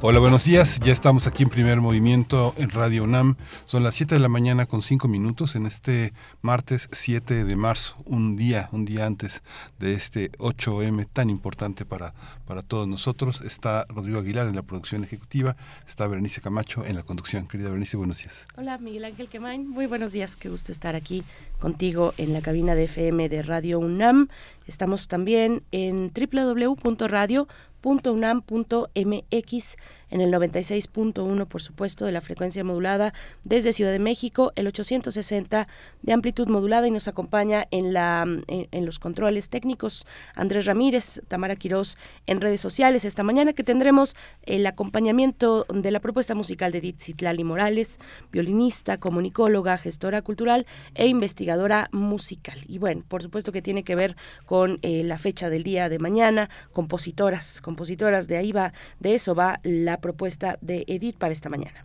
Hola, buenos días. Ya estamos aquí en primer movimiento en Radio UNAM. Son las 7 de la mañana con 5 minutos en este martes 7 de marzo, un día, un día antes de este 8M tan importante para, para todos nosotros. Está Rodrigo Aguilar en la producción ejecutiva, está Berenice Camacho en la conducción. Querida Berenice, buenos días. Hola, Miguel Ángel Quemain. Muy buenos días. Qué gusto estar aquí contigo en la cabina de FM de Radio UNAM. Estamos también en www.radio .unam.mx en el 96.1 por supuesto de la frecuencia modulada desde Ciudad de México el 860 de amplitud modulada y nos acompaña en la en, los controles técnicos Andrés Ramírez Tamara Quirós en redes sociales esta mañana que tendremos el acompañamiento de la propuesta musical de Edith Citlali Morales violinista comunicóloga gestora cultural e investigadora musical y bueno por supuesto que tiene que ver con eh, la fecha del día de mañana compositoras compositoras. De ahí va, de eso va la propuesta de Edith para esta mañana.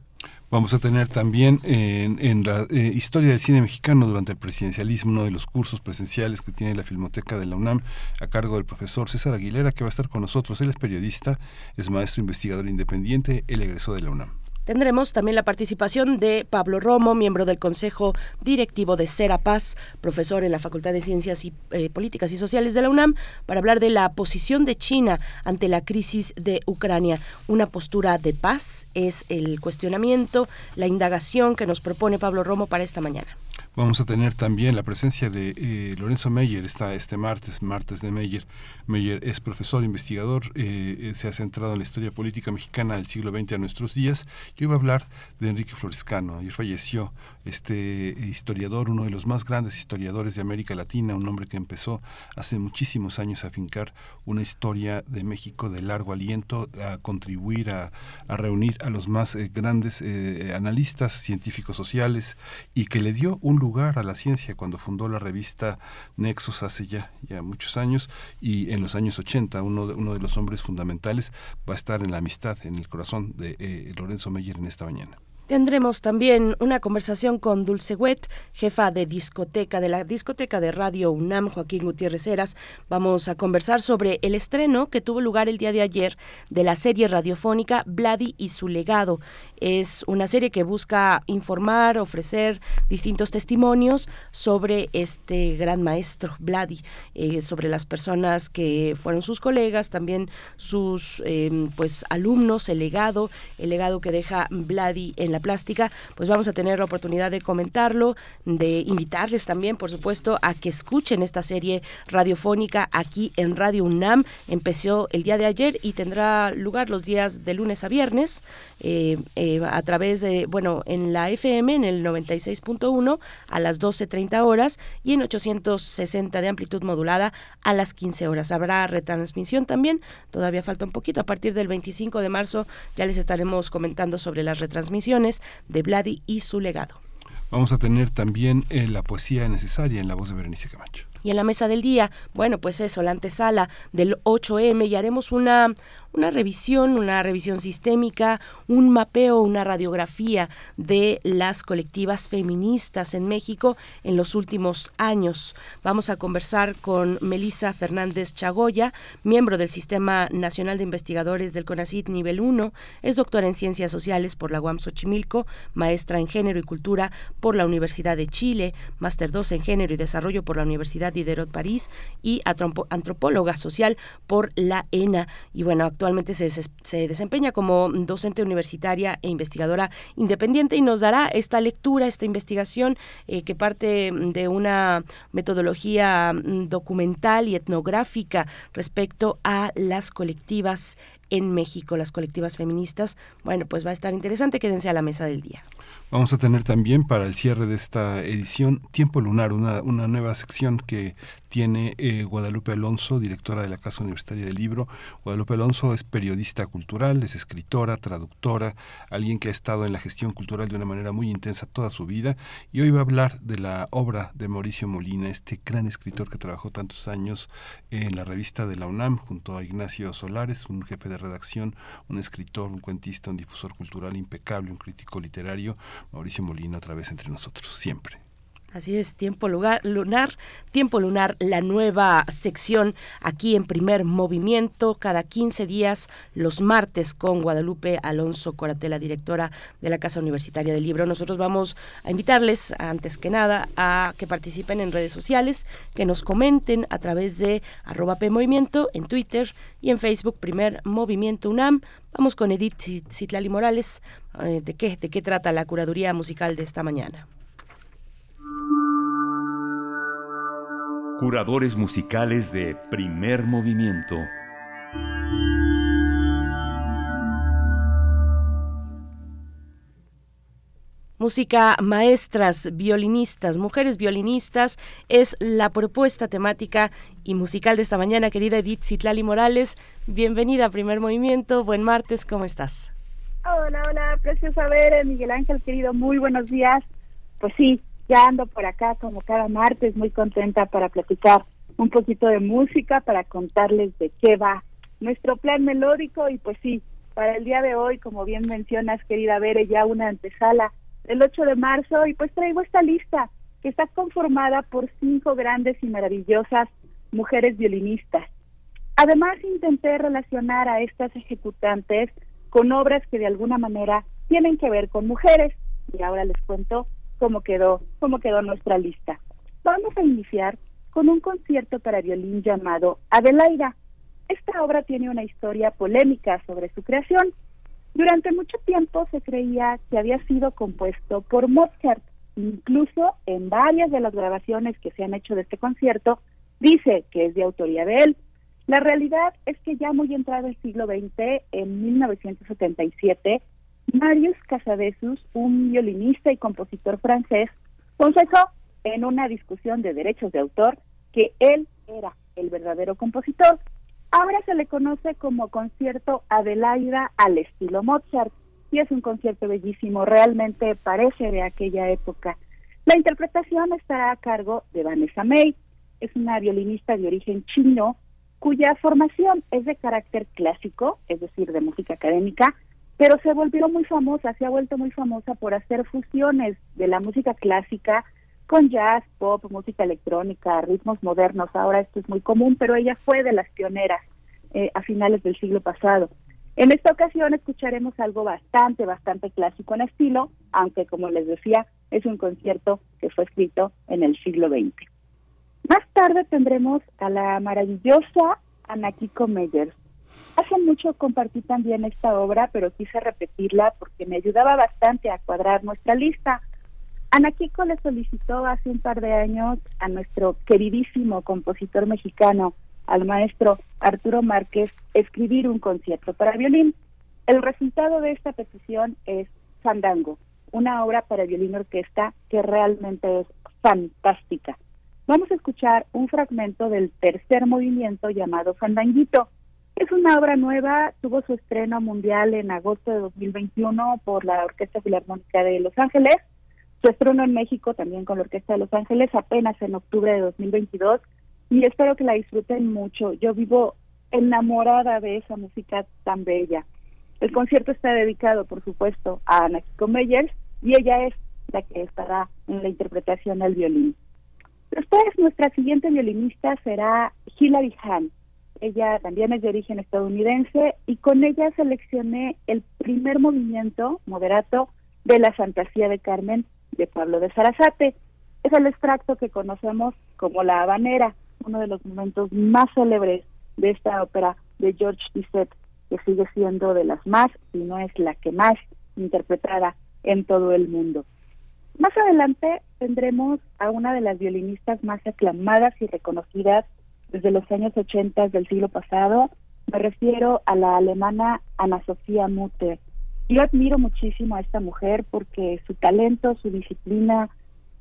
Vamos a tener también en, la eh, historia del cine mexicano durante el presidencialismo uno de los cursos presenciales que tiene la Filmoteca de la UNAM a cargo del profesor César Aguilera que va a estar con nosotros. Él es periodista, es maestro investigador independiente, él egresó de la UNAM. Tendremos también la participación de Pablo Romo, miembro del Consejo Directivo de Serapaz, profesor en la Facultad de Ciencias y eh, Políticas y Sociales de la UNAM, para hablar de la posición de China ante la crisis de Ucrania. Una postura de paz es el cuestionamiento, la indagación que nos propone Pablo Romo para esta mañana. Vamos a tener también la presencia de eh, Lorenzo Meyer, está este martes, martes de Meyer. Meyer es profesor, investigador, eh, eh, se ha centrado en la historia política mexicana del siglo XX a nuestros días. Yo iba a hablar de Enrique Florescano, ayer falleció este historiador, uno de los más grandes historiadores de América Latina, un hombre que empezó hace muchísimos años a fincar una historia de México de largo aliento, a contribuir a, reunir a los más eh, grandes eh, analistas científicos sociales y que le dio un lugar a la ciencia cuando fundó la revista Nexos hace ya, ya muchos años y en los años 80 uno de, uno de los hombres fundamentales va a estar en la amistad, en el corazón de eh, Lorenzo Meyer en esta mañana. Tendremos también una conversación con Dulce Huet, jefa de discoteca de la discoteca de Radio UNAM, Joaquín Gutiérrez Heras. Vamos a conversar sobre el estreno que tuvo lugar el día de ayer de la serie radiofónica Vladi y su legado. Es una serie que busca informar, ofrecer distintos testimonios sobre este gran maestro, Vladi, eh, sobre las personas que fueron sus colegas, también sus em, pues alumnos, el legado, el legado que deja Vladi en la plástica. Pues vamos a tener la oportunidad de comentarlo, de invitarles también, por supuesto, a que escuchen esta serie radiofónica aquí en Radio UNAM. Empezó el día de ayer y tendrá lugar los días de lunes a viernes. Eh, eh, a través de, bueno, en la FM, en el 96.1 a las 12.30 horas y en 860 de amplitud modulada a las 15 horas. Habrá retransmisión también, todavía falta un poquito, a partir del 25 de marzo ya les estaremos comentando sobre las retransmisiones de Vladi y su legado. Vamos a tener también eh, la poesía necesaria en la voz de Berenice Camacho. Y en la mesa del día, bueno, pues eso, la antesala del 8M y haremos una, una revisión, una revisión sistémica, un mapeo, una radiografía de las colectivas feministas en México en los últimos años. Vamos a conversar con Melisa Fernández Chagoya, miembro del Sistema Nacional de Investigadores del CONACIT nivel 1, es doctora en Ciencias Sociales por la UAM Xochimilco, maestra en Género y Cultura por la Universidad de Chile, máster 2 en Género y Desarrollo por la Universidad Diderot París y antropóloga social por la ENA. Y bueno, actualmente se, se desempeña como docente universitaria e investigadora independiente y nos dará esta lectura, esta investigación eh, que parte de una metodología mm, documental y etnográfica respecto a las colectivas en México, las colectivas feministas. Bueno, pues va a estar interesante, quédense a la mesa del día. Vamos a tener también para el cierre de esta edición Tiempo Lunar, una, una nueva sección que tiene eh, Guadalupe Alonso, directora de la Casa Universitaria del Libro. Guadalupe Alonso es periodista cultural, es escritora, traductora, alguien que ha estado en la gestión cultural de una manera muy intensa toda su vida y hoy va a hablar de la obra de Mauricio Molina, este gran escritor que trabajó tantos años en la revista de la UNAM junto a Ignacio Solares, un jefe de redacción, un escritor, un cuentista, un difusor cultural impecable, un crítico literario. Mauricio Molina otra vez entre nosotros, siempre. Así es, Tiempo lugar, Lunar, Tiempo Lunar, la nueva sección aquí en primer movimiento, cada 15 días, los martes, con Guadalupe Alonso Coratela, directora de la Casa Universitaria del Libro. Nosotros vamos a invitarles, antes que nada, a que participen en redes sociales, que nos comenten a través de arroba PMovimiento en Twitter y en Facebook, primer Movimiento UNAM. Vamos con Edith Citlali Morales. Eh, ¿De qué, ¿De qué trata la curaduría musical de esta mañana? Curadores musicales de primer movimiento. Música maestras, violinistas, mujeres violinistas es la propuesta temática y musical de esta mañana, querida Edith Citlali Morales. Bienvenida a Primer Movimiento. Buen martes, ¿cómo estás? Hola, hola, preciosa ver, Miguel Ángel, querido, muy buenos días. Pues sí, ya ando por acá como cada martes, muy contenta para platicar un poquito de música, para contarles de qué va nuestro plan melódico. Y pues sí, para el día de hoy, como bien mencionas, querida Bere, ya una antesala del 8 de marzo. Y pues traigo esta lista que está conformada por cinco grandes y maravillosas mujeres violinistas. Además, intenté relacionar a estas ejecutantes con obras que de alguna manera tienen que ver con mujeres. Y ahora les cuento cómo quedó, cómo quedó nuestra lista. Vamos a iniciar con un concierto para violín llamado Adelaida. Esta obra tiene una historia polémica sobre su creación. Durante mucho tiempo se creía que había sido compuesto por Mozart. Incluso en varias de las grabaciones que se han hecho de este concierto, dice que es de autoría de él. La realidad es que ya muy entrado el siglo XX, en 1977, Marius Casadesus, un violinista y compositor francés, confesó en una discusión de derechos de autor que él era el verdadero compositor. Ahora se le conoce como concierto Adelaida al estilo Mozart y es un concierto bellísimo, realmente parece de aquella época. La interpretación estará a cargo de Vanessa May, es una violinista de origen chino cuya formación es de carácter clásico, es decir, de música académica, pero se volvió muy famosa, se ha vuelto muy famosa por hacer fusiones de la música clásica con jazz, pop, música electrónica, ritmos modernos. Ahora esto es muy común, pero ella fue de las pioneras eh, a finales del siglo pasado. En esta ocasión escucharemos algo bastante, bastante clásico en estilo, aunque como les decía, es un concierto que fue escrito en el siglo XX. Más tarde tendremos a la maravillosa Anakiko Meyers, Hace mucho compartí también esta obra, pero quise repetirla porque me ayudaba bastante a cuadrar nuestra lista. Ana Kiko le solicitó hace un par de años a nuestro queridísimo compositor mexicano, al maestro Arturo Márquez, escribir un concierto para violín. El resultado de esta petición es Fandango, una obra para violín orquesta que realmente es fantástica. Vamos a escuchar un fragmento del tercer movimiento llamado Fandanguito. Es una obra nueva, tuvo su estreno mundial en agosto de 2021 por la Orquesta Filarmónica de Los Ángeles, su estreno en México también con la Orquesta de Los Ángeles apenas en octubre de 2022 y espero que la disfruten mucho. Yo vivo enamorada de esa música tan bella. El concierto está dedicado, por supuesto, a Ana Kiko Meyers y ella es la que estará en la interpretación del violín. Después, nuestra siguiente violinista será Hilary Hahn ella también es de origen estadounidense y con ella seleccioné el primer movimiento moderato de la Fantasía de Carmen de Pablo de Sarasate. Es el extracto que conocemos como la habanera, uno de los momentos más célebres de esta ópera de George Bizet, que sigue siendo de las más, y no es la que más interpretada en todo el mundo. Más adelante tendremos a una de las violinistas más aclamadas y reconocidas desde los años 80 del siglo pasado. Me refiero a la alemana Ana Sofía Mutter. Yo admiro muchísimo a esta mujer porque su talento, su disciplina,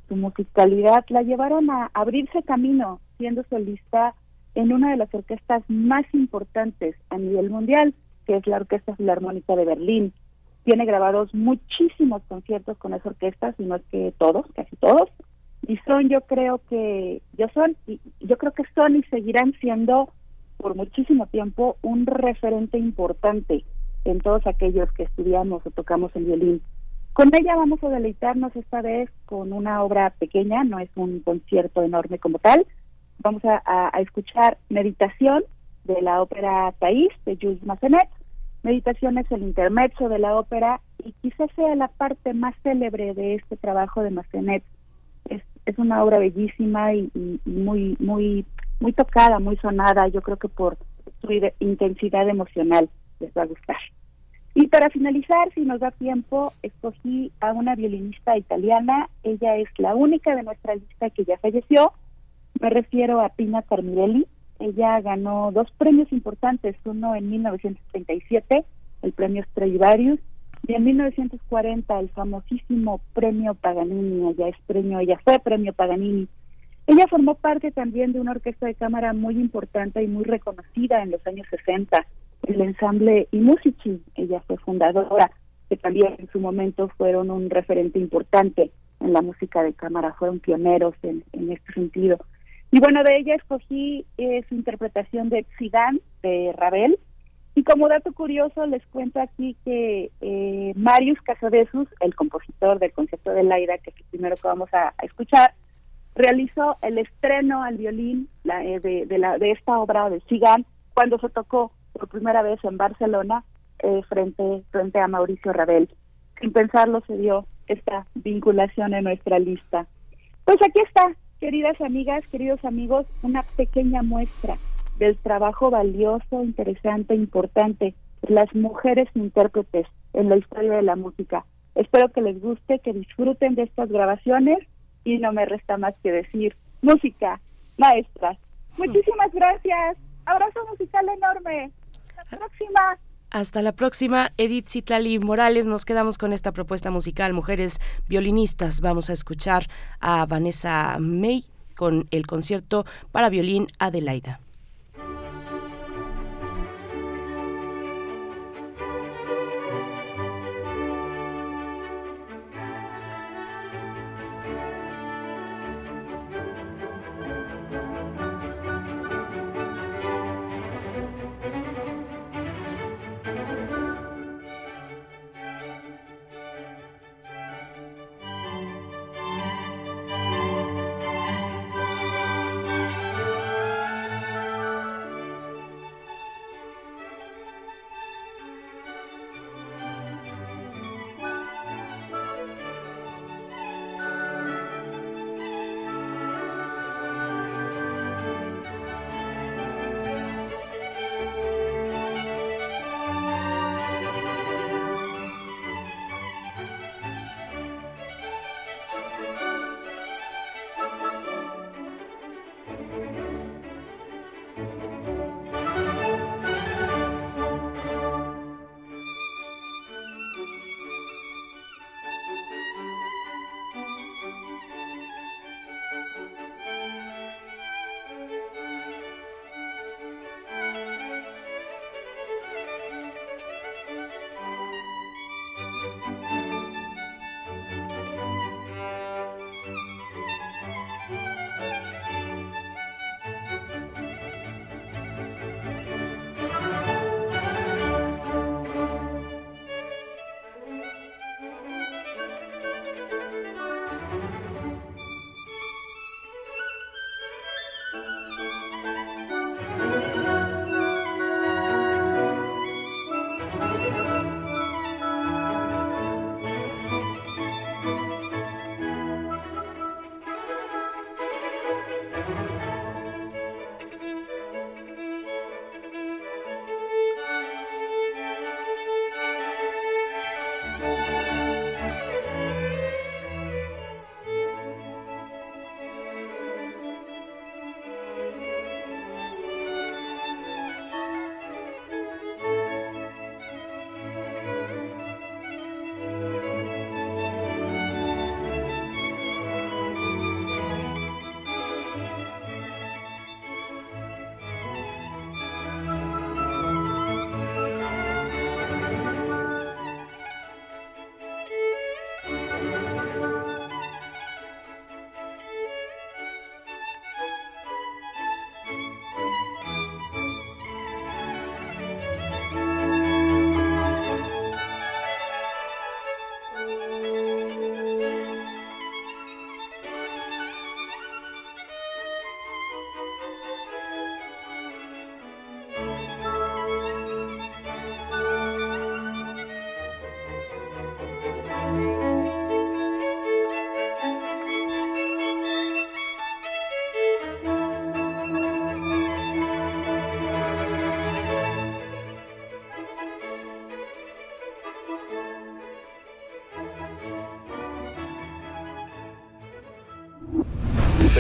su musicalidad la llevaron a abrirse camino siendo solista en una de las orquestas más importantes a nivel mundial, que es la Orquesta Filarmónica de Berlín. Tiene grabados muchísimos conciertos con esa orquesta, si no es que todos, casi todos. Y son, yo creo que, yo son, yo creo que son y seguirán siendo por muchísimo tiempo un referente importante en todos aquellos que estudiamos o tocamos el violín. Con ella vamos a deleitarnos esta vez con una obra pequeña, no es un concierto enorme como tal. Vamos a, escuchar Meditación de la ópera Thais de Jules Massenet. Meditación es el intermezzo de la ópera y quizás sea la parte más célebre de este trabajo de Massenet. Es, una obra bellísima y, muy, muy, muy tocada, muy sonada, yo creo que por su intensidad emocional les va a gustar. Y para finalizar, si nos da tiempo, escogí a una violinista italiana. Ella es la única de nuestra lista que ya falleció. Me refiero a Pina Carmirelli. Ella ganó dos premios importantes, uno en 1937, el premio Stradivarius, y en 1940 el famosísimo premio Paganini. Ella es premio, ella fue premio Paganini. Ella formó parte también de una orquesta de cámara muy importante y muy reconocida en los años 60 el ensamble y Musici, ella fue fundadora, que también en su momento fueron un referente importante en la música de cámara, fueron pioneros en, este sentido. Y bueno, de ella escogí eh, su interpretación de Zidane de Ravel. Y como dato curioso, les cuento aquí que eh, Marius Casadesus, el compositor del concierto de Laida, que es el primero que vamos a, escuchar, realizó el estreno al violín eh, de, de, la, de esta obra de Zidane cuando se tocó por primera vez en Barcelona eh, frente, frente a Mauricio Ravel. Sin pensarlo se dio esta vinculación en nuestra lista. Pues aquí está, queridas amigas, queridos amigos, una pequeña muestra del trabajo valioso, interesante, importante las mujeres intérpretes en la historia de la música. Espero que les guste, que disfruten de estas grabaciones y no me resta más que decir, música, maestras. Muchísimas gracias. Abrazo musical enorme próxima. Hasta la próxima, Edith Citlali Morales. Nos quedamos con esta propuesta musical, Mujeres Violinistas. Vamos a escuchar a Vanessa May con el concierto para violín Adelaida.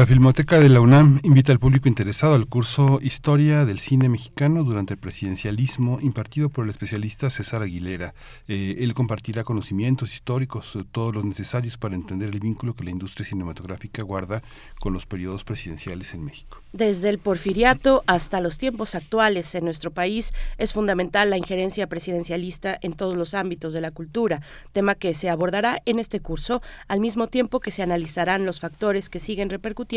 La Filmoteca de la UNAM invita al público interesado al curso Historia del Cine Mexicano durante el presidencialismo impartido por el especialista César Aguilera. Eh, él compartirá conocimientos históricos, eh, todos los necesarios para entender el vínculo que la industria cinematográfica guarda con los periodos presidenciales en México. Desde el porfiriato hasta los tiempos actuales en nuestro país es fundamental la injerencia presidencialista en todos los ámbitos de la cultura, tema que se abordará en este curso al mismo tiempo que se analizarán los factores que siguen repercutiendo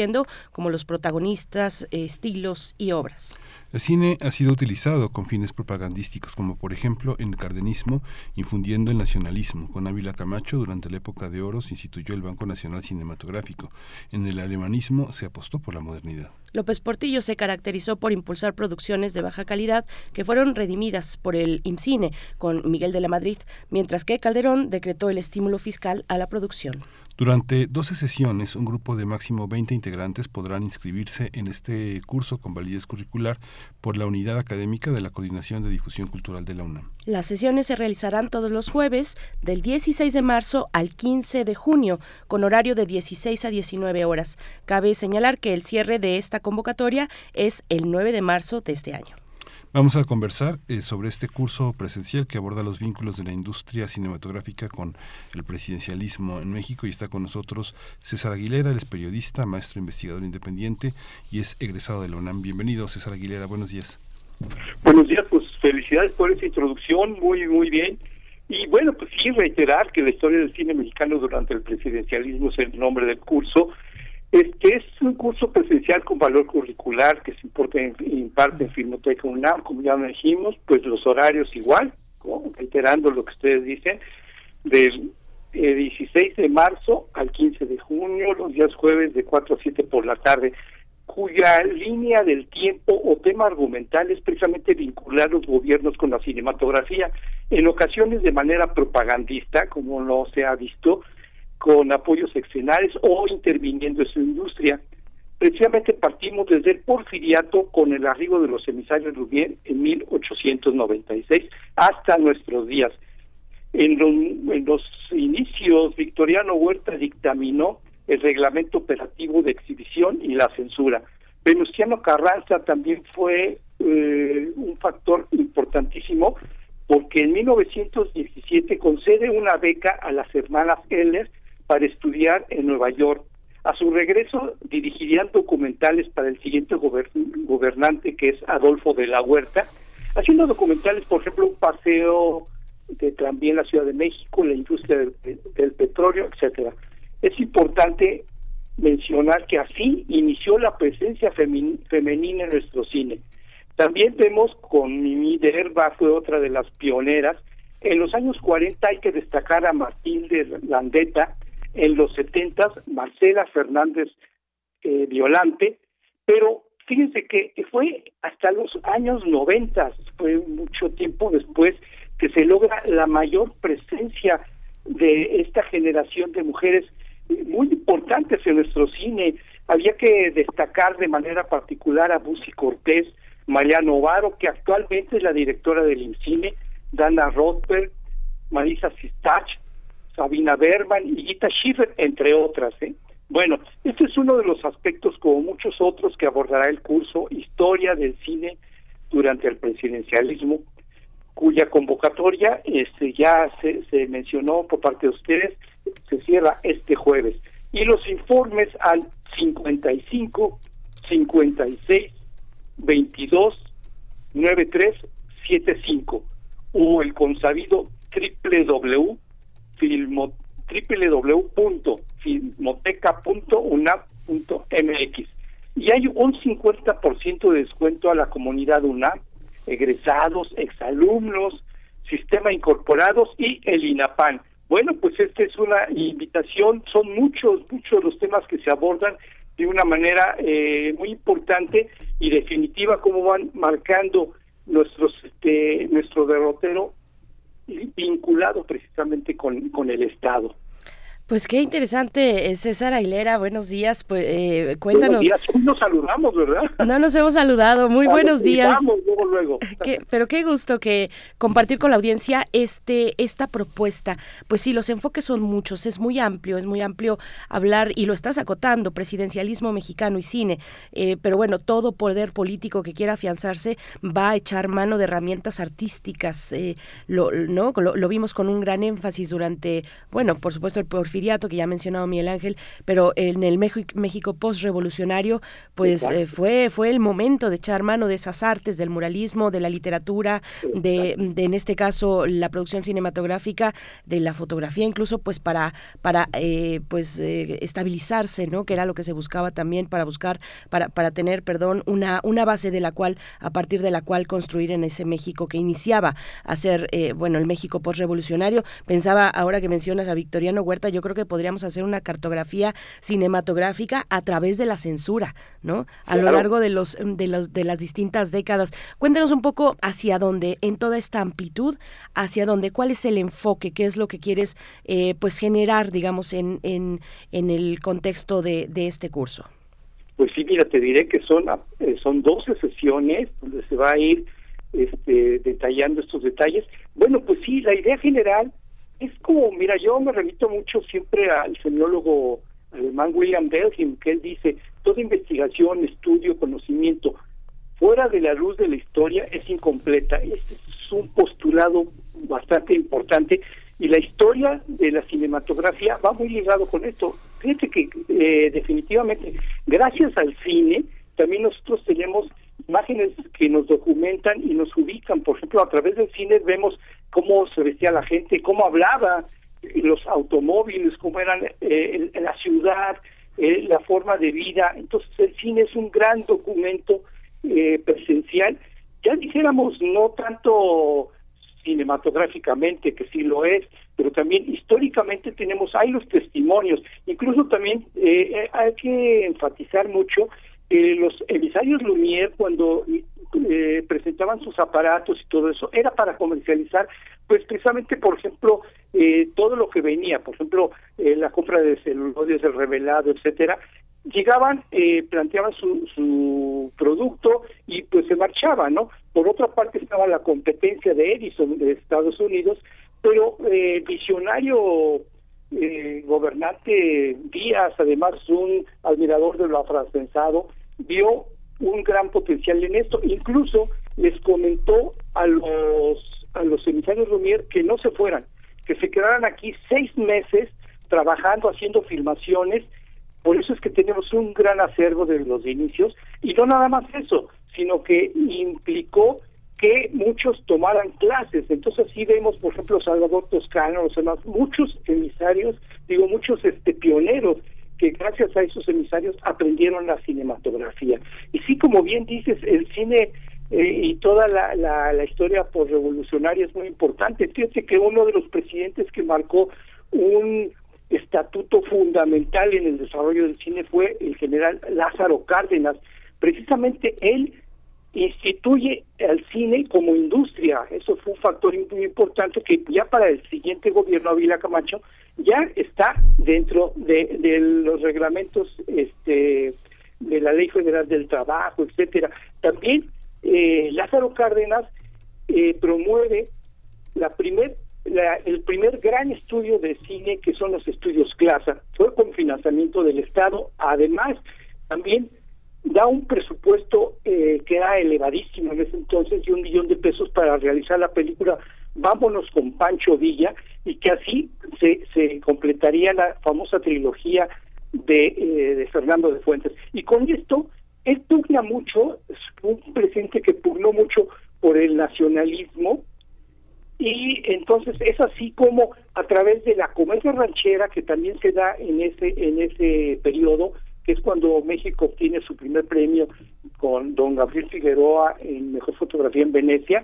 como los protagonistas, estilos y obras. El cine ha sido utilizado con fines propagandísticos, como por ejemplo en el cardenismo, infundiendo el nacionalismo. Con Ávila Camacho, durante la época de oro, se instituyó el Banco Nacional Cinematográfico. En el alemanismo se apostó por la modernidad. López Portillo se caracterizó por impulsar producciones de baja calidad que fueron redimidas por el IMCINE con Miguel de la Madrid, mientras que Calderón decretó el estímulo fiscal a la producción. Durante 12 sesiones, un grupo de máximo 20 integrantes podrán inscribirse en este curso con validez curricular por la Unidad Académica de la Coordinación de Difusión Cultural de la UNAM. Las sesiones se realizarán todos los jueves del 16 de marzo al 15 de junio, con horario de 16 a 19 horas. Cabe señalar que el cierre de esta convocatoria es el 9 de marzo de este año. Vamos a conversar eh, sobre este curso presencial que aborda los vínculos de la industria cinematográfica con el presidencialismo en México y está con nosotros César Aguilera, él es periodista, maestro investigador independiente y es egresado de la UNAM. Bienvenido César Aguilera, buenos días. Buenos días, pues felicidades por esa introducción, muy muy bien. Y bueno, pues sí, reiterar que la historia del cine mexicano durante el presidencialismo es el nombre del curso este es un curso presencial con valor curricular que se importa en, imparte en Filmoteca UNAM, como ya dijimos, pues los horarios igual, reiterando lo que ustedes dicen, del 16 eh, de marzo al 15 de junio, los días jueves de 4 a 7 por la tarde, cuya línea del tiempo o tema argumental es precisamente vincular los gobiernos con la cinematografía, en ocasiones de manera propagandista, como no se ha visto, con apoyos excenales o interviniendo en su industria. Precisamente partimos desde el porfiriato con el arribo de los emisarios Rubien en 1896 hasta nuestros días. En los, inicios, Victoriano Huerta dictaminó el reglamento operativo de exhibición y la censura. Venustiano Carranza también fue eh, un factor importantísimo porque en 1917 concede una beca a las hermanas Heller para estudiar en Nueva York. A su regreso dirigirían documentales para el siguiente gobernante que es Adolfo de la Huerta, haciendo documentales, por ejemplo, un paseo de también la Ciudad de México, la industria del, petróleo, etcétera. Es importante mencionar que así inició la presencia femenina en nuestro cine. También vemos con Mimi de Herba, fue otra de las pioneras. En los años 40 hay que destacar a Matilde Landeta, en los 70 Marcela Fernández eh, Violante, pero fíjense que fue hasta los años 90, fue mucho tiempo después que se logra la mayor presencia de esta generación de mujeres muy importantes en nuestro cine. Había que destacar de manera particular a Busi Cortés, Mariano Ovaro, que actualmente es la directora del INCINE, Dana Rothberg, Marisa Sistach, Sabina Berman y Gita Schiffer, entre otras. ¿eh? Bueno, este es uno de los aspectos, como muchos otros, que abordará el curso Historia del Cine durante el presidencialismo, cuya convocatoria este, ya se, se mencionó por parte de ustedes, se cierra este jueves. Y los informes al 55 56 22 93 75 o el consabido www www.filmoteca.unam.mx y hay un 50% de descuento a la comunidad UNAM, egresados, exalumnos, sistema incorporados y el INAPAN. Bueno, pues esta es una invitación, son muchos, muchos los temas que se abordan de una manera eh, muy importante y definitiva, como van marcando nuestros este, nuestro derrotero vinculado vinculado precisamente con, con el Estado. Pues qué interesante, eh, César Aguilera, buenos días, pues eh, cuéntanos. Buenos días, nos saludamos, ¿verdad? No nos hemos saludado, muy buenos días. Luego, luego. pero qué gusto que compartir con la audiencia este esta propuesta. Pues sí, los enfoques son muchos, es muy amplio, es muy amplio hablar y lo estás acotando, presidencialismo mexicano y cine. Eh, pero bueno, todo poder político que quiera afianzarse va a echar mano de herramientas artísticas. Eh, lo, no, lo, lo, vimos con un gran énfasis durante, bueno, por supuesto el que ya ha mencionado Miguel Ángel, pero en el México, post-revolucionario, pues eh, fue, fue el momento de echar mano de esas artes, del muralismo, de la literatura, de, en este caso la producción cinematográfica, de la fotografía, incluso pues para, para eh, pues eh, estabilizarse, ¿no? Que era lo que se buscaba también para buscar, para, para tener, perdón, una, una base de la cual, a partir de la cual construir en ese México que iniciaba a ser, bueno, el México post-revolucionario. Pensaba, ahora que mencionas a Victoriano Huerta, yo creo que podríamos hacer una cartografía cinematográfica a través de la censura, ¿no? A lo largo de los de los de las distintas décadas. Cuéntanos un poco hacia dónde, en toda esta amplitud, hacia dónde, cuál es el enfoque, qué es lo que quieres eh, pues generar, digamos, en, en, en el contexto de, de este curso. Pues sí, mira, te diré que son, eh, son 12 sesiones donde se va a ir este, detallando estos detalles. Bueno, pues sí, la idea general es como, mira, yo me remito mucho siempre al semiólogo alemán William Belgium, que él dice, toda investigación, estudio, conocimiento fuera de la luz de la historia es incompleta. Este es un postulado bastante importante y la historia de la cinematografía va muy ligado con esto. Fíjate que eh, definitivamente, gracias al cine, también nosotros tenemos imágenes que nos documentan y nos ubican. Por ejemplo, a través del cine vemos cómo se vestía la gente, cómo hablaba los automóviles, cómo eran eh, la ciudad, eh, la forma de vida. Entonces el cine es un gran documento eh, presencial. Ya dijéramos, no tanto cinematográficamente, que sí lo es, pero también históricamente tenemos, hay los testimonios, incluso también hay que enfatizar mucho los emisarios Lumière cuando eh, presentaban sus aparatos y todo eso, era para comercializar, pues precisamente, por ejemplo, eh, todo lo que venía, por ejemplo, eh, la compra de celulodios, el revelado, etcétera, llegaban, eh, planteaban su, su producto y pues se marchaban, ¿no? Por otra parte estaba la competencia de Edison de Estados Unidos, pero eh, visionario eh, gobernante Díaz, además un admirador de lo afrancesado, vio un gran potencial en esto. Incluso les comentó a los a los emisarios Lumière que no se fueran, que se quedaran aquí seis meses trabajando, haciendo filmaciones. Por eso es que tenemos un gran acervo de los inicios. Y no nada más eso, sino que implicó que muchos tomaran clases. Entonces así vemos, por ejemplo, Salvador Toscano, los demás, muchos emisarios, digo, muchos este pioneros que gracias a esos emisarios aprendieron la cinematografía. Y sí, como bien dices, el cine eh, y toda la, historia por revolucionaria es muy importante. Fíjate que uno de los presidentes que marcó un estatuto fundamental en el desarrollo del cine fue el general Lázaro Cárdenas. Precisamente él instituye al cine como industria. Eso fue un factor muy importante que ya para el siguiente gobierno Ávila Camacho ya está dentro de, los reglamentos este de la Ley Federal del Trabajo, etcétera. También eh, Lázaro Cárdenas eh, promueve la primer la, el primer gran estudio de cine que son los estudios Clasa. Fue con financiamiento del Estado. Además, también da un presupuesto eh, que era elevadísimo en ese entonces y un millón de pesos para realizar la película Vámonos con Pancho Villa y que así se, se completaría la famosa trilogía de, eh, de Fernando de Fuentes. Y con esto, él pugna mucho, es un presidente que pugnó mucho por el nacionalismo y entonces es así como a través de la comedia ranchera que también se da en ese en ese periodo que es cuando México obtiene su primer premio con don Gabriel Figueroa en Mejor Fotografía en Venecia,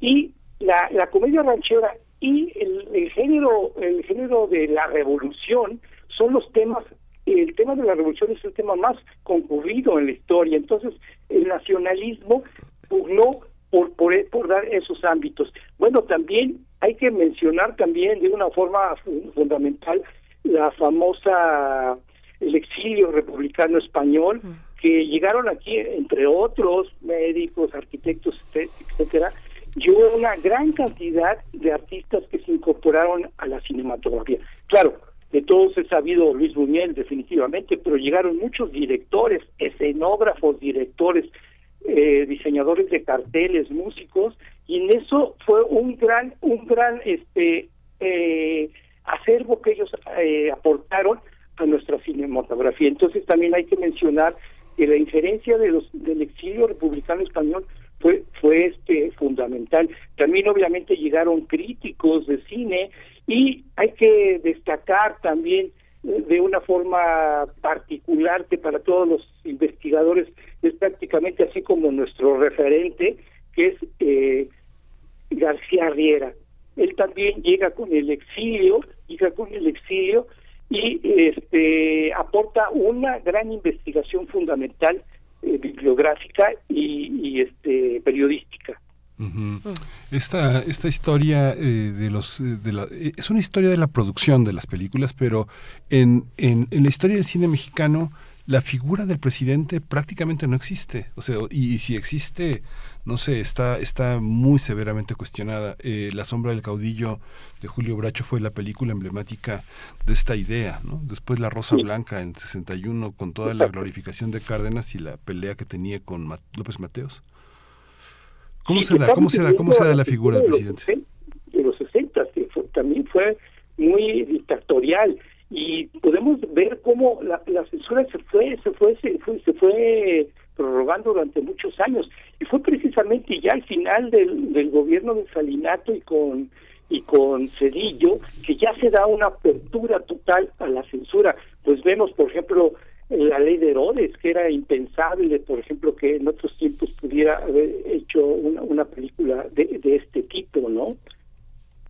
y la, la comedia ranchera y el, el género el género de la revolución son los temas el tema de la revolución es el tema más concurrido en la historia. Entonces el nacionalismo pugnó por, por, por dar esos ámbitos. Bueno también hay que mencionar también de una forma fundamental la famosa el exilio republicano español que llegaron aquí entre otros médicos, arquitectos, etcétera, y una gran cantidad de artistas que se incorporaron a la cinematografía. Claro, de todos he sabido Luis Buñuel definitivamente, pero llegaron muchos directores, escenógrafos, directores, eh, diseñadores de carteles, músicos, y en eso fue un gran, un gran este eh, acervo que ellos eh, aportaron a nuestra cinematografía. Entonces también hay que mencionar que la injerencia de los del exilio republicano español fue fue este fundamental. También obviamente llegaron críticos de cine y hay que destacar también eh, de una forma particular que para todos los investigadores es prácticamente así como nuestro referente, que es eh, García Riera. Él también llega con el exilio, llega con el exilio y este aporta una gran investigación fundamental eh, bibliográfica y, este periodística. Esta esta historia eh, de los eh, de la, es una historia de la producción de las películas, pero en, en, en la historia del cine mexicano la figura del presidente prácticamente no existe. O sea, y, si existe, no sé, está, está muy severamente cuestionada. Eh, la sombra del caudillo de Julio Bracho fue la película emblemática de esta idea, ¿no? Después La Rosa Blanca en 61 con toda la glorificación de Cárdenas y la pelea que tenía con López Mateos. ¿Cómo se da, cómo se da, cómo se da la figura del presidente? De los 60, que también fue muy dictatorial cómo la, censura se fue, se fue, se fue, se fue prorrogando durante muchos años. Y fue precisamente ya al final del, del gobierno de Salinato y con y con Cedillo que ya se da una apertura total a la censura. Pues vemos por ejemplo la ley de Herodes que era impensable por ejemplo que en otros tiempos pudiera haber hecho una, una película de, de este tipo no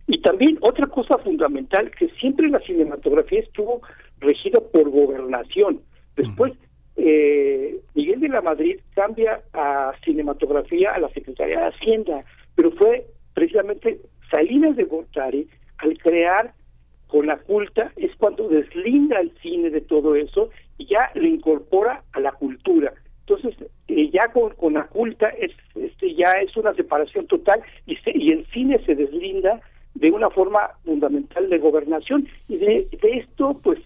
y también otra cosa fundamental, que siempre la cinematografía estuvo regida por gobernación. Después, eh, Miguel de la Madrid cambia a cinematografía a la Secretaría de Hacienda, pero fue precisamente Salinas de Gortari al crear con la culta es cuando deslinda el cine de todo eso y ya lo incorpora a la cultura. Entonces, eh, ya con, con la culta es, este, ya es una separación total y, y el cine se deslinda de una forma fundamental de gobernación y de, esto pues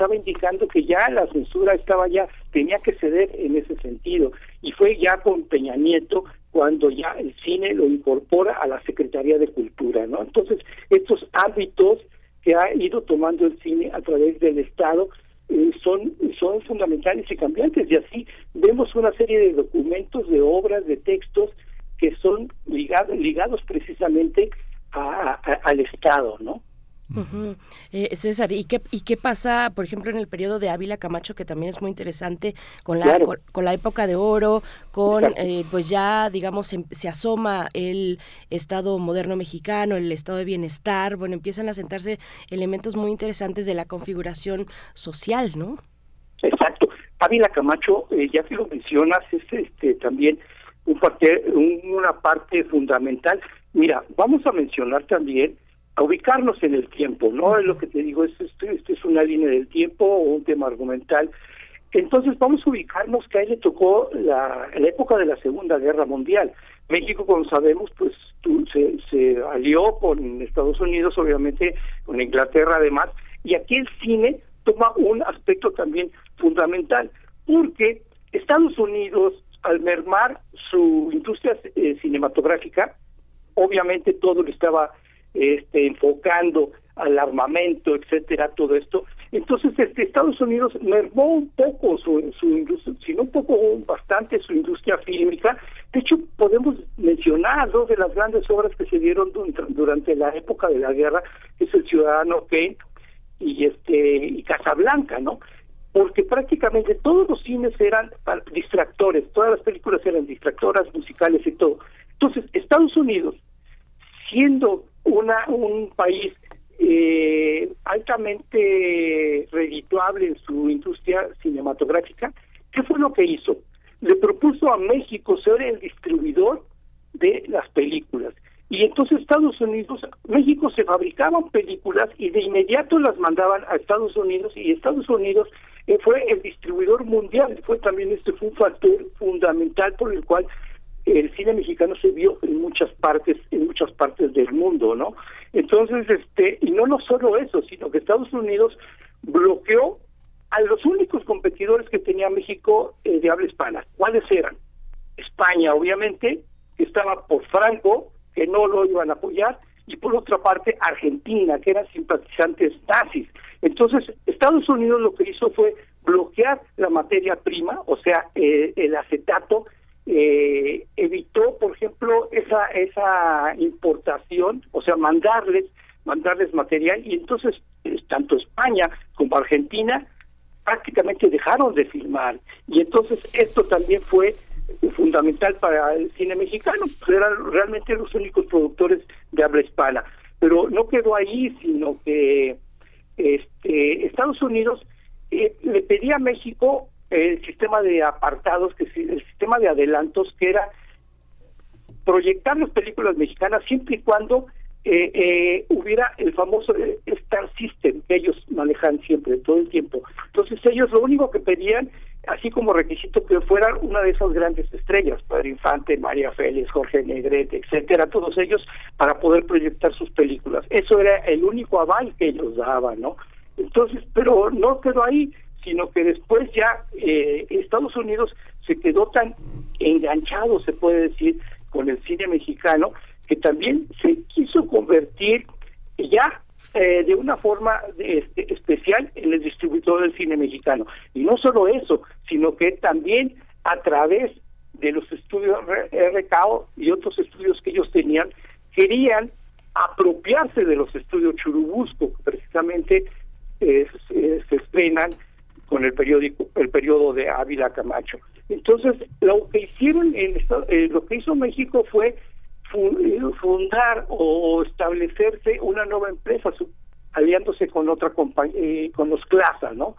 estaba indicando que ya la censura estaba ya tenía que ceder en ese sentido y fue ya con Peña Nieto cuando ya el cine lo incorpora a la Secretaría de Cultura, ¿no? Entonces, estos ámbitos que ha ido tomando el cine a través del Estado eh, son son fundamentales y cambiantes y así vemos una serie de documentos, de obras, de textos que son ligados ligados precisamente al Estado, ¿no? Eh, César, ¿y qué, ¿y qué pasa, por ejemplo, en el periodo de Ávila Camacho, que también es muy interesante, con la, con, la época de oro, con, eh, pues ya, digamos, se, se, asoma el Estado moderno mexicano, el Estado de bienestar, bueno, empiezan a sentarse elementos muy interesantes de la configuración social, ¿no? Exacto. Ávila Camacho, eh, ya que lo mencionas, es este, también un parte, una parte fundamental. Mira, vamos a mencionar también ubicarnos en el tiempo, ¿no? Es lo que te digo, esto, esto, es una línea del tiempo o un tema argumental. Entonces vamos a ubicarnos que a él le tocó la, época de la Segunda Guerra Mundial. México, como sabemos, pues se, se alió con Estados Unidos, obviamente, con Inglaterra además, y aquí el cine toma un aspecto también fundamental, porque Estados Unidos, al mermar su industria eh, cinematográfica, obviamente todo lo estaba este, enfocando al armamento, etcétera, todo esto. Entonces, este, Estados Unidos mermó un poco su, su industria, sino un poco, bastante su industria fílmica. De hecho, podemos mencionar dos de las grandes obras que se dieron durante la época de la guerra, es El Ciudadano Kane y este y Casablanca, ¿no? Porque prácticamente todos los cines eran distractores, todas las películas eran distractoras, musicales y todo. Entonces, Estados Unidos siendo una un país eh, altamente redituable en su industria cinematográfica, ¿qué fue lo que hizo? Le propuso a México ser el distribuidor de las películas. y entonces Estados Unidos, México se fabricaban películas y de inmediato las mandaban a Estados Unidos y Estados Unidos eh, fue el distribuidor mundial, fue también este fue un factor fundamental por el cual el cine mexicano se vio en muchas partes en muchas partes del mundo no entonces este y no no solo eso sino que Estados Unidos bloqueó a los únicos competidores que tenía México eh, de habla hispana. Cuáles eran España obviamente que estaba por Franco que no lo iban a apoyar y por otra parte Argentina que eran simpatizantes nazis. Entonces Estados Unidos lo que hizo fue bloquear la materia prima o sea eh, el acetato eh, evitó, por ejemplo, esa esa importación, o sea, mandarles mandarles material y entonces tanto España como Argentina prácticamente dejaron de filmar y entonces esto también fue fundamental para el cine mexicano, pues eran realmente los únicos productores de habla hispana, pero no quedó ahí, sino que este Estados Unidos eh, le pedía a México el sistema de apartados, que el sistema de adelantos, que era proyectar las películas mexicanas siempre y cuando eh, eh, hubiera el famoso eh, Star System que ellos manejan siempre, todo el tiempo. Entonces ellos lo único que pedían, así como requisito, que fueran una de esas grandes estrellas, Padre Infante, María Félix, Jorge Negrete, etcétera, todos ellos, para poder proyectar sus películas. Eso era el único aval que ellos daban, ¿no? Entonces, pero no quedó ahí, sino que después ya eh, Estados Unidos se quedó tan enganchado, se puede decir, con el cine mexicano, que también se quiso convertir ya eh, de una forma este, especial en el distribuidor del cine mexicano. Y no solo eso, sino que también a través de los estudios RKO y otros estudios que ellos tenían, querían apropiarse de los estudios Churubusco, precisamente eh, se estrenan con el periódico el periodo de Ávila Camacho. Entonces, lo que hicieron en eh, lo que hizo México fue eh, fundar o establecerse una nueva empresa aliándose con otra compañía eh, con los Clasa, ¿no?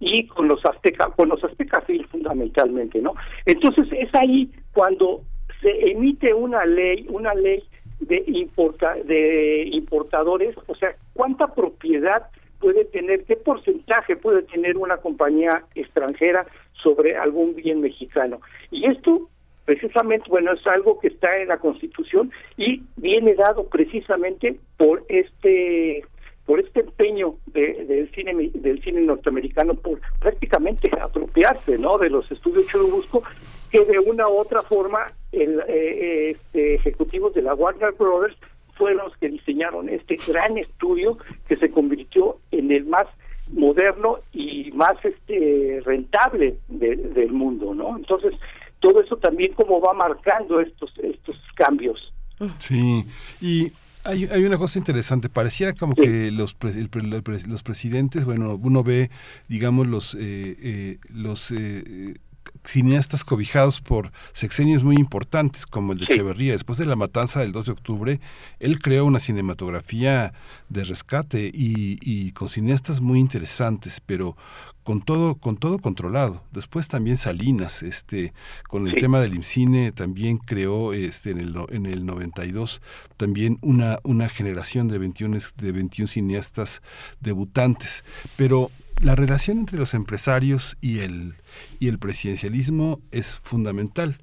Y con los Azteca, con los Azteca fundamentalmente, ¿no? Entonces es ahí cuando se emite una ley, una ley de importa, de importadores, o sea, cuánta propiedad puede tener, qué porcentaje puede tener una compañía extranjera sobre algún bien mexicano. Y esto precisamente, bueno, es algo que está en la Constitución y viene dado precisamente por este por este empeño del cine del cine norteamericano por prácticamente apropiarse no de los estudios Churubusco que de una u otra forma el eh, este, ejecutivos de la Warner Brothers fueron los que diseñaron este gran estudio que se convirtió en el más moderno y más este rentable del mundo, ¿no? Entonces, todo eso también como va marcando estos estos cambios. Sí, y hay, hay una cosa interesante, pareciera como que los, los presidentes, bueno, uno ve, digamos, los, eh, eh, los eh, cineastas cobijados por sexenios muy importantes, como el de Echeverría. Después de la matanza del 2 de octubre, él creó una cinematografía de rescate y, con cineastas muy interesantes, pero con todo, con todo controlado. Después también Salinas, este, con el tema del IMCINE, también creó este, en, el, en el 92 también una, una generación de 21, de 21 cineastas debutantes. Pero la relación entre los empresarios y el, y el presidencialismo es fundamental.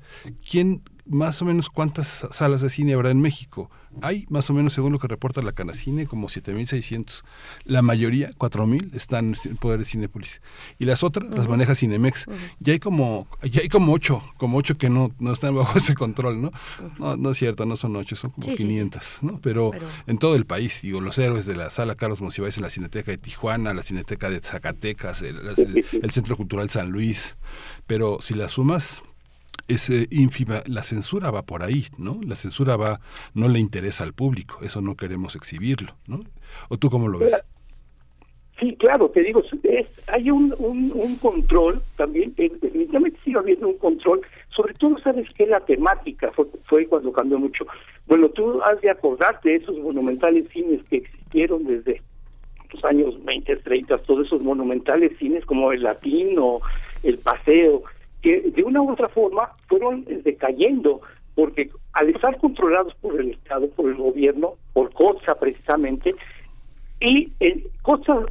¿Quién, más o menos, cuántas salas de cine habrá en México? Hay, más o menos, según lo que reporta la Canacine, como 7.600. La mayoría, 4.000, están en poder de Cinepolis. Y las otras las maneja Cinemex. Ya hay como ya hay como ocho, como ocho que no, no están bajo ese control, ¿no? no, no es cierto, no son ocho, son como 500, ¿no? Pero, en todo el país, digo, los héroes de la sala Carlos Monsiváis en la Cineteca de Tijuana, la Cineteca de Zacatecas, el Centro Cultural San Luis. Pero si las sumas, es ínfima, la censura va por ahí, ¿no? La censura va, no le interesa al público, eso no queremos exhibirlo, ¿no? ¿O tú cómo lo ves? Sí, claro, te digo, es, hay un, un, control también, definitivamente sigue habiendo un control, sobre todo sabes que la temática fue, fue cuando cambió mucho. Bueno, tú has de acordarte de esos monumentales cines que existieron desde los años 20, 30, todos esos monumentales cines como el Latino, el Paseo, que de una u otra forma fueron decayendo porque al estar controlados por el Estado, por el gobierno, por COSA precisamente, y el COSA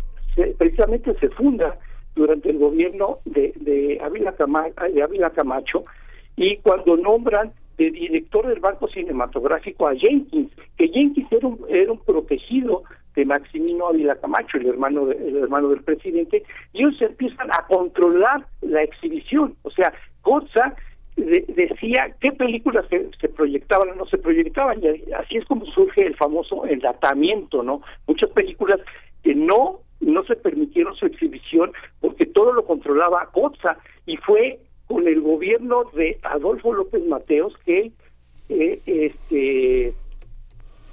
precisamente se funda durante el gobierno de, de, Ávila Camacho, de Ávila Camacho y cuando nombran de director del Banco Cinematográfico a Jenkins, que Jenkins era un, era un protegido de Maximino Ávila Camacho, el hermano, el hermano del presidente, y ellos empiezan a controlar la exhibición. O sea, COSA decía qué películas se, proyectaban o no se proyectaban, y así es como surge el famoso enlatamiento, ¿no? Muchas películas que no no se permitieron su exhibición porque todo lo controlaba COSA y fue con el gobierno de Adolfo López Mateos que eh, este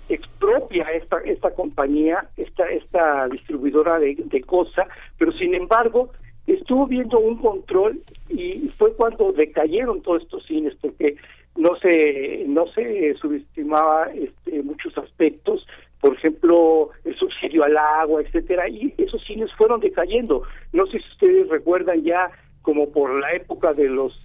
expropia esta esta compañía, esta esta distribuidora de, de cosa, pero sin embargo estuvo viendo un control y fue cuando decayeron todos estos cines porque no se no se subestimaba este, muchos aspectos por ejemplo el subsidio al agua etcétera y esos cines fueron decayendo. No sé si ustedes recuerdan ya como por la época de los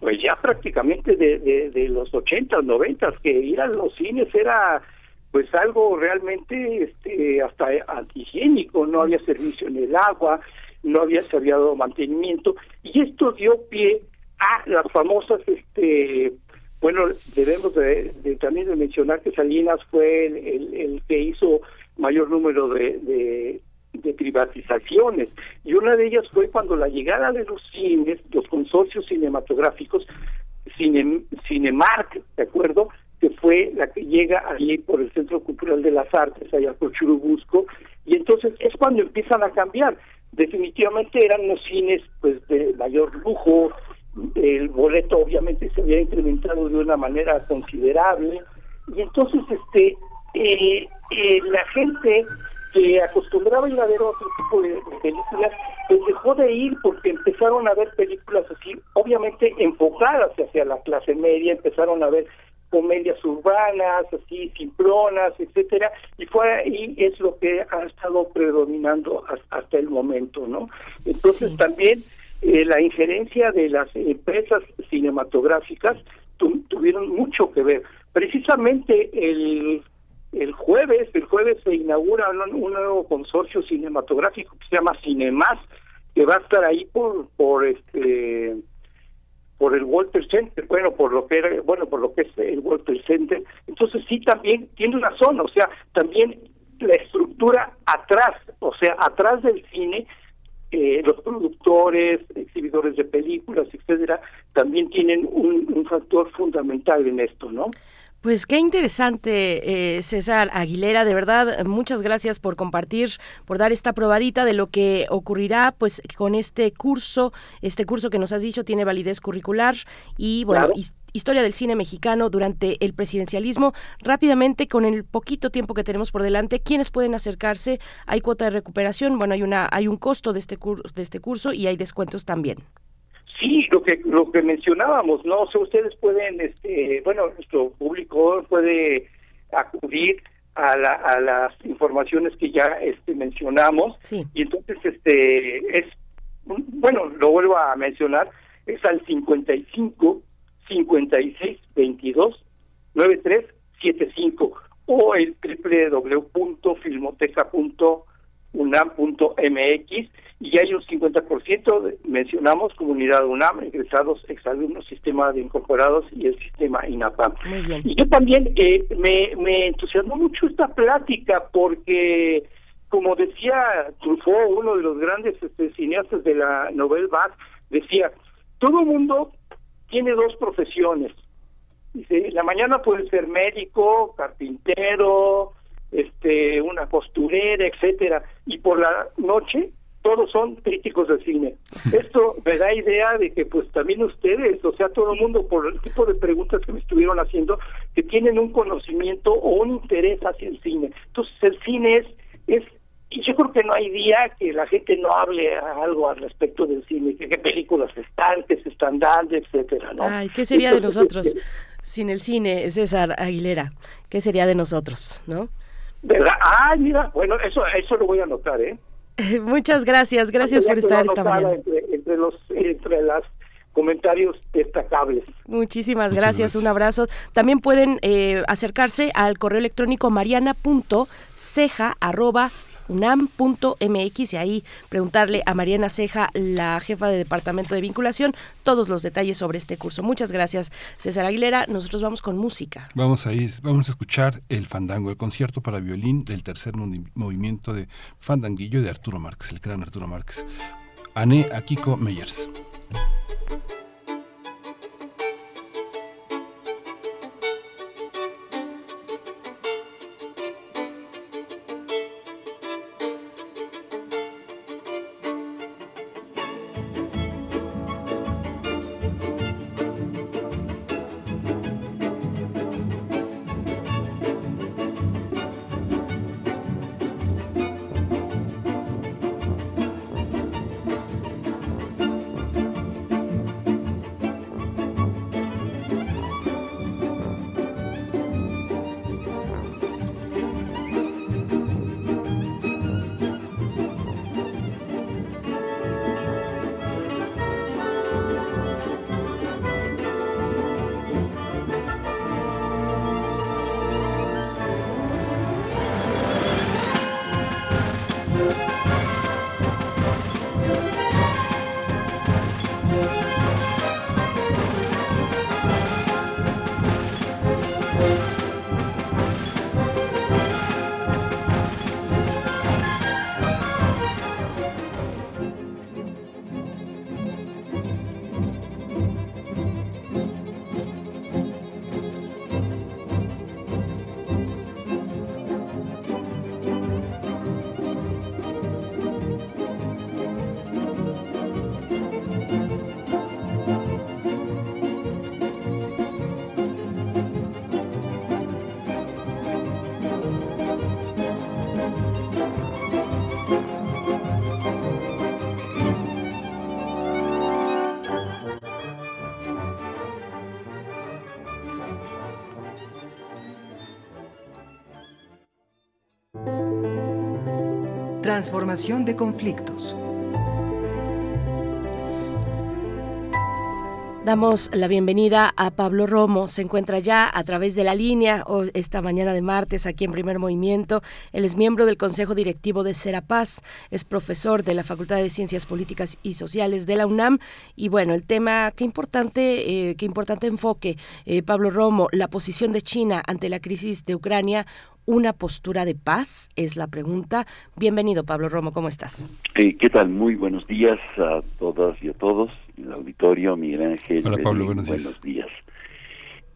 pues ya prácticamente de, de, los ochentas, noventas, que ir a los cines era pues algo realmente este hasta antihigiénico, no había servicio en el agua, no había se había dado mantenimiento, y esto dio pie a las famosas este bueno debemos de, también de mencionar que Salinas fue el, el, que hizo mayor número de, de privatizaciones y una de ellas fue cuando la llegada de los cines, los consorcios cinematográficos, Cine, Cinemark, ¿de acuerdo? Que fue la que llega allí por el Centro Cultural de las Artes, allá por Churubusco, y entonces es cuando empiezan a cambiar. Definitivamente eran los cines pues de mayor lujo, el boleto obviamente se había incrementado de una manera considerable, y entonces este eh, eh, la gente que acostumbraba ir a ver otro tipo de, películas, pues dejó de ir porque empezaron a ver películas así, obviamente enfocadas hacia la clase media, empezaron a ver comedias urbanas, así, simplonas, etcétera, y fue ahí es lo que ha estado predominando hasta el momento, ¿no? Entonces también eh, la injerencia de las empresas cinematográficas tuvieron mucho que ver. Precisamente el el jueves, el jueves se inaugura un, nuevo consorcio cinematográfico que se llama Cinemas, que va a estar ahí por por este por el Walter Center, bueno, por lo que era, bueno, por lo que es el Walter Center. Entonces sí también tiene una zona, o sea, también la estructura atrás, o sea, atrás del cine eh, los productores, exhibidores de películas, etcétera, también tienen un, un factor fundamental en esto, ¿no? Pues qué interesante, eh, César Aguilera, de verdad, muchas gracias por compartir, por dar esta probadita de lo que ocurrirá pues con este curso, este curso que nos has dicho tiene validez curricular y bueno, historia del cine mexicano durante el presidencialismo. Rápidamente, con el poquito tiempo que tenemos por delante, ¿quiénes pueden acercarse? Hay cuota de recuperación, bueno, hay una hay un costo de este de este curso y hay descuentos también. Sí, lo que lo que mencionábamos, no, o ustedes pueden, este, bueno, nuestro público puede acudir a, la, a las informaciones que ya este mencionamos. Y entonces este es bueno, lo vuelvo a mencionar, es al 55 56 22 93 75 o el www.filmoteca.unam.mx y hay un 50%, mencionamos, comunidad UNAM, egresados, exalumnos, sistema de incorporados y el sistema INAPAM. Y yo también eh, me, me entusiasmó mucho esta plática porque, como decía Truffaut, uno de los grandes este, cineastas de la Nouvelle Vague, decía, todo mundo tiene dos profesiones. Dice, la mañana puede ser médico, carpintero, este, una costurera, etcétera, y por la noche todos son críticos de cine. Esto me da idea de que pues también ustedes, o sea, todo el mundo por el tipo de preguntas que me estuvieron haciendo, que tienen un conocimiento o un interés hacia el cine. Entonces el cine es, es y yo creo que no hay día que la gente no hable algo al respecto del cine, que qué películas están, que se están dando, etcétera, ¿no? Ay, ¿qué sería de nosotros este, sin el cine, César Aguilera? ¿Qué sería de nosotros, no? ¿Verdad? Ay, mira, bueno, eso eso lo voy a anotar, ¿eh? Muchas gracias, gracias por estar esta mañana. Entre, los, entre las comentarios destacables. Muchísimas gracias, un abrazo. También pueden eh, acercarse al correo electrónico mariana.ceja unam.mx y ahí preguntarle a Mariana Ceja, la jefa de Departamento de Vinculación, todos los detalles sobre este curso. Muchas gracias, César Aguilera. Nosotros vamos con música. Vamos a vamos a escuchar el fandango, el concierto para violín del tercer movimiento de Fandanguillo de Arturo Márquez, el gran Arturo Márquez. Ané Akiko Meyers. Transformación de conflictos. Damos la bienvenida a Pablo Romo. Se encuentra ya a través de la línea esta mañana de martes aquí en Primer Movimiento. Él es miembro del Consejo Directivo de Serapaz, es profesor de la Facultad de Ciencias Políticas y Sociales de la UNAM. Y bueno, el tema, qué importante, eh, qué importante enfoque, eh, Pablo Romo, la posición de China ante la crisis de Ucrania, una postura de paz? Es la pregunta. Bienvenido, Pablo Romo, ¿cómo estás? ¿Qué tal? Muy buenos días a todas y a todos. El auditorio, Miguel Ángel. Hola, Pablo, buenos, días.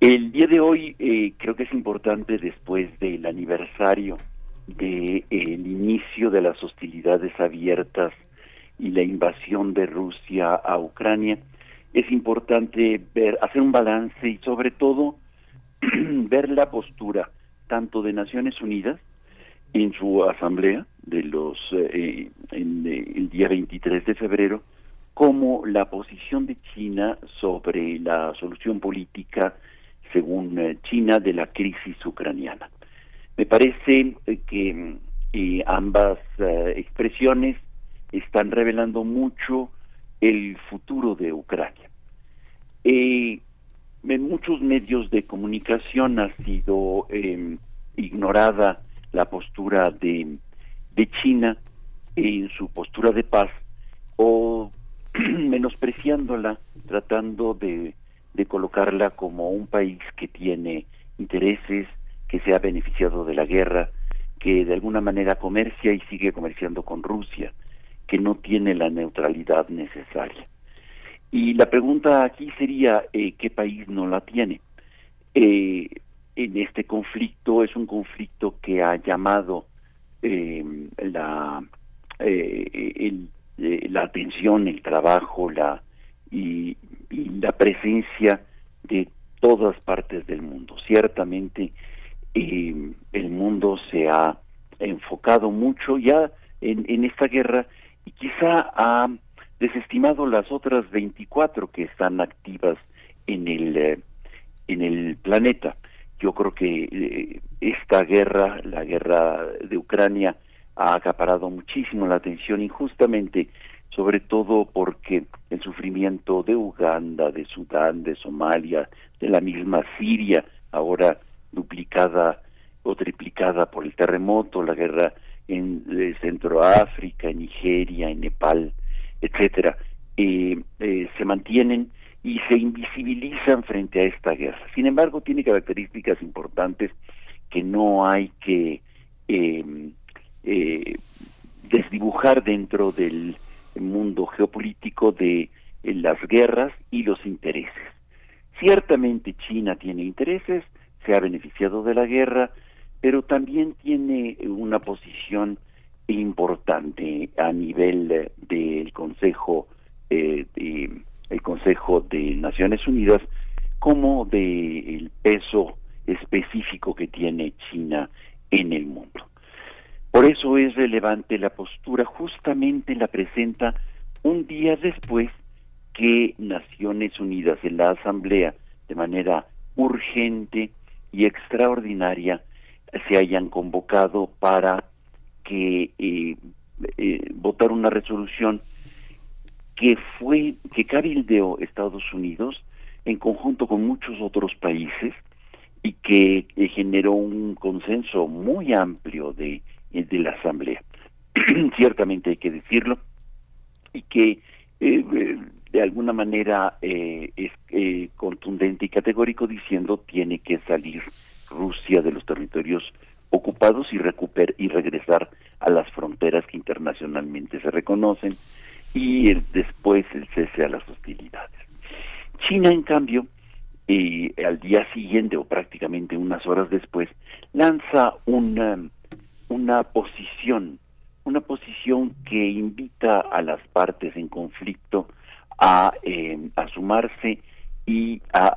El día de hoy eh, creo que es importante después del aniversario del inicio de las hostilidades abiertas y la invasión de Rusia a Ucrania, es importante ver, hacer un balance y sobre todo ver la postura tanto de Naciones Unidas en su asamblea de los eh, en eh, el día 23 de febrero como la posición de China sobre la solución política según eh, China de la crisis ucraniana. Me parece que ambas expresiones están revelando mucho el futuro de Ucrania. en muchos medios de comunicación ha sido eh, ignorada la postura de, de China en su postura de paz o menospreciándola, tratando de, de colocarla como un país que tiene intereses, que se ha beneficiado de la guerra, que de alguna manera comercia y sigue comerciando con Rusia, que no tiene la neutralidad necesaria. Y la pregunta aquí sería, eh, ¿qué país no la tiene? Eh, en este conflicto es un conflicto que ha llamado eh, la eh, eh, la atención el trabajo la y, la presencia de todas partes del mundo. Ciertamente el mundo se ha enfocado mucho ya en, en esta guerra y quizá ha desestimado las otras 24 que están activas en el en el planeta. Yo creo que eh, esta guerra, la guerra de Ucrania, ha acaparado muchísimo la atención y justamente sobre todo porque el sufrimiento de Uganda, de Sudán, de Somalia, de la misma Siria, ahora duplicada o triplicada por el terremoto, la guerra en eh, Centroáfrica, en Nigeria, en Nepal, etcétera, eh, eh, se mantienen y se invisibilizan frente a esta guerra. Sin embargo, tiene características importantes que no hay que em, desdibujar dentro del mundo geopolítico de las guerras y los intereses. Ciertamente China tiene intereses, se ha beneficiado de la guerra, pero también tiene una posición importante a nivel del Consejo eh, de, el Consejo de Naciones Unidas como de el peso específico que tiene China en el mundo. Por eso es relevante la postura, justamente la presenta un día después que Naciones Unidas en la Asamblea, de manera urgente y extraordinaria, se hayan convocado para que eh, eh, votar una resolución que fue que cabildeó Estados Unidos en conjunto con muchos otros países y que eh, generó un consenso muy amplio de, de la Asamblea. Ciertamente hay que decirlo y que de alguna manera es contundente y categórico diciendo tiene que salir Rusia de los territorios ocupados y recuper y regresar a las fronteras que internacionalmente se reconocen y después el cese a las hostilidades. China, en cambio, eh, al día siguiente o prácticamente unas horas después, lanza una, una posición, una posición que invita a las partes en conflicto a, eh, a sumarse y a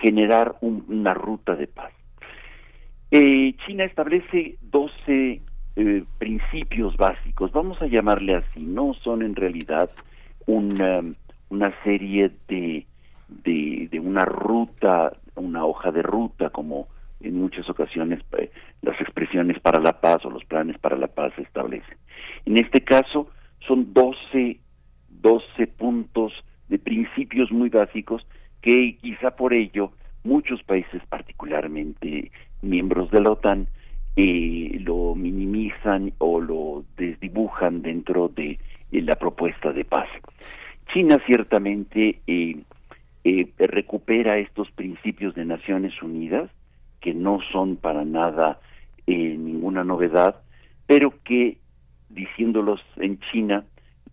generar una ruta de paz. Eh, China establece 12 eh, principios básicos, vamos a llamarle así, no son en realidad una, una serie de, de, una ruta, una hoja de ruta, como en muchas ocasiones eh, las expresiones para la paz o los planes para la paz se establecen. En este caso son 12, 12 puntos de principios muy básicos que quizá por ello muchos países, particularmente miembros de la OTAN, eh, lo minimizan o lo desdibujan dentro de eh, la propuesta de paz. China ciertamente eh, recupera estos principios de Naciones Unidas, que no son para nada ninguna novedad, pero que, diciéndolos en China,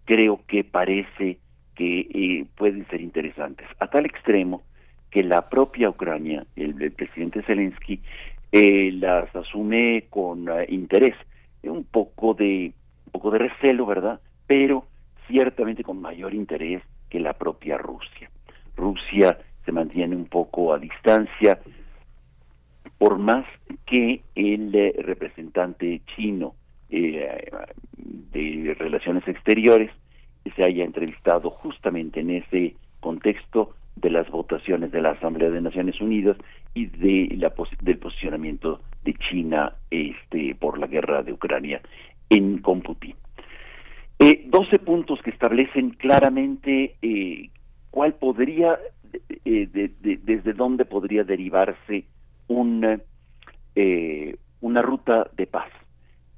creo que parece que eh, pueden ser interesantes, a tal extremo que la propia Ucrania, el, presidente Zelensky, eh, las asume con eh, interés, un poco de un poco de recelo, ¿verdad? Pero ciertamente con mayor interés que la propia Rusia. Rusia se mantiene un poco a distancia, por más que el representante chino de relaciones exteriores se haya entrevistado justamente en ese contexto de las votaciones de la Asamblea de Naciones Unidas y de la del posicionamiento de China este por la guerra de Ucrania en con Putin. Eh, 12 puntos que establecen claramente eh, cuál podría, eh, desde dónde podría derivarse una, eh, una ruta de paz,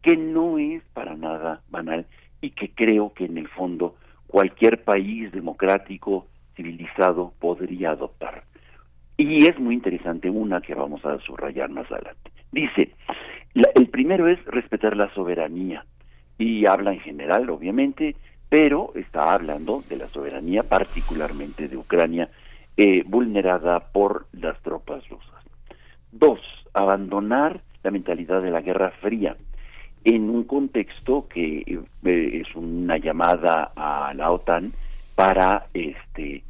que no es para nada banal y que creo que en el fondo cualquier país democrático, civilizado, podría adoptar. Y es muy interesante una que vamos a subrayar más adelante. Dice, el primero es respetar la soberanía, y habla en general, obviamente, pero está hablando de la soberanía particularmente de Ucrania, eh, vulnerada por las tropas rusas. Dos, abandonar la mentalidad de la Guerra Fría en un contexto que eh, es una llamada a la OTAN para este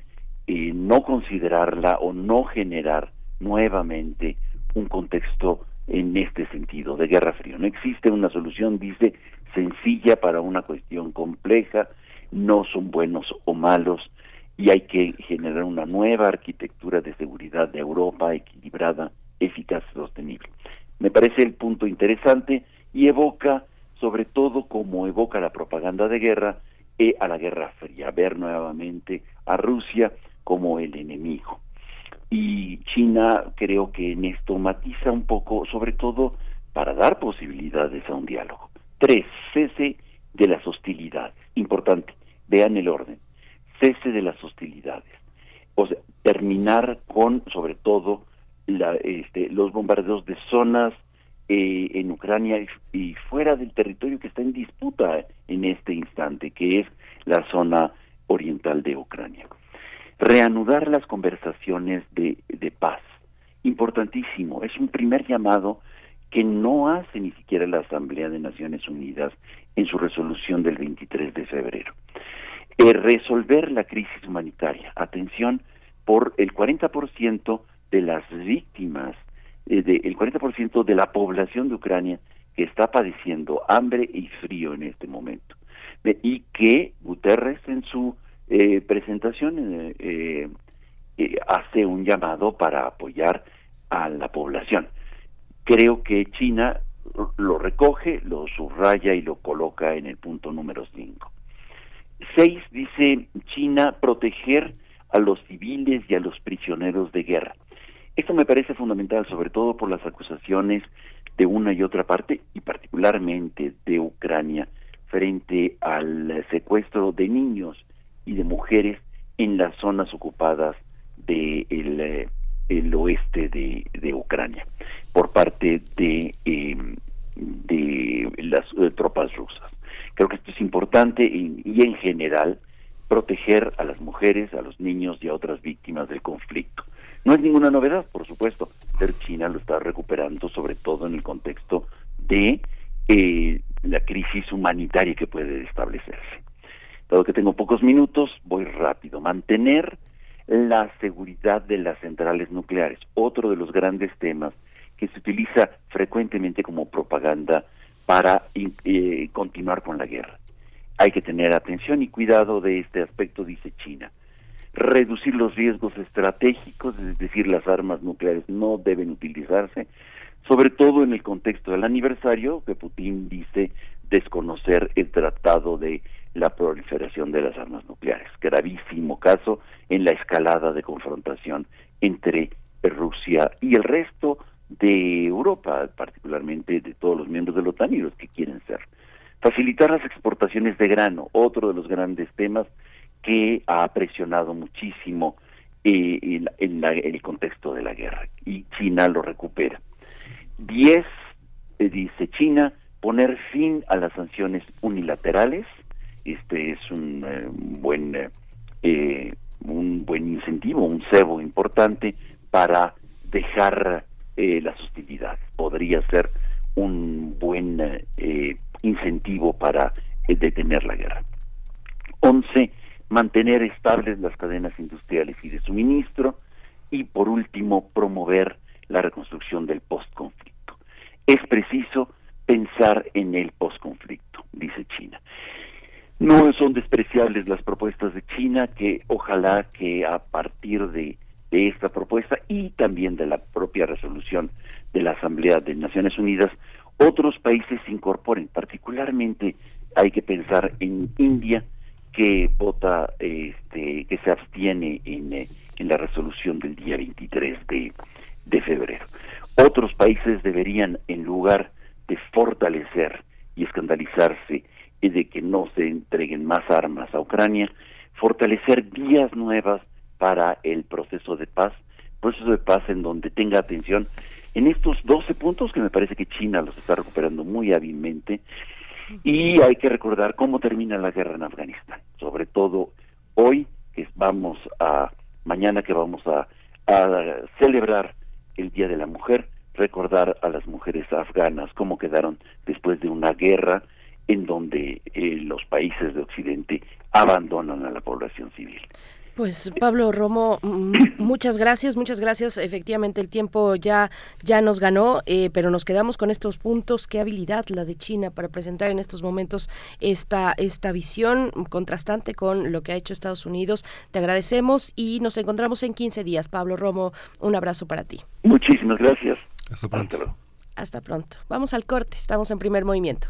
eh, no considerarla o no generar nuevamente un contexto en este sentido de guerra fría. No existe una solución, dice, sencilla para una cuestión compleja, no son buenos o malos y hay que generar una nueva arquitectura de seguridad de Europa equilibrada, eficaz, sostenible. Me parece el punto interesante y evoca sobre todo como evoca la propaganda de guerra e a la Guerra Fría, ver nuevamente a Rusia como el enemigo. Y China creo que en esto matiza un poco, sobre todo para dar posibilidades a un diálogo. Tres, cese de las hostilidades. Importante, vean el orden. Cese de las hostilidades. O sea, terminar con, sobre todo, la, este, los bombardeos de zonas eh, en Ucrania y, fuera del territorio que está en disputa en este instante, que es la zona oriental de Ucrania. Reanudar las conversaciones de, paz, importantísimo, es un primer llamado que no hace ni siquiera la Asamblea de Naciones Unidas en su resolución del 23 de febrero. Eh, resolver la crisis humanitaria. Atención, por el 40% de las víctimas, eh, de, el 40% de la población de Ucrania que está padeciendo hambre y frío en este momento. y que Guterres en su eh, presentación eh, hace un llamado para apoyar a la población. Creo que China lo recoge, lo subraya y lo coloca en el punto número 5. Seis, dice China, proteger a los civiles y a los prisioneros de guerra. Esto me parece fundamental, sobre todo por las acusaciones de una y otra parte, y particularmente de Ucrania, frente al secuestro de niños y de mujeres en las zonas ocupadas del de el oeste de, Ucrania por parte de, em, las eh, tropas rusas. Creo que esto es importante y, y en general proteger a las mujeres, a los niños y a otras víctimas del conflicto. No es ninguna novedad, por supuesto, pero China lo está recuperando sobre todo en el contexto de eh, la crisis humanitaria que puede establecerse. Dado que tengo pocos minutos, voy rápido. Mantener la seguridad de las centrales nucleares, otro de los grandes temas que se utiliza frecuentemente como propaganda para eh, continuar con la guerra. Hay que tener atención y cuidado de este aspecto, dice China. Reducir los riesgos estratégicos, es decir, las armas nucleares no deben utilizarse, sobre todo en el contexto del aniversario que Putin dice desconocer el tratado de la proliferación de las armas nucleares. Gravísimo caso en la escalada de confrontación entre Rusia y el resto de Europa, particularmente de todos los miembros de la OTAN y los que quieren ser. Facilitar las exportaciones de grano, otro de los grandes temas que ha presionado muchísimo eh, en, el contexto de la guerra y China lo recupera. Diez, eh, dice China, poner fin a las sanciones unilaterales. Este es un eh, buen un buen incentivo, un cebo importante para dejar las hostilidades. Podría ser un buen incentivo para detener la guerra. Once, mantener estables las cadenas industriales y de suministro. Y por último, promover la reconstrucción del postconflicto. Es preciso pensar en el postconflicto, dice China. No son despreciables las propuestas de China, que ojalá que a partir de, esta propuesta y también de la propia resolución de la Asamblea de Naciones Unidas otros países se incorporen. Particularmente hay que pensar en India, que vota, este, que se abstiene en, eh, en la resolución del día 23 de, de febrero. Otros países deberían, en lugar de fortalecer y escandalizarse de que no se entreguen más armas a Ucrania, fortalecer vías nuevas para el proceso de paz, proceso de paz en donde tenga atención en estos 12 puntos que me parece que China los está recuperando muy hábilmente y hay que recordar cómo termina la guerra en Afganistán, sobre todo hoy que vamos a mañana que vamos a, celebrar el Día de la Mujer, recordar a las mujeres afganas cómo quedaron después de una guerra en donde eh, los países de Occidente abandonan a la población civil. Pues Pablo Romo, muchas gracias, muchas gracias. Efectivamente el tiempo ya, ya nos ganó, eh, pero nos quedamos con estos puntos. Qué habilidad la de China para presentar en estos momentos esta, esta visión contrastante con lo que ha hecho Estados Unidos. Te agradecemos y nos encontramos en 15 días. Pablo Romo, un abrazo para ti. Muchísimas gracias. Hasta pronto. Hasta pronto. Vamos al corte, estamos en primer movimiento.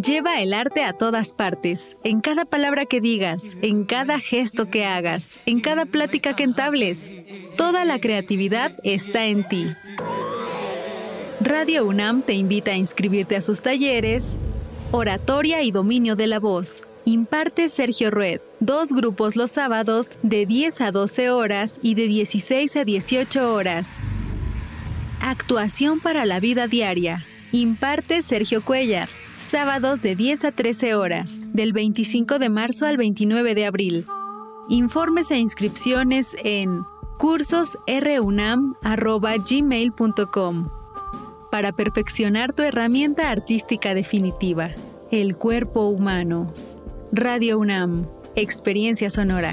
Lleva el arte a todas partes, en cada palabra que digas, en cada gesto que hagas, en cada plática que entables. Toda la creatividad está en ti. Radio UNAM te invita a inscribirte a sus talleres Oratoria y Dominio de la Voz. Imparte Sergio Rued. Dos grupos los sábados de 10 a 12 horas y de 16 a 18 horas. Actuación para la vida diaria. Imparte Sergio Cuellar sábados de 10 a 13 horas, del 25 de marzo al 29 de abril. Informes e inscripciones en cursosrunam.gmail.com para perfeccionar tu herramienta artística definitiva, el cuerpo humano. Radio UNAM, experiencia sonora.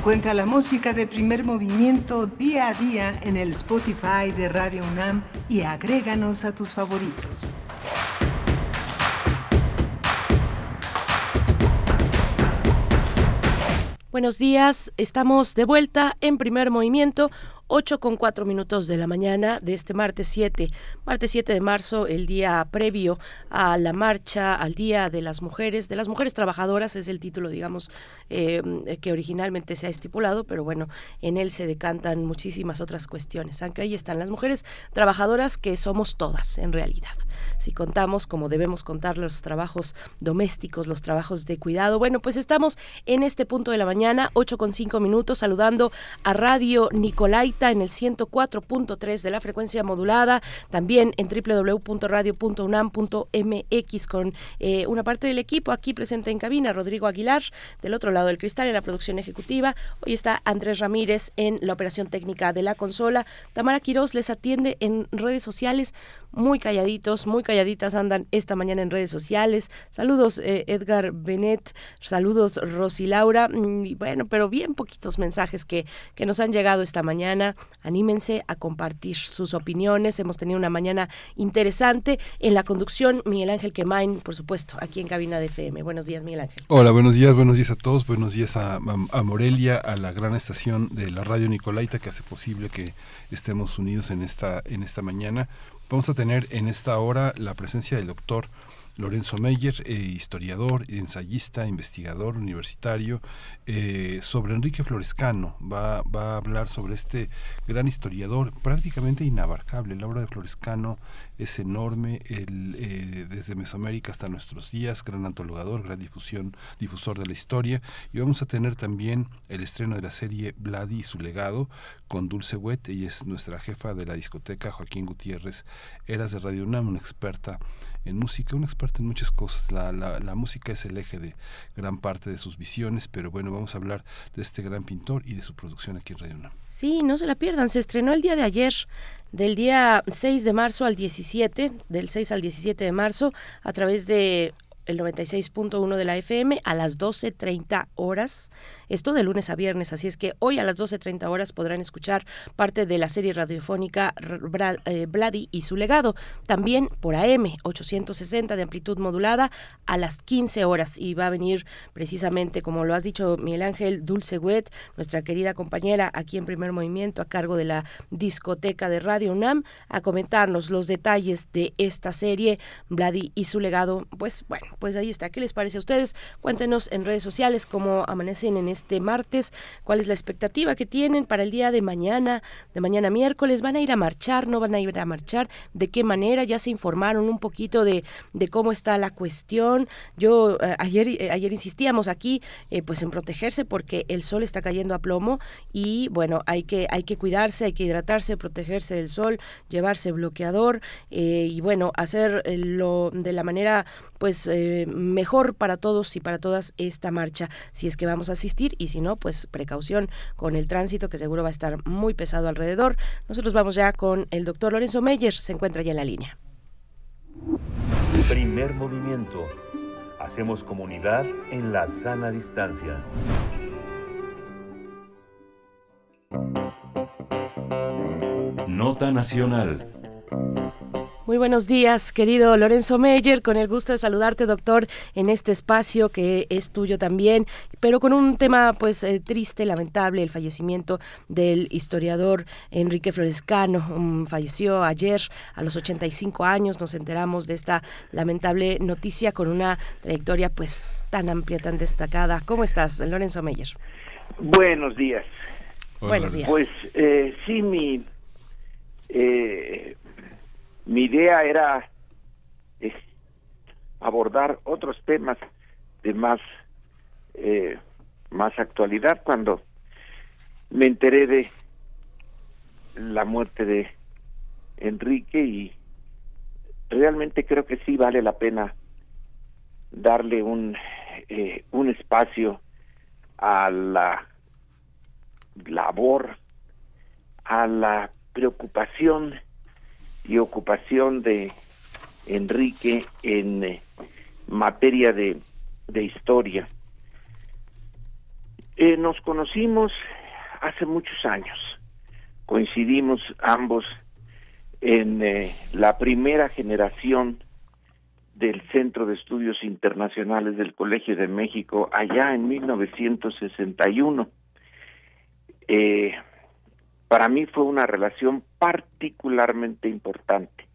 Encuentra la música de primer movimiento día a día en el Spotify de Radio UNAM y agréganos a tus favoritos. Buenos días, estamos de vuelta en primer movimiento. 8 con 4 minutos de la mañana de este martes 7, martes 7 de marzo, el día previo a la marcha, al Día de las Mujeres, de las Mujeres Trabajadoras, es el título, digamos, eh, que originalmente se ha estipulado, pero bueno, en él se decantan muchísimas otras cuestiones, aunque ahí están las mujeres trabajadoras que somos todas, en realidad. Si contamos como debemos contar los trabajos domésticos, los trabajos de cuidado, bueno, pues estamos en este punto de la mañana, 8 con 5 minutos, saludando a Radio En el 104.3 de la frecuencia modulada, también en www.radio.unam.mx con eh, una parte del equipo aquí presente en cabina, Rodrigo Aguilar, del otro lado del cristal en la producción ejecutiva. Hoy está Andrés Ramírez en la operación técnica de la consola. Tamara Quiroz les atiende en redes sociales muy calladitos, muy calladitas andan esta mañana en redes sociales. Saludos eh, Edgar Benet, saludos Rosy Laura, mm, bueno, pero bien poquitos mensajes que, que nos han llegado esta mañana. Anímense a compartir sus opiniones. Hemos tenido una mañana interesante en la conducción. Miguel Ángel Quemain, por supuesto, aquí en cabina de FM. Buenos días, Miguel Ángel. Hola, buenos días, buenos días a todos. Buenos días a, a Morelia, a la gran estación de la radio Nicolaita que hace posible que estemos unidos en esta, en esta mañana. Vamos a tener en esta hora la presencia del doctor Lorenzo Meyer, eh, historiador, ensayista, investigador universitario, eh, sobre Enrique Florescano. Va, va, a hablar sobre este gran historiador prácticamente inabarcable. La obra de Florescano es enorme, el, eh, desde Mesoamérica hasta nuestros días, gran antologador, gran difusión, difusor de la historia. Y vamos a tener también el estreno de la serie Vladi y su legado con Dulce Wet. Ella es nuestra jefa de la discoteca, Joaquín Gutiérrez, eras de Radio UNAM, una experta en música, una experta en muchas cosas. La, la, música es el eje de gran parte de sus visiones, pero bueno, vamos a hablar de este gran pintor y de su producción aquí en Radio. Sí, no se la pierdan, se estrenó el día de ayer del día 6 de marzo al 17, del 6 al 17 de marzo, a través de el 96.1 de la FM a las 12.30 horas esto de lunes a viernes, así es que hoy a las 12.30 horas podrán escuchar parte de la serie radiofónica Vladi y su legado. También por AM 860 de amplitud modulada a las 15 horas y va a venir precisamente, como lo has dicho Miguel Ángel, Dulce Wet, nuestra querida compañera aquí en Primer Movimiento a cargo de la discoteca de Radio UNAM, a comentarnos los detalles de esta serie Vladi y su legado. Pues bueno, pues ahí está. ¿Qué les parece a ustedes? Cuéntenos en redes sociales cómo amanecen en este este martes, cuál es la expectativa que tienen para el día de mañana, de mañana miércoles, van a ir a marchar, no van a ir a marchar, de qué manera, ya se informaron un poquito de, de cómo está la cuestión. Yo eh, ayer, eh, ayer insistíamos aquí eh, pues en protegerse porque el sol está cayendo a plomo y bueno, hay que, hay que cuidarse, hay que hidratarse, protegerse del sol, llevarse bloqueador y bueno, hacerlo de la manera pues eh, mejor para todos y para todas esta marcha, si es que vamos a asistir y si no, pues precaución con el tránsito que seguro va a estar muy pesado alrededor. Nosotros vamos ya con el doctor Lorenzo Meyer, se encuentra ya en la línea. Primer movimiento. Hacemos comunidad en la sana distancia. Nota Nacional. Muy buenos días, querido Lorenzo Meyer, con el gusto de saludarte, doctor, en este espacio que es tuyo también, pero con un tema pues eh, triste, lamentable, el fallecimiento del historiador Enrique Florescano. Um, falleció ayer a los 85 años, nos enteramos de esta lamentable noticia con una trayectoria pues tan amplia, tan destacada. ¿Cómo estás, Lorenzo Meyer? Buenos días. Buenos días. Pues eh, sí, mi... Eh, mi idea era abordar otros temas de más eh, más actualidad cuando me enteré de la muerte de Enrique y realmente creo que sí vale la pena darle un eh, un espacio a la labor a la preocupación y ocupación de Enrique en eh, materia de, de historia. Eh, nos conocimos hace muchos años, coincidimos ambos en eh, la primera generación del Centro de Estudios Internacionales del Colegio de México allá en 1961. Eh, para mí fue una relación particularmente importante.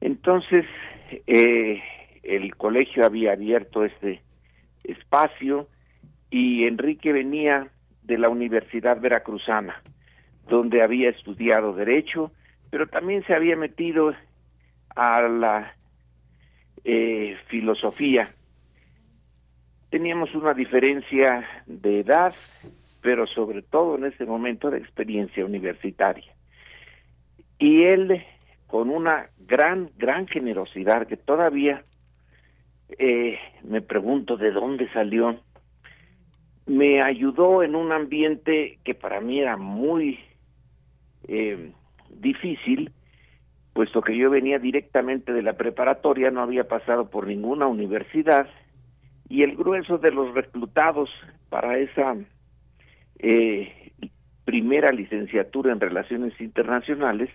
Entonces, eh, el colegio había abierto este espacio y Enrique venía de la Universidad Veracruzana, donde había estudiado Derecho, pero también se había metido a la eh, filosofía. Teníamos una diferencia de edad, pero sobre todo en ese momento de experiencia universitaria. Y él, con una gran, gran generosidad que todavía eh, me pregunto de dónde salió, me ayudó en un ambiente que para mí era muy eh, difícil, puesto que yo venía directamente de la preparatoria, no había pasado por ninguna universidad, y el grueso de los reclutados para esa eh, primera licenciatura en Relaciones Internacionales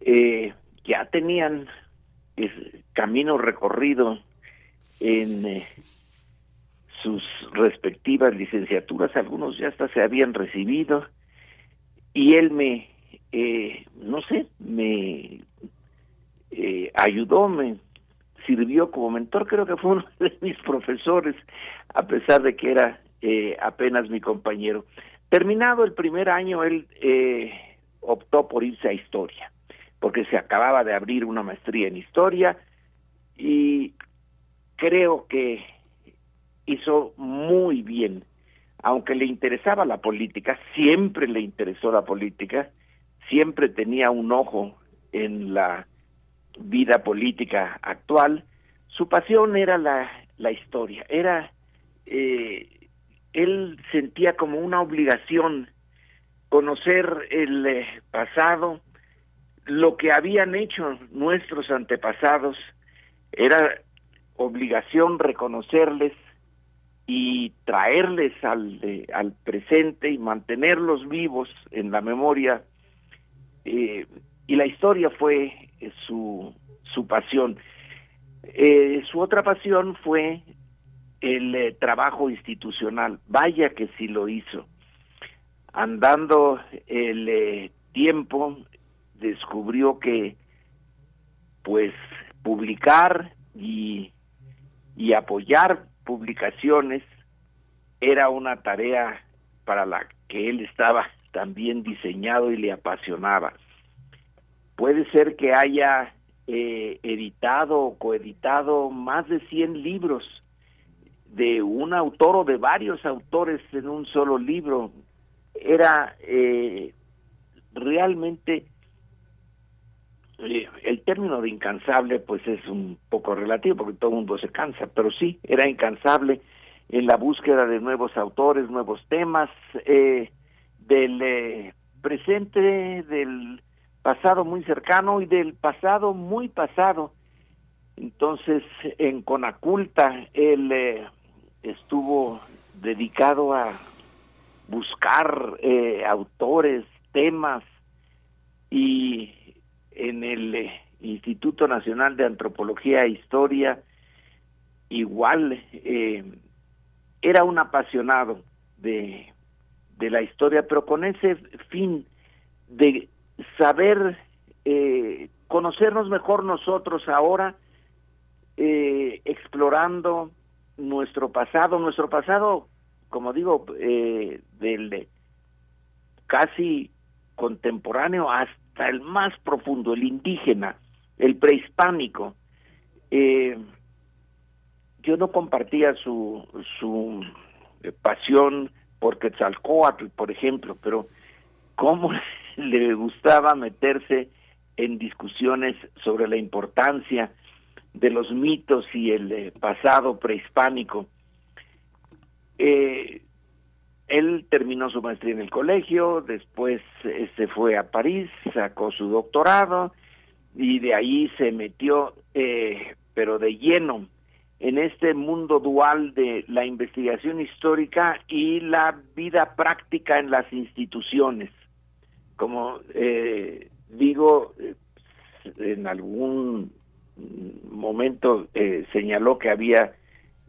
eh, ya tenían camino recorrido en eh, sus respectivas licenciaturas, algunos ya hasta se habían recibido, y él me, eh, no sé, me eh, ayudó, me sirvió como mentor, creo que fue uno de mis profesores, a pesar de que era eh, apenas mi compañero. Terminado el primer año, él eh, optó por irse a historia, porque se acababa de abrir una maestría en historia y creo que hizo muy bien, aunque le interesaba la política, siempre le interesó la política, siempre tenía un ojo en la vida política actual, su pasión era la, la historia, era, eh, él sentía como una obligación conocer el eh, pasado, lo que habían hecho nuestros antepasados, era obligación reconocerles y traerles al, al presente y mantenerlos vivos en la memoria. Eh, y la historia fue eh, su, su pasión. Su otra pasión fue el trabajo institucional. Vaya que sí lo hizo. Andando el tiempo, descubrió que pues publicar y, y apoyar publicaciones era una tarea para la que él estaba también diseñado y le apasionaba. Puede ser que haya eh, editado o coeditado más de 100 libros de un autor o de varios autores en un solo libro. Era eh, realmente eh, el término de incansable pues es un poco relativo porque todo el mundo se cansa, pero sí, era incansable en la búsqueda de nuevos autores, nuevos temas, eh, del eh, presente, del pasado muy cercano y del pasado muy pasado. Entonces, en Conaculta, él eh, estuvo dedicado a buscar eh, autores, temas y en el eh, Instituto Nacional de Antropología e Historia, igual eh, era un apasionado de, de la historia, pero con ese fin de saber conocernos mejor nosotros ahora, explorando nuestro pasado, nuestro pasado, como digo, eh, del casi contemporáneo hasta el más profundo, el indígena, el prehispánico. Eh, yo no compartía su, su eh, pasión por Quetzalcoatl, por ejemplo, pero cómo le gustaba meterse en discusiones sobre la importancia de los mitos y el eh, pasado prehispánico. Eh, él terminó su maestría en el colegio, después eh, se fue a París, sacó su doctorado y de ahí se metió, pero de lleno, en este mundo dual de la investigación histórica y la vida práctica en las instituciones. Como digo, en algún momento eh, señaló que había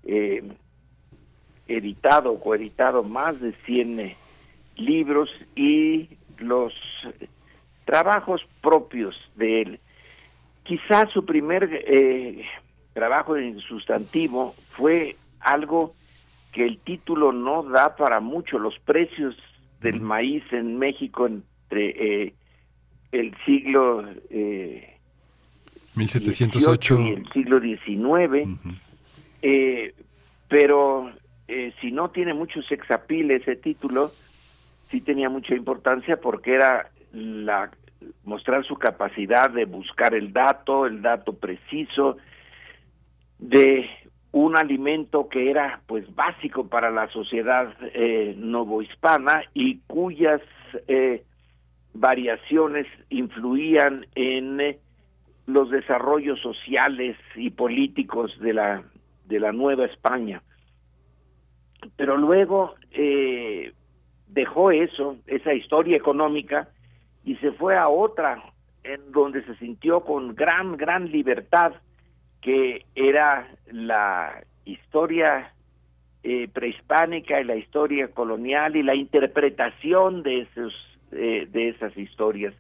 eh, editado o coeditado más de 100 libros y los trabajos propios de él. Quizás su primer eh, trabajo en sustantivo fue algo que el título no da para mucho, los precios del maíz en México entre eh, el siglo eh, 1708 y el siglo XIX, eh, pero eh, si no tiene mucho sexapil ese título, sí tenía mucha importancia porque era la mostrar su capacidad de buscar el dato, el dato preciso de un alimento que era pues básico para la sociedad eh, novohispana y cuyas eh, variaciones influían en eh, los desarrollos sociales y políticos de la de la Nueva España. Pero luego eh, dejó eso, esa historia económica, y se fue a otra en donde se sintió con gran, gran libertad, que era la historia eh, prehispánica y la historia colonial y la interpretación de esos eh, de esas historias.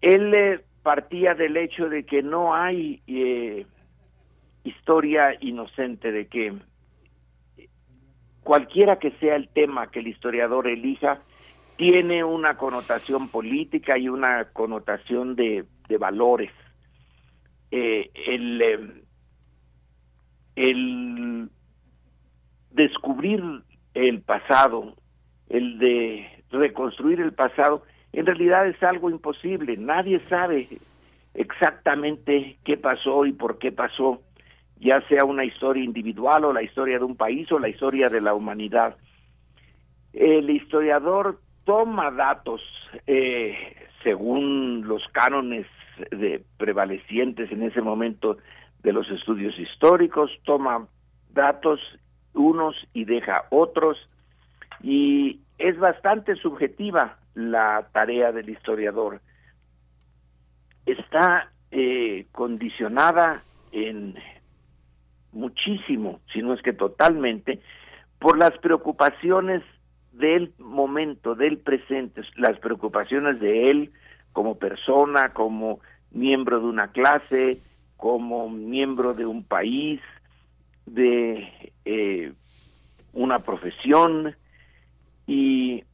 Él eh, partía del hecho de que no hay eh, historia inocente, de que cualquiera que sea el tema que el historiador elija, tiene una connotación política y una connotación de, valores. Eh, el, eh, el descubrir el pasado, el de reconstruir el pasado, en realidad es algo imposible. Nadie sabe exactamente qué pasó y por qué pasó, ya sea una historia individual o la historia de un país o la historia de la humanidad. El historiador toma datos eh, según los cánones de prevalecientes en ese momento de los estudios históricos, toma datos unos y deja otros y es bastante subjetiva la tarea del historiador. Está eh, condicionada en muchísimo, si no es que totalmente, por las preocupaciones del momento, del presente, las preocupaciones de él como persona, como miembro de una clase, como miembro de un país, de eh, una profesión y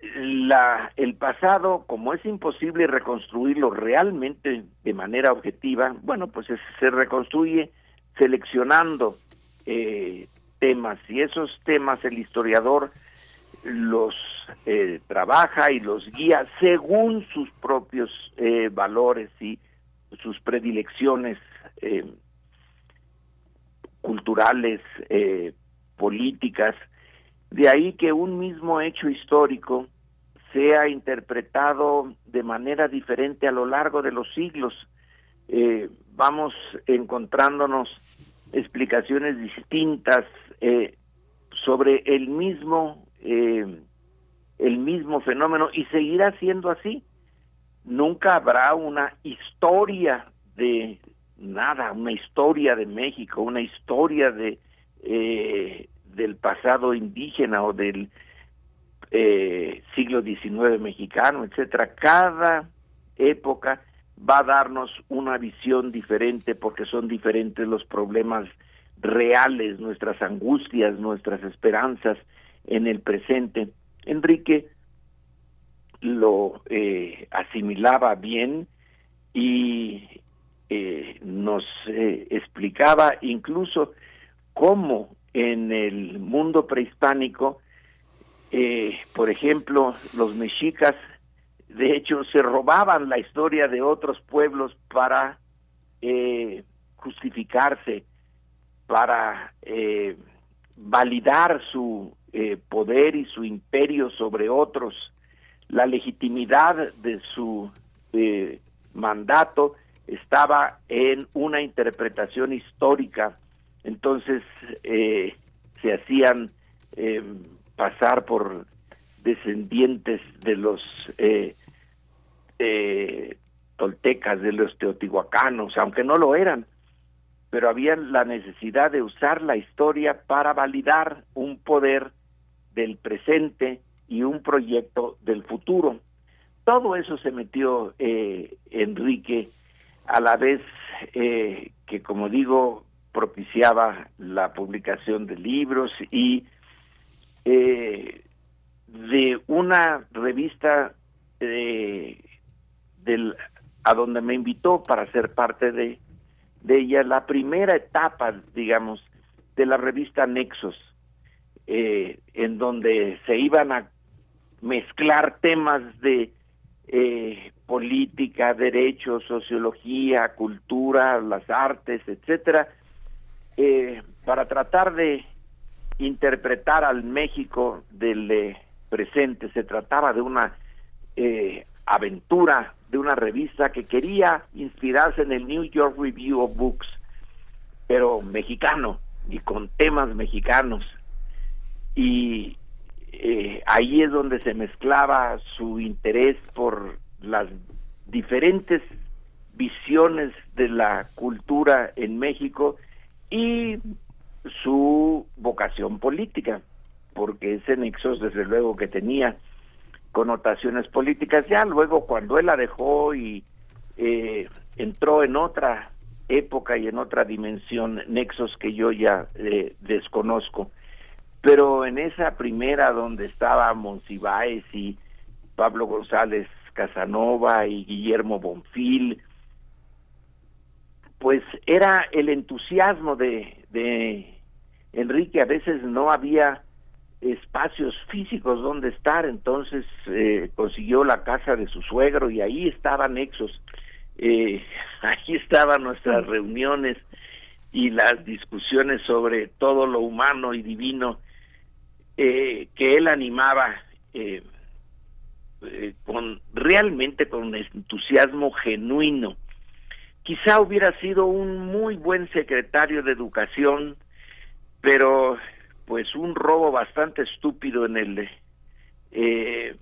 la el pasado como es imposible reconstruirlo realmente de manera objetiva bueno pues se reconstruye seleccionando eh, temas y esos temas el historiador los eh, trabaja y los guía según sus propios eh, valores y sus predilecciones eh, culturales, eh, políticas. De ahí que un mismo hecho histórico sea interpretado de manera diferente a lo largo de los siglos. Eh, vamos encontrándonos explicaciones distintas eh, sobre el mismo eh, el mismo fenómeno y seguirá siendo así. Nunca habrá una historia de nada, una historia de México, una historia de eh, del pasado indígena o del eh, siglo XIX mexicano, etcétera. Cada época va a darnos una visión diferente porque son diferentes los problemas reales, nuestras angustias, nuestras esperanzas en el presente. Enrique lo eh, asimilaba bien y eh, nos eh, explicaba incluso cómo en el mundo prehispánico, eh, por ejemplo, los mexicas, de hecho, se robaban la historia de otros pueblos para eh, justificarse, para eh, validar su eh, poder y su imperio sobre otros, la legitimidad de su eh, mandato estaba en una interpretación histórica, entonces eh, se hacían eh, pasar por descendientes de los eh, eh, toltecas, de los teotihuacanos, aunque no lo eran, pero había la necesidad de usar la historia para validar un poder del presente y un proyecto del futuro. Todo eso se metió eh, Enrique a la vez eh, que, como digo, propiciaba la publicación de libros y eh, de una revista eh, del, a donde me invitó para ser parte de, de ella, la primera etapa, digamos, de la revista Nexos, eh, en donde se iban a mezclar temas de política, derecho, sociología, cultura, las artes, etcétera, eh, para tratar de interpretar al México del eh, presente. Se trataba de una eh, aventura, de una revista que quería inspirarse en el New York Review of Books, pero mexicano y con temas mexicanos. Y eh, ahí es donde se mezclaba su interés por las diferentes visiones de la cultura en México y su vocación política, porque ese Nexos desde luego que tenía connotaciones políticas. Ya luego cuando él la dejó y eh, entró en otra época y en otra dimensión, Nexos que yo ya eh, desconozco. Pero en esa primera donde estaba Monsiváis y Pablo González Casanova y Guillermo Bonfil, pues era el entusiasmo de, de Enrique, a veces no había espacios físicos donde estar, entonces eh, consiguió la casa de su suegro y ahí estaban Nexos, eh, ahí estaban nuestras reuniones y las discusiones sobre todo lo humano y divino eh, que él animaba eh, eh, con realmente con entusiasmo genuino. Quizá hubiera sido un muy buen secretario de educación, pero pues un robo bastante estúpido en el eh,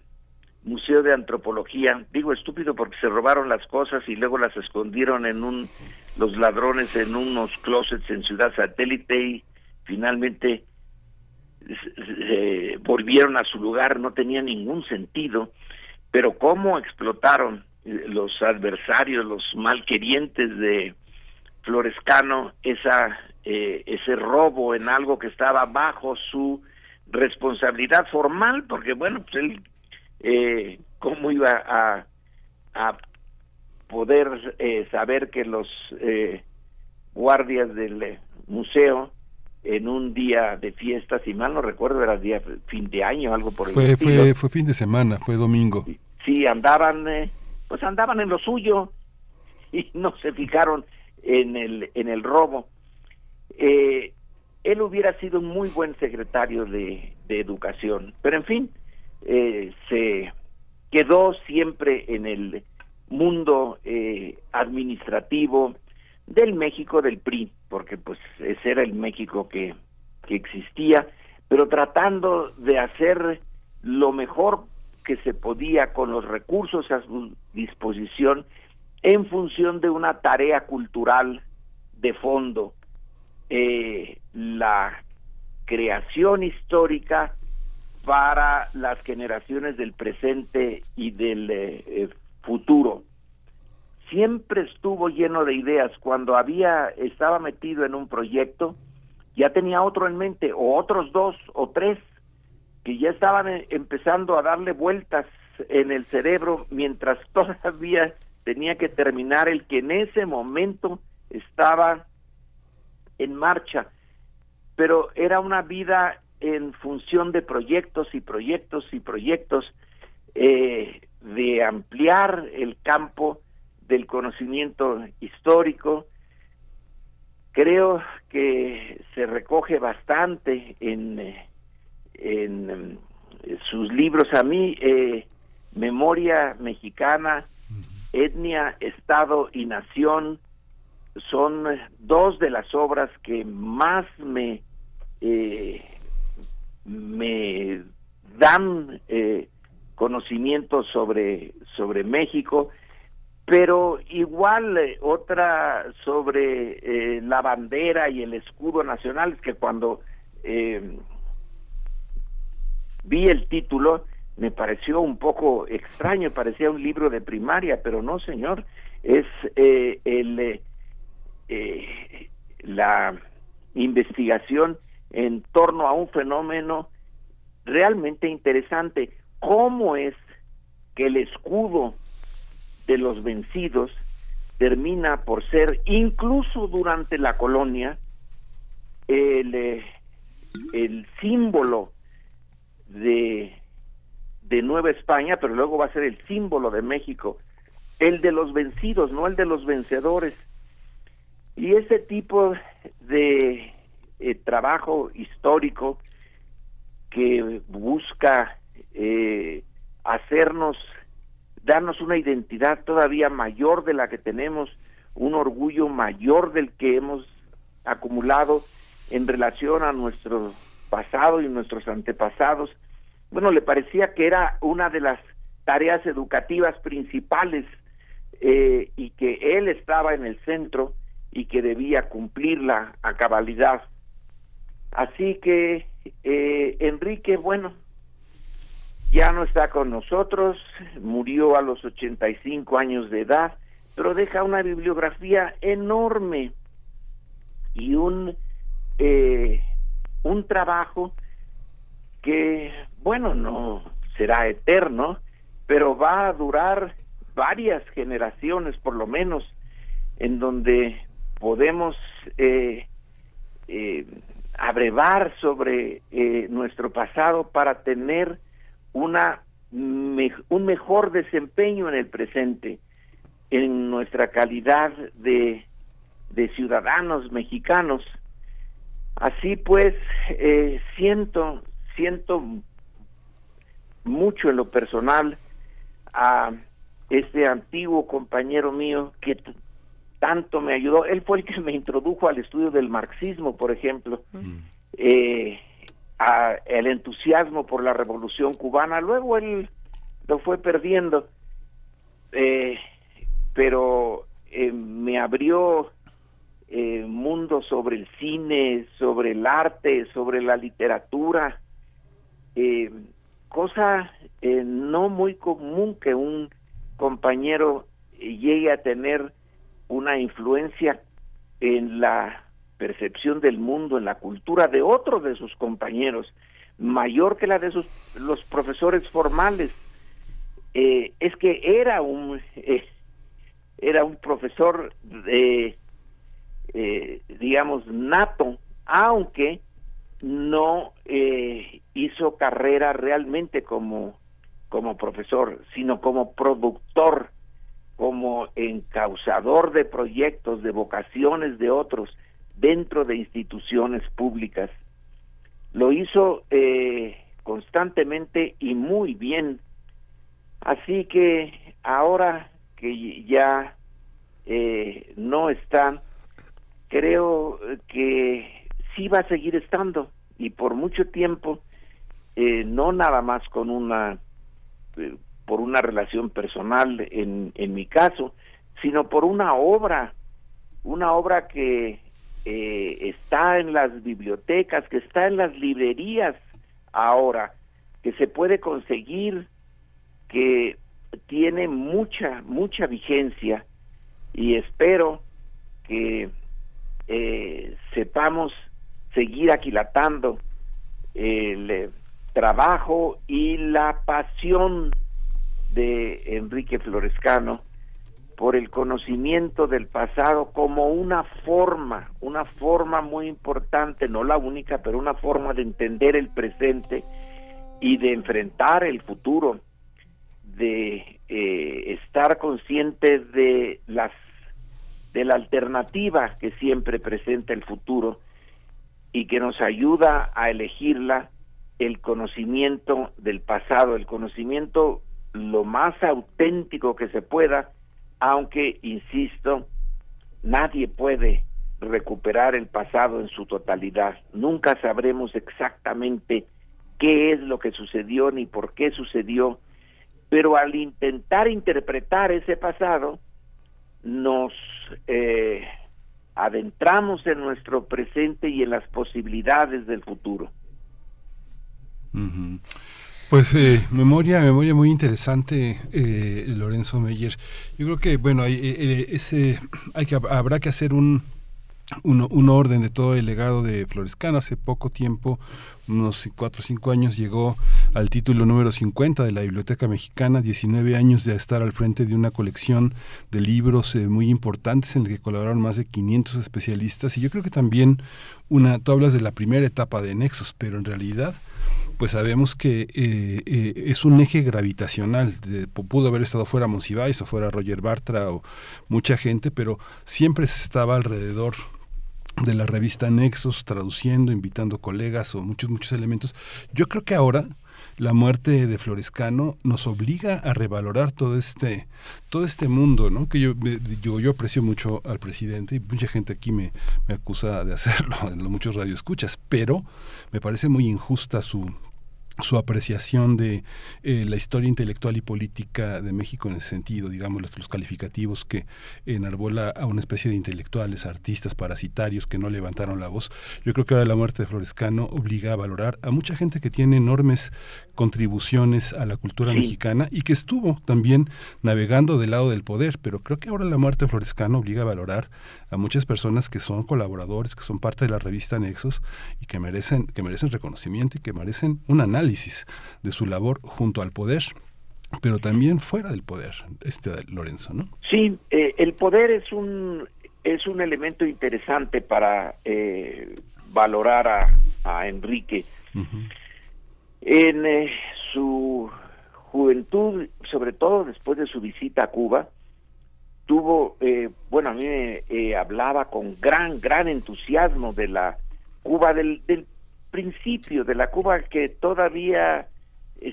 Museo de Antropología. Digo estúpido porque se robaron las cosas y luego las escondieron en un los ladrones en unos closets en Ciudad Satélite y finalmente eh, volvieron a su lugar, no tenía ningún sentido, pero cómo explotaron los adversarios, los malquerientes de Florescano, esa, eh, ese robo en algo que estaba bajo su responsabilidad formal, porque bueno, pues él, eh, ¿cómo iba a, a poder eh, saber que los eh, guardias del museo en un día de fiesta, si mal no recuerdo, era día fin de año, algo por el Fue, estilo. fue, fue fin de semana, fue domingo. Sí, andaban, eh, pues andaban en lo suyo y no se fijaron en el, en el robo. Eh, él hubiera sido un muy buen secretario de, de educación, pero en fin, eh, se quedó siempre en el mundo eh, administrativo del México del PRI, porque pues ese era el México que, que existía, pero tratando de hacer lo mejor que se podía con los recursos a su disposición en función de una tarea cultural de fondo, eh, la creación histórica para las generaciones del presente y del eh, eh, futuro. Siempre estuvo lleno de ideas. Cuando había estaba metido en un proyecto, ya tenía otro en mente, o otros dos o tres, que ya estaban eh, empezando a darle vueltas en el cerebro mientras todavía tenía que terminar el que en ese momento estaba en marcha. Pero era una vida en función de proyectos y proyectos y proyectos, eh, de ampliar el campo del conocimiento histórico. Creo que se recoge bastante en, eh, en eh, sus libros. A mí, eh, Memoria Mexicana, Etnia, Estado y Nación son dos de las obras que más me eh, me dan eh, conocimiento sobre sobre México pero igual eh, otra sobre eh, la bandera y el escudo nacional es que cuando eh, vi el título me pareció un poco extraño, parecía un libro de primaria, pero no, señor, es eh, el, eh, la investigación en torno a un fenómeno realmente interesante. ¿Cómo es que el escudo de los vencidos termina por ser, incluso durante la colonia, el, eh, el símbolo de, de Nueva España, pero luego va a ser el símbolo de México, el de los vencidos, no el de los vencedores. Y ese tipo de eh, trabajo histórico que busca eh, hacernos, darnos una identidad todavía mayor de la que tenemos, un orgullo mayor del que hemos acumulado en relación a nuestro pasado y nuestros antepasados. Bueno, le parecía que era una de las tareas educativas principales eh, y que él estaba en el centro y que debía cumplirla a cabalidad. Así que eh, Enrique, bueno, ya no está con nosotros, murió a los 85 años de edad, pero deja una bibliografía enorme y un eh, un trabajo que, bueno, no será eterno, pero va a durar varias generaciones por lo menos, en donde podemos eh, eh, abrevar sobre eh, nuestro pasado para tener una un mejor desempeño en el presente, en nuestra calidad de, de ciudadanos mexicanos. Así pues, eh, siento, siento mucho en lo personal a este antiguo compañero mío que tanto me ayudó. Él fue el que me introdujo al estudio del marxismo, por ejemplo, mm. eh, a el entusiasmo por la revolución cubana. Luego él lo fue perdiendo, eh, pero eh, me abrió eh, mundo sobre el cine, sobre el arte, sobre la literatura, eh, cosa eh, no muy común que un compañero llegue a tener una influencia en la percepción del mundo, en la cultura de otros de sus compañeros, mayor que la de sus, los profesores formales. Eh, es que era un eh, era un profesor de eh, digamos nato, aunque no hizo carrera realmente como como profesor, sino como productor como encausador de proyectos, de vocaciones de otros dentro de instituciones públicas. Lo hizo eh, constantemente y muy bien. Así que ahora que ya eh, no está, creo que sí va a seguir estando y por mucho tiempo, eh, no nada más con una por una relación personal en, en mi caso, sino por una obra, una obra que eh, está en las bibliotecas, que está en las librerías ahora, que se puede conseguir, que tiene mucha, mucha vigencia y espero que eh, sepamos seguir aquilatando el eh, trabajo y la pasión de Enrique Florescano por el conocimiento del pasado como una forma, una forma muy importante, no la única, pero una forma de entender el presente y de enfrentar el futuro, de eh, estar consciente de las de la alternativa que siempre presenta el futuro y que nos ayuda a elegirla el conocimiento del pasado, el conocimiento lo más auténtico que se pueda, aunque, insisto, nadie puede recuperar el pasado en su totalidad. Nunca sabremos exactamente qué es lo que sucedió ni por qué sucedió, pero al intentar interpretar ese pasado, nos eh, adentramos en nuestro presente y en las posibilidades del futuro. Pues eh, memoria, memoria muy interesante, eh, Lorenzo Meyer. Yo creo que bueno, hay, eh, ese, hay que habrá que hacer un, un, orden de todo el legado de Florescano. Hace poco tiempo, unos cuatro o cinco años, llegó al título número 50 de la Biblioteca Mexicana, 19 años de estar al frente de una colección de libros muy importantes en el que colaboraron más de 500 especialistas. Y yo creo que también una, tú hablas de la primera etapa de Nexos, pero en realidad pues sabemos que eh, eh, es un eje gravitacional. pudo haber estado fuera Monsiváis o fuera Roger Bartra o mucha gente, pero siempre estaba alrededor de la revista Nexos, traduciendo, invitando colegas o muchos, muchos elementos. Yo creo que ahora la muerte de Florescano nos obliga a revalorar todo este todo este mundo, ¿no? Que yo yo, yo aprecio mucho al presidente y mucha gente aquí me, me acusa de hacerlo en muchos radioescuchas, pero me parece muy injusta su su apreciación de eh, la historia intelectual y política de México en ese sentido, digamos, los, calificativos que enarbola a una especie de intelectuales, artistas, parasitarios que no levantaron la voz. Yo creo que ahora la muerte de Florescano obliga a valorar a mucha gente que tiene enormes contribuciones a la cultura mexicana y que estuvo también navegando del lado del poder, pero creo que ahora la muerte de Florescano obliga a valorar a muchas personas que son colaboradores, que son parte de la revista Nexos y que merecen, que merecen reconocimiento y que merecen un análisis de su labor junto al poder pero también fuera del poder, este Lorenzo, ¿no? Sí, eh, el poder es un es un elemento interesante para eh, valorar a, a Enrique. En eh, su juventud, sobre todo después de su visita a Cuba, tuvo, eh, bueno, a mí me eh, hablaba con gran, gran entusiasmo de la Cuba del, del principio, de la Cuba que todavía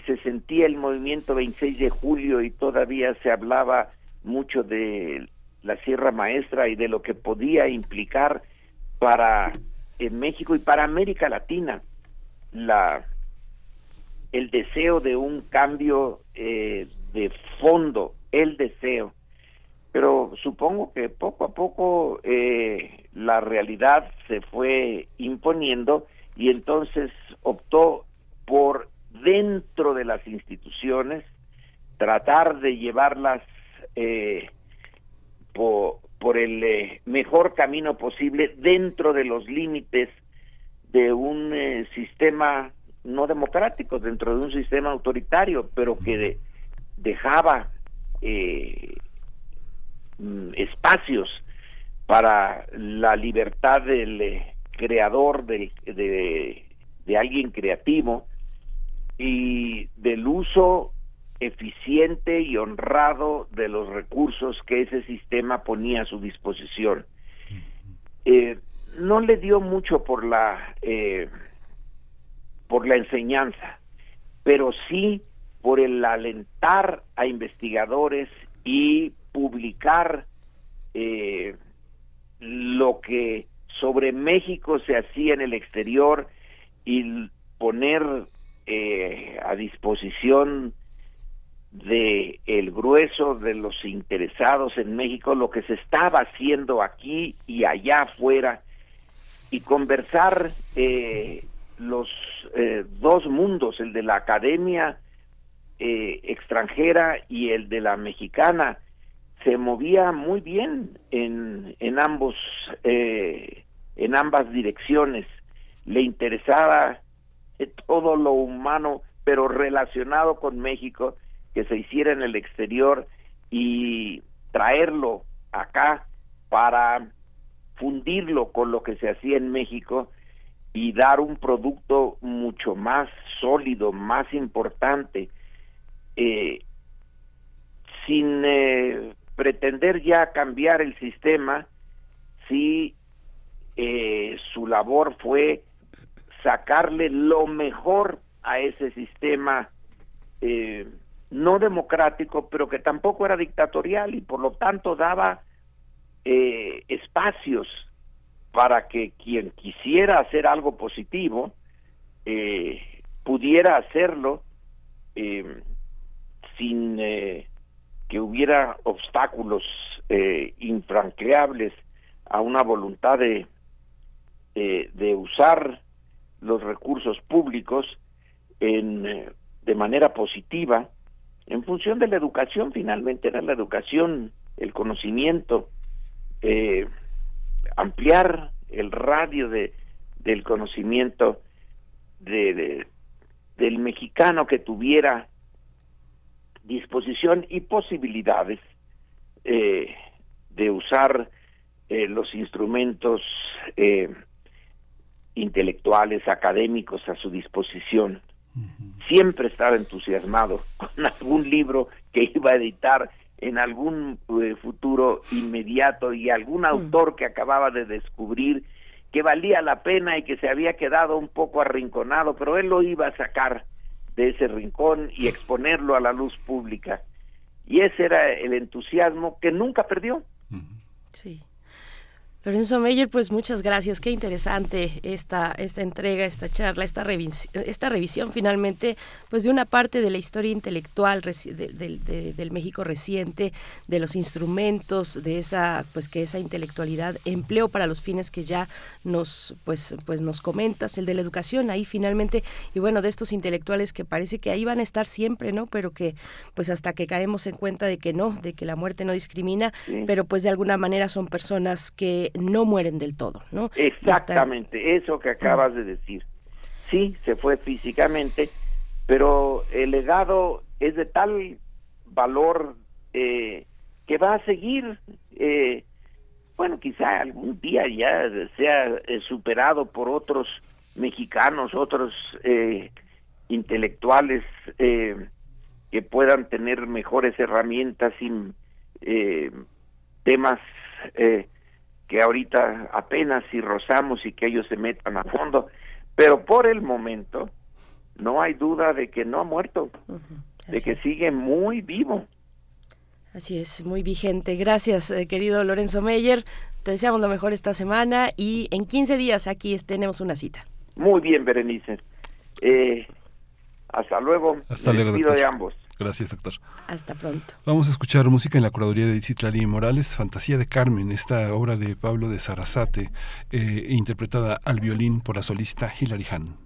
se sentía el movimiento 26 de julio y todavía se hablaba mucho de la Sierra Maestra y de lo que podía implicar para México y para América Latina la el deseo de un cambio eh, de fondo, el deseo. Pero supongo que poco a poco eh, la realidad se fue imponiendo y entonces optó por dentro de las instituciones tratar de llevarlas eh, por, por, el eh, mejor camino posible dentro de los límites de un eh, sistema no democráticos dentro de un sistema autoritario, pero que dejaba eh, mm, espacios para la libertad del eh, creador, de, de alguien creativo y del uso eficiente y honrado de los recursos que ese sistema ponía a su disposición. Eh, no le dio mucho por la eh, por la enseñanza, pero sí por el alentar a investigadores y publicar eh, lo que sobre México se hacía en el exterior y poner eh, a disposición de el grueso de los interesados en México lo que se estaba haciendo aquí y allá afuera y conversar eh, los eh, dos mundos, el de la academia eh, extranjera y el de la mexicana, se movía muy bien en, en ambos eh, en ambas direcciones. Le interesaba todo lo humano, pero relacionado con México, que se hiciera en el exterior y traerlo acá para fundirlo con lo que se hacía en México y dar un producto mucho más sólido, más importante, eh, sin eh, pretender ya cambiar el sistema, si eh, su labor fue sacarle lo mejor a ese sistema no democrático, pero que tampoco era dictatorial y por lo tanto daba espacios para que quien quisiera hacer algo positivo eh, pudiera hacerlo eh, sin eh, que hubiera obstáculos infranqueables a una voluntad de, de usar los recursos públicos en, de manera manera positiva en función de la educación, finalmente era la educación, el conocimiento, eh, ampliar el radio de, del conocimiento de, del mexicano que tuviera disposición y posibilidades eh, de usar eh, los instrumentos eh, intelectuales, académicos a su disposición. Siempre estaba entusiasmado con algún libro que iba a editar en algún eh, futuro inmediato y algún mm. autor que acababa de descubrir que valía la pena y que se había quedado un poco arrinconado, pero él lo iba a sacar de ese rincón y exponerlo a la luz pública. Y ese era el entusiasmo que nunca perdió. Sí. Lorenzo Meyer, pues muchas gracias. Qué interesante esta, esta entrega, esta charla, esta, revisión, esta revisión finalmente pues de una parte de la historia intelectual del México reciente, de los instrumentos, de esa pues que esa intelectualidad empleó para los fines que ya nos pues pues nos comentas, el de la educación ahí finalmente y bueno, de estos intelectuales que parece que ahí van a estar siempre, ¿no? Pero que pues hasta que caemos en cuenta de que no, de que la muerte no discrimina, pero pues de alguna manera son personas que no mueren del todo, ¿no? Exactamente, eso que acabas de decir. Sí, se fue físicamente, pero el legado es de tal valor eh, que va a seguir, eh, bueno, quizá algún día ya sea eh, superado por otros mexicanos, otros intelectuales que puedan tener mejores herramientas sin temas que ahorita apenas si rozamos y que ellos se metan a fondo, pero por el momento no hay duda de que no ha muerto, de que sigue muy vivo. Así es, muy vigente. Gracias, eh, querido Lorenzo Meyer. Te deseamos lo mejor esta semana y en 15 días aquí tenemos una cita. Muy bien, Berenice. Eh, hasta luego. Hasta luego. de ambos. Gracias, doctor. Hasta pronto. Vamos a escuchar música en la curaduría de Citlali Morales, Fantasía de Carmen, esta obra de Pablo de Sarasate, eh, interpretada al violín por la solista Hilary Hahn.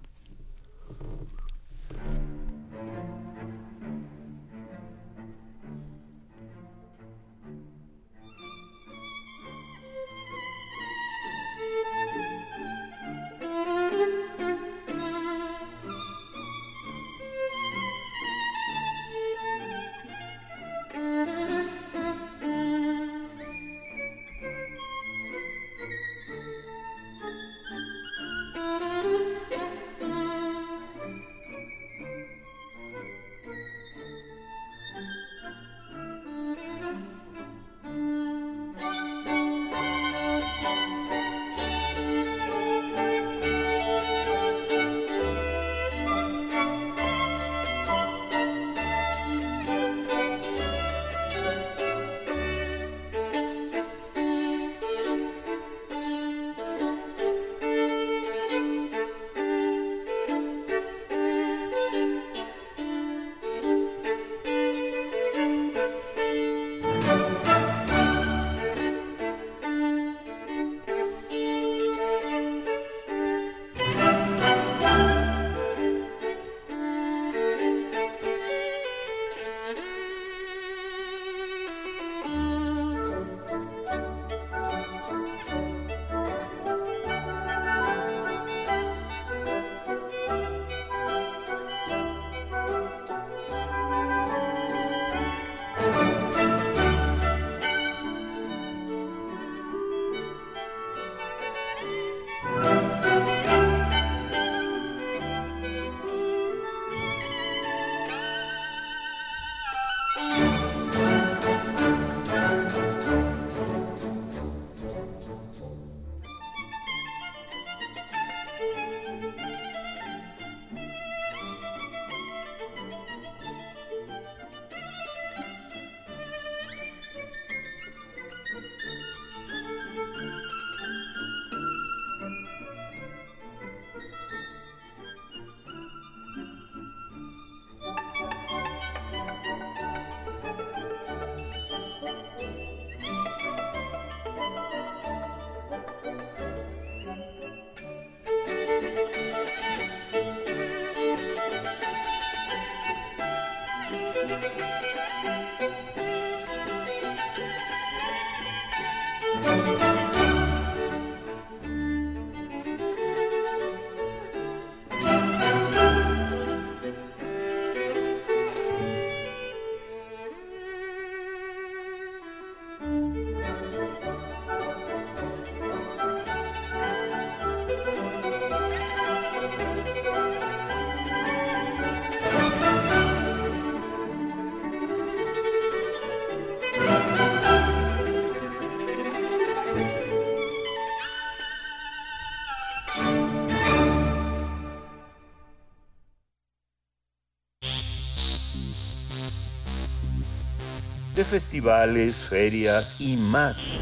Festivales, ferias y más.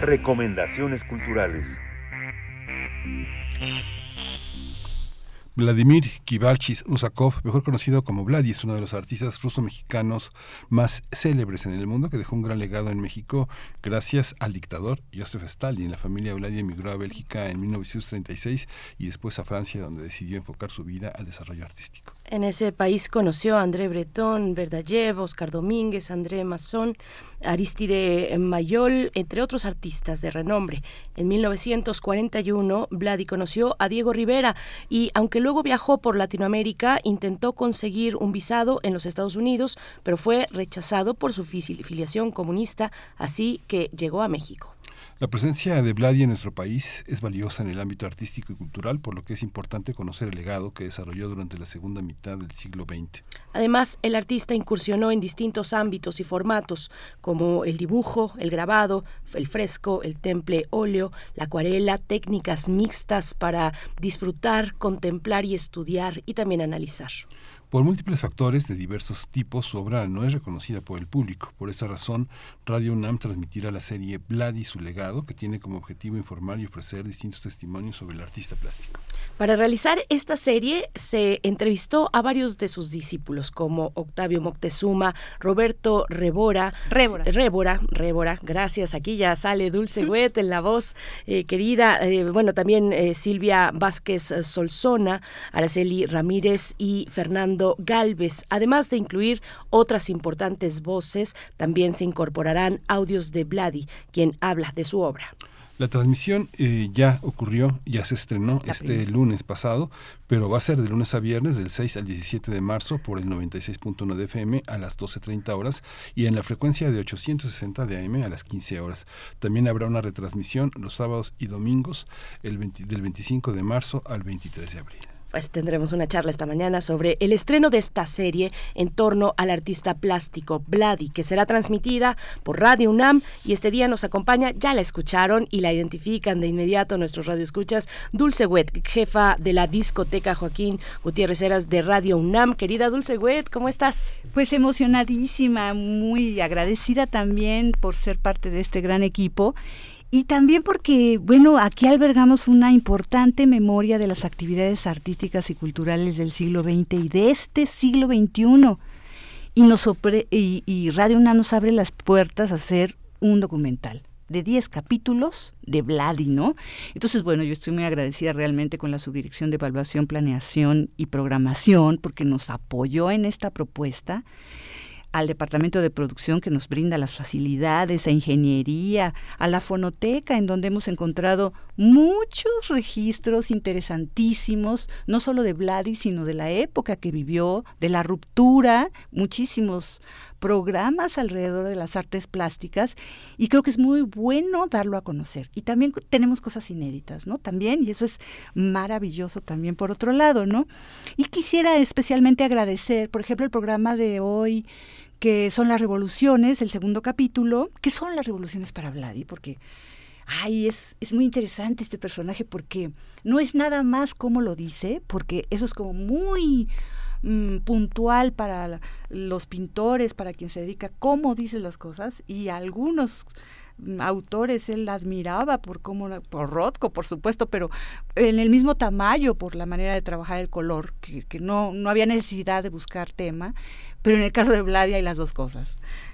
Recomendaciones culturales. Vladimir Kivalchis Rusakov, mejor conocido como Vladi, es uno de los artistas ruso-mexicanos más célebres en el mundo que dejó un gran legado en México gracias al dictador Joseph Stalin. La familia Vladi emigró a Bélgica en 1936 y después a Francia, donde decidió enfocar su vida al desarrollo artístico. En ese país conoció a André Breton, Verdayev, Oscar Domínguez, André Masson, Aristide Mayol, entre otros artistas de renombre. En 1941, Vladi conoció a Diego Rivera y, aunque luego viajó por Latinoamérica, intentó conseguir un visado en los Estados Unidos, pero fue rechazado por su filiación comunista, así que llegó a México. La presencia de Vladi en nuestro país es valiosa en el ámbito artístico y cultural, por lo que es importante conocer el legado que desarrolló durante la segunda mitad del siglo XX. Además, el artista incursionó en distintos ámbitos y formatos, como el dibujo, el grabado, el fresco, el temple óleo, la acuarela, técnicas mixtas para disfrutar, contemplar y estudiar y también analizar. Por múltiples factores de diversos tipos, su obra no es reconocida por el público. Por esta razón, Radio UNAM transmitirá la serie Vlad y su legado, que tiene como objetivo informar y ofrecer distintos testimonios sobre el artista plástico. Para realizar esta serie se entrevistó a varios de sus discípulos, como Octavio Moctezuma, Roberto Rebora, Rébora, Rébora, Rébora gracias, aquí ya sale Dulce Huet en la voz eh, querida, eh, bueno, también eh, Silvia Vázquez Solzona, Araceli Ramírez y Fernando Galvez. Además de incluir otras importantes voces, también se incorporarán audios de Vladi, quien habla de su obra. La transmisión eh, ya ocurrió, ya se estrenó este lunes pasado, pero va a ser de lunes a viernes del 6 al 17 de marzo por el 96.1 de FM a las 12.30 horas y en la frecuencia de 860 de AM a las 15 horas. También habrá una retransmisión los sábados y domingos el del 25 de marzo al 23 de abril pues tendremos una charla esta mañana sobre el estreno de esta serie en torno al artista plástico Vladi, que será transmitida por Radio UNAM y este día nos acompaña, ya la escucharon y la identifican de inmediato nuestros radioescuchas, Dulce Wet, jefa de la discoteca Joaquín Gutiérrez Heras de Radio UNAM. Querida Dulce Wet, ¿cómo estás? Pues emocionadísima, muy agradecida también por ser parte de este gran equipo y también porque, bueno, aquí albergamos una importante memoria de las actividades artísticas y culturales del siglo XX y de este siglo XXI. Y, nos y, y Radio UNAM nos abre las puertas a hacer un documental de 10 capítulos de Vladi, ¿no? Entonces, bueno, yo estoy muy agradecida realmente con la Subdirección de Evaluación, Planeación y Programación porque nos apoyó en esta propuesta al departamento de producción que nos brinda las facilidades, a ingeniería, a la fonoteca, en donde hemos encontrado muchos registros interesantísimos, no solo de Vladi, sino de la época que vivió, de la ruptura, muchísimos programas alrededor de las artes plásticas y creo que es muy bueno darlo a conocer. Y también tenemos cosas inéditas, ¿no? También, y eso es maravilloso también por otro lado, ¿no? Y quisiera especialmente agradecer, por ejemplo, el programa de hoy que son las revoluciones, el segundo capítulo, que son las revoluciones para Vladi, porque ay, es, es muy interesante este personaje porque no es nada más como lo dice, porque eso es como muy mm, puntual para los pintores, para quien se dedica, cómo dice las cosas, y algunos autores él admiraba por cómo por Rothko por supuesto pero en el mismo tamaño por la manera de trabajar el color que, que no, no había necesidad de buscar tema pero en el caso de Vladia hay las dos cosas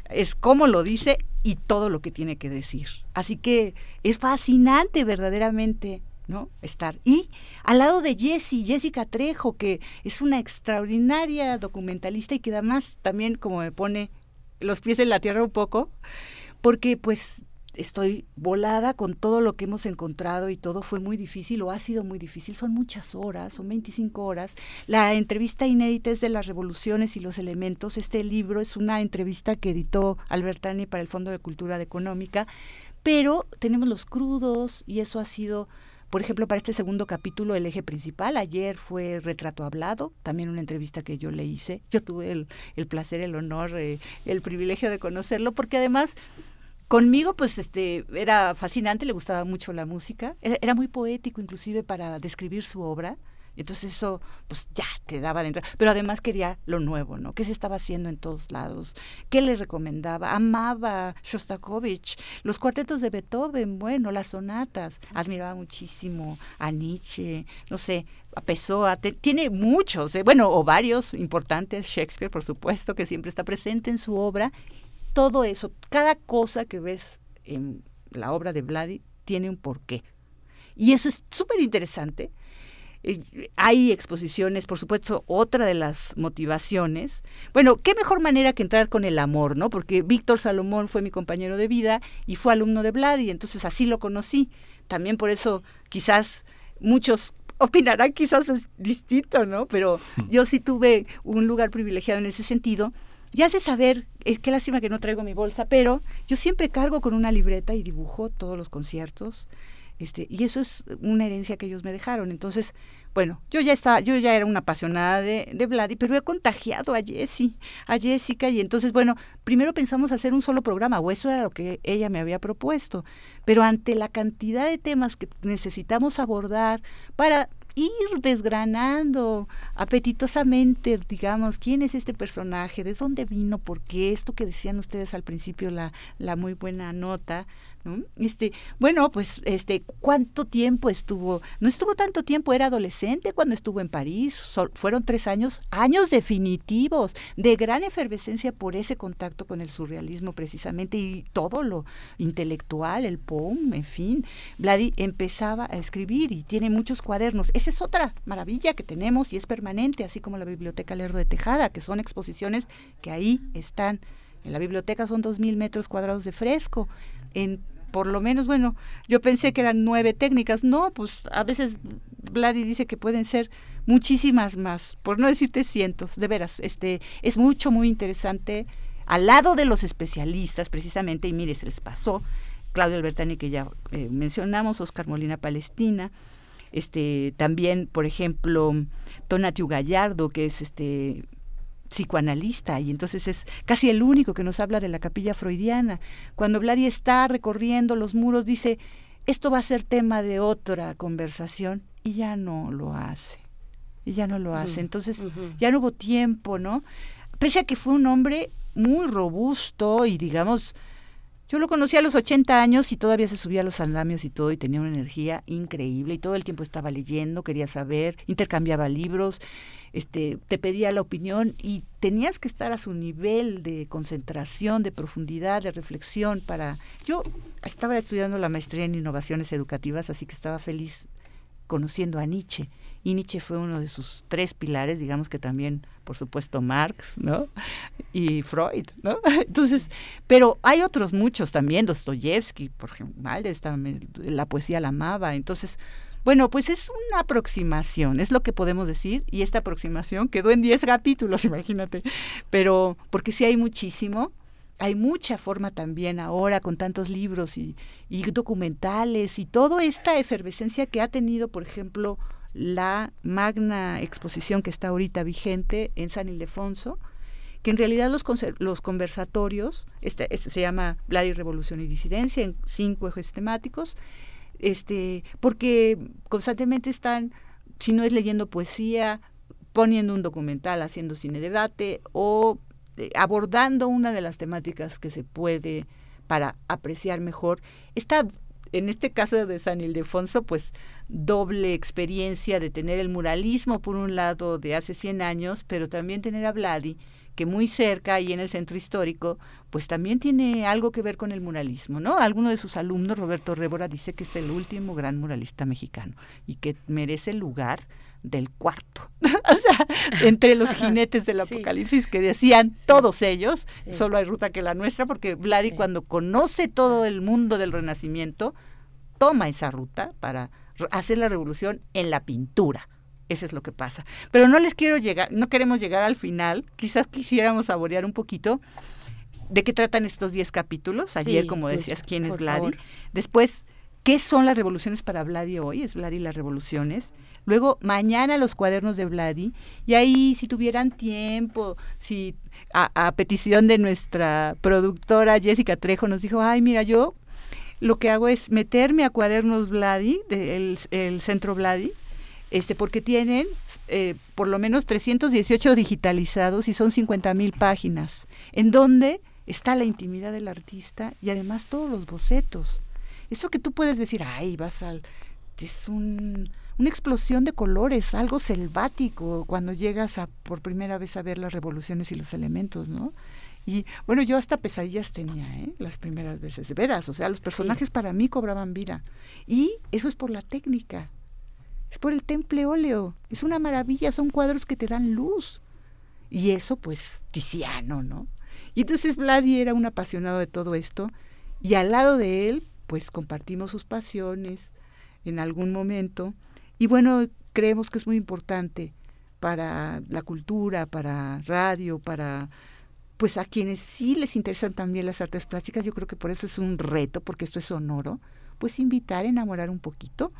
es cómo lo dice y todo lo que tiene que decir así que es fascinante verdaderamente ¿no? Estar. Y al lado de Jessie, Jessica Trejo, que es una extraordinaria documentalista y que además también como me pone los pies en la tierra un poco, porque pues estoy volada con todo lo que hemos encontrado y todo fue muy difícil o ha sido muy difícil. Son muchas horas, son 25 horas. La entrevista inédita es de las revoluciones y los elementos. Este libro es una entrevista que editó Albertani para el Fondo de Cultura Económica, pero tenemos los crudos y eso ha sido por ejemplo, para este segundo capítulo, el eje principal, ayer fue Retrato Hablado, también una entrevista que yo le hice. Yo tuve el, el placer, el honor, eh, el privilegio de conocerlo, porque además conmigo pues este era fascinante, le gustaba mucho la música, era muy poético inclusive para describir su obra. Entonces eso, pues ya te daba la entrada. Pero además quería lo nuevo, ¿no? ¿Qué se estaba haciendo en todos lados? ¿Qué le recomendaba? Amaba Shostakovich, los cuartetos de Beethoven, bueno, las sonatas. Admiraba muchísimo a Nietzsche, no sé, a Pessoa. tiene muchos, ¿eh? bueno, o varios importantes. Shakespeare, por supuesto, que siempre está presente en su obra. Todo eso, cada cosa que ves en la obra de Vladi tiene un porqué. Y eso es súper interesante hay exposiciones, por supuesto, otra de las motivaciones. Bueno, qué mejor manera que entrar con el amor, ¿no? Porque Víctor Salomón fue mi compañero de vida y fue alumno de Vladi, entonces así lo conocí. También por eso quizás muchos opinarán quizás es distinto, ¿no? Pero hmm. yo sí tuve un lugar privilegiado en ese sentido. Ya sé saber, es qué lástima que no traigo mi bolsa, pero yo siempre cargo con una libreta y dibujo todos los conciertos. Este, y eso es una herencia que ellos me dejaron. Entonces, bueno, yo ya estaba, yo ya era una apasionada de, de Vladi, pero he contagiado a Jessie, a Jessica, y entonces, bueno, primero pensamos hacer un solo programa, o eso era lo que ella me había propuesto. Pero ante la cantidad de temas que necesitamos abordar para ir desgranando apetitosamente, digamos, quién es este personaje, de dónde vino, por qué, esto que decían ustedes al principio, la, la muy buena nota, este, bueno, pues, este, ¿cuánto tiempo estuvo? No estuvo tanto tiempo, era adolescente cuando estuvo en París, fueron tres años, años definitivos, de gran efervescencia por ese contacto con el surrealismo precisamente y todo lo intelectual, el POM, en fin. Vladi empezaba a escribir y tiene muchos cuadernos. Esa es otra maravilla que tenemos y es permanente, así como la Biblioteca Lerdo de Tejada, que son exposiciones que ahí están. En la biblioteca son dos mil metros cuadrados de fresco en por lo menos, bueno, yo pensé que eran nueve técnicas. No, pues a veces Vladi dice que pueden ser muchísimas más, por no decirte cientos, de veras, este, es mucho, muy interesante. Al lado de los especialistas, precisamente, y mire, se les pasó, Claudio Albertani, que ya eh, mencionamos, Oscar Molina Palestina, este, también, por ejemplo, Tonatiu Gallardo, que es este psicoanalista y entonces es casi el único que nos habla de la capilla freudiana. Cuando Vladi está recorriendo los muros dice, esto va a ser tema de otra conversación y ya no lo hace. Y ya no lo hace. Entonces ya no hubo tiempo, ¿no? Pese a que fue un hombre muy robusto y digamos, yo lo conocí a los 80 años y todavía se subía a los andamios y todo y tenía una energía increíble y todo el tiempo estaba leyendo, quería saber, intercambiaba libros este, te pedía la opinión y tenías que estar a su nivel de concentración, de profundidad, de reflexión para... Yo estaba estudiando la maestría en innovaciones educativas, así que estaba feliz conociendo a Nietzsche. Y Nietzsche fue uno de sus tres pilares, digamos que también, por supuesto, Marx, ¿no? Y Freud, ¿no? Entonces, pero hay otros muchos también, Dostoyevsky, por ejemplo, la poesía la amaba. Entonces, bueno, pues es una aproximación, es lo que podemos decir, y esta aproximación quedó en 10 capítulos, imagínate, pero porque sí hay muchísimo, hay mucha forma también ahora con tantos libros y, y documentales y toda esta efervescencia que ha tenido, por ejemplo, la magna exposición que está ahorita vigente en San Ildefonso, que en realidad los, los conversatorios, este, este, se llama Vladi Revolución y Disidencia, en cinco ejes temáticos, este, porque constantemente están, si no es leyendo poesía, poniendo un documental, haciendo cine debate o eh, abordando una de las temáticas que se puede para apreciar mejor. Está en este caso de San Ildefonso, pues doble experiencia de tener el muralismo por un lado de hace 100 años, pero también tener a Vladi, que muy cerca, ahí en el centro histórico, pues también tiene algo que ver con el muralismo, ¿no? Alguno de sus alumnos, Roberto Rébora, dice que es el último gran muralista mexicano y que merece el lugar del cuarto. o sea, entre los jinetes del apocalipsis que decían todos ellos, solo hay ruta que la nuestra, porque Vladi cuando conoce todo el mundo del renacimiento, toma esa ruta para hacer la revolución en la pintura. Eso es lo que pasa. Pero no les quiero llegar, no queremos llegar al final, quizás quisiéramos saborear un poquito de qué tratan estos 10 capítulos. Ayer, como decías, quién es Vladi. Después, ¿qué son las revoluciones para Vladi hoy? Es Vladi las revoluciones. Luego, mañana los cuadernos de Vladi. Y ahí, si tuvieran tiempo, si a, petición de nuestra productora Jessica Trejo nos dijo, ay, mira, yo lo que hago es meterme a cuadernos Vladi, del el centro Vladi, este, porque tienen eh, por lo menos 318 digitalizados y son 50 mil páginas, en donde está la intimidad del artista y además todos los bocetos. Eso que tú puedes decir, ay, vas al... Es un, una explosión de colores, algo selvático cuando llegas a por primera vez a ver las revoluciones y los elementos, ¿no? Y bueno, yo hasta pesadillas tenía, ¿eh? Las primeras veces, de veras, o sea, los personajes para mí cobraban vida. Y eso es por la técnica, es por el temple óleo, es una maravilla, son cuadros que te dan luz. Y eso, pues, Tiziano, ¿no? Y entonces Vladi era un apasionado de todo esto, y al lado de él, pues compartimos sus pasiones en algún momento, y bueno, creemos que es muy importante para la cultura, para radio, para pues a quienes sí les interesan también las artes plásticas, yo creo que por eso es un reto, porque esto es sonoro, pues invitar, enamorar un poquito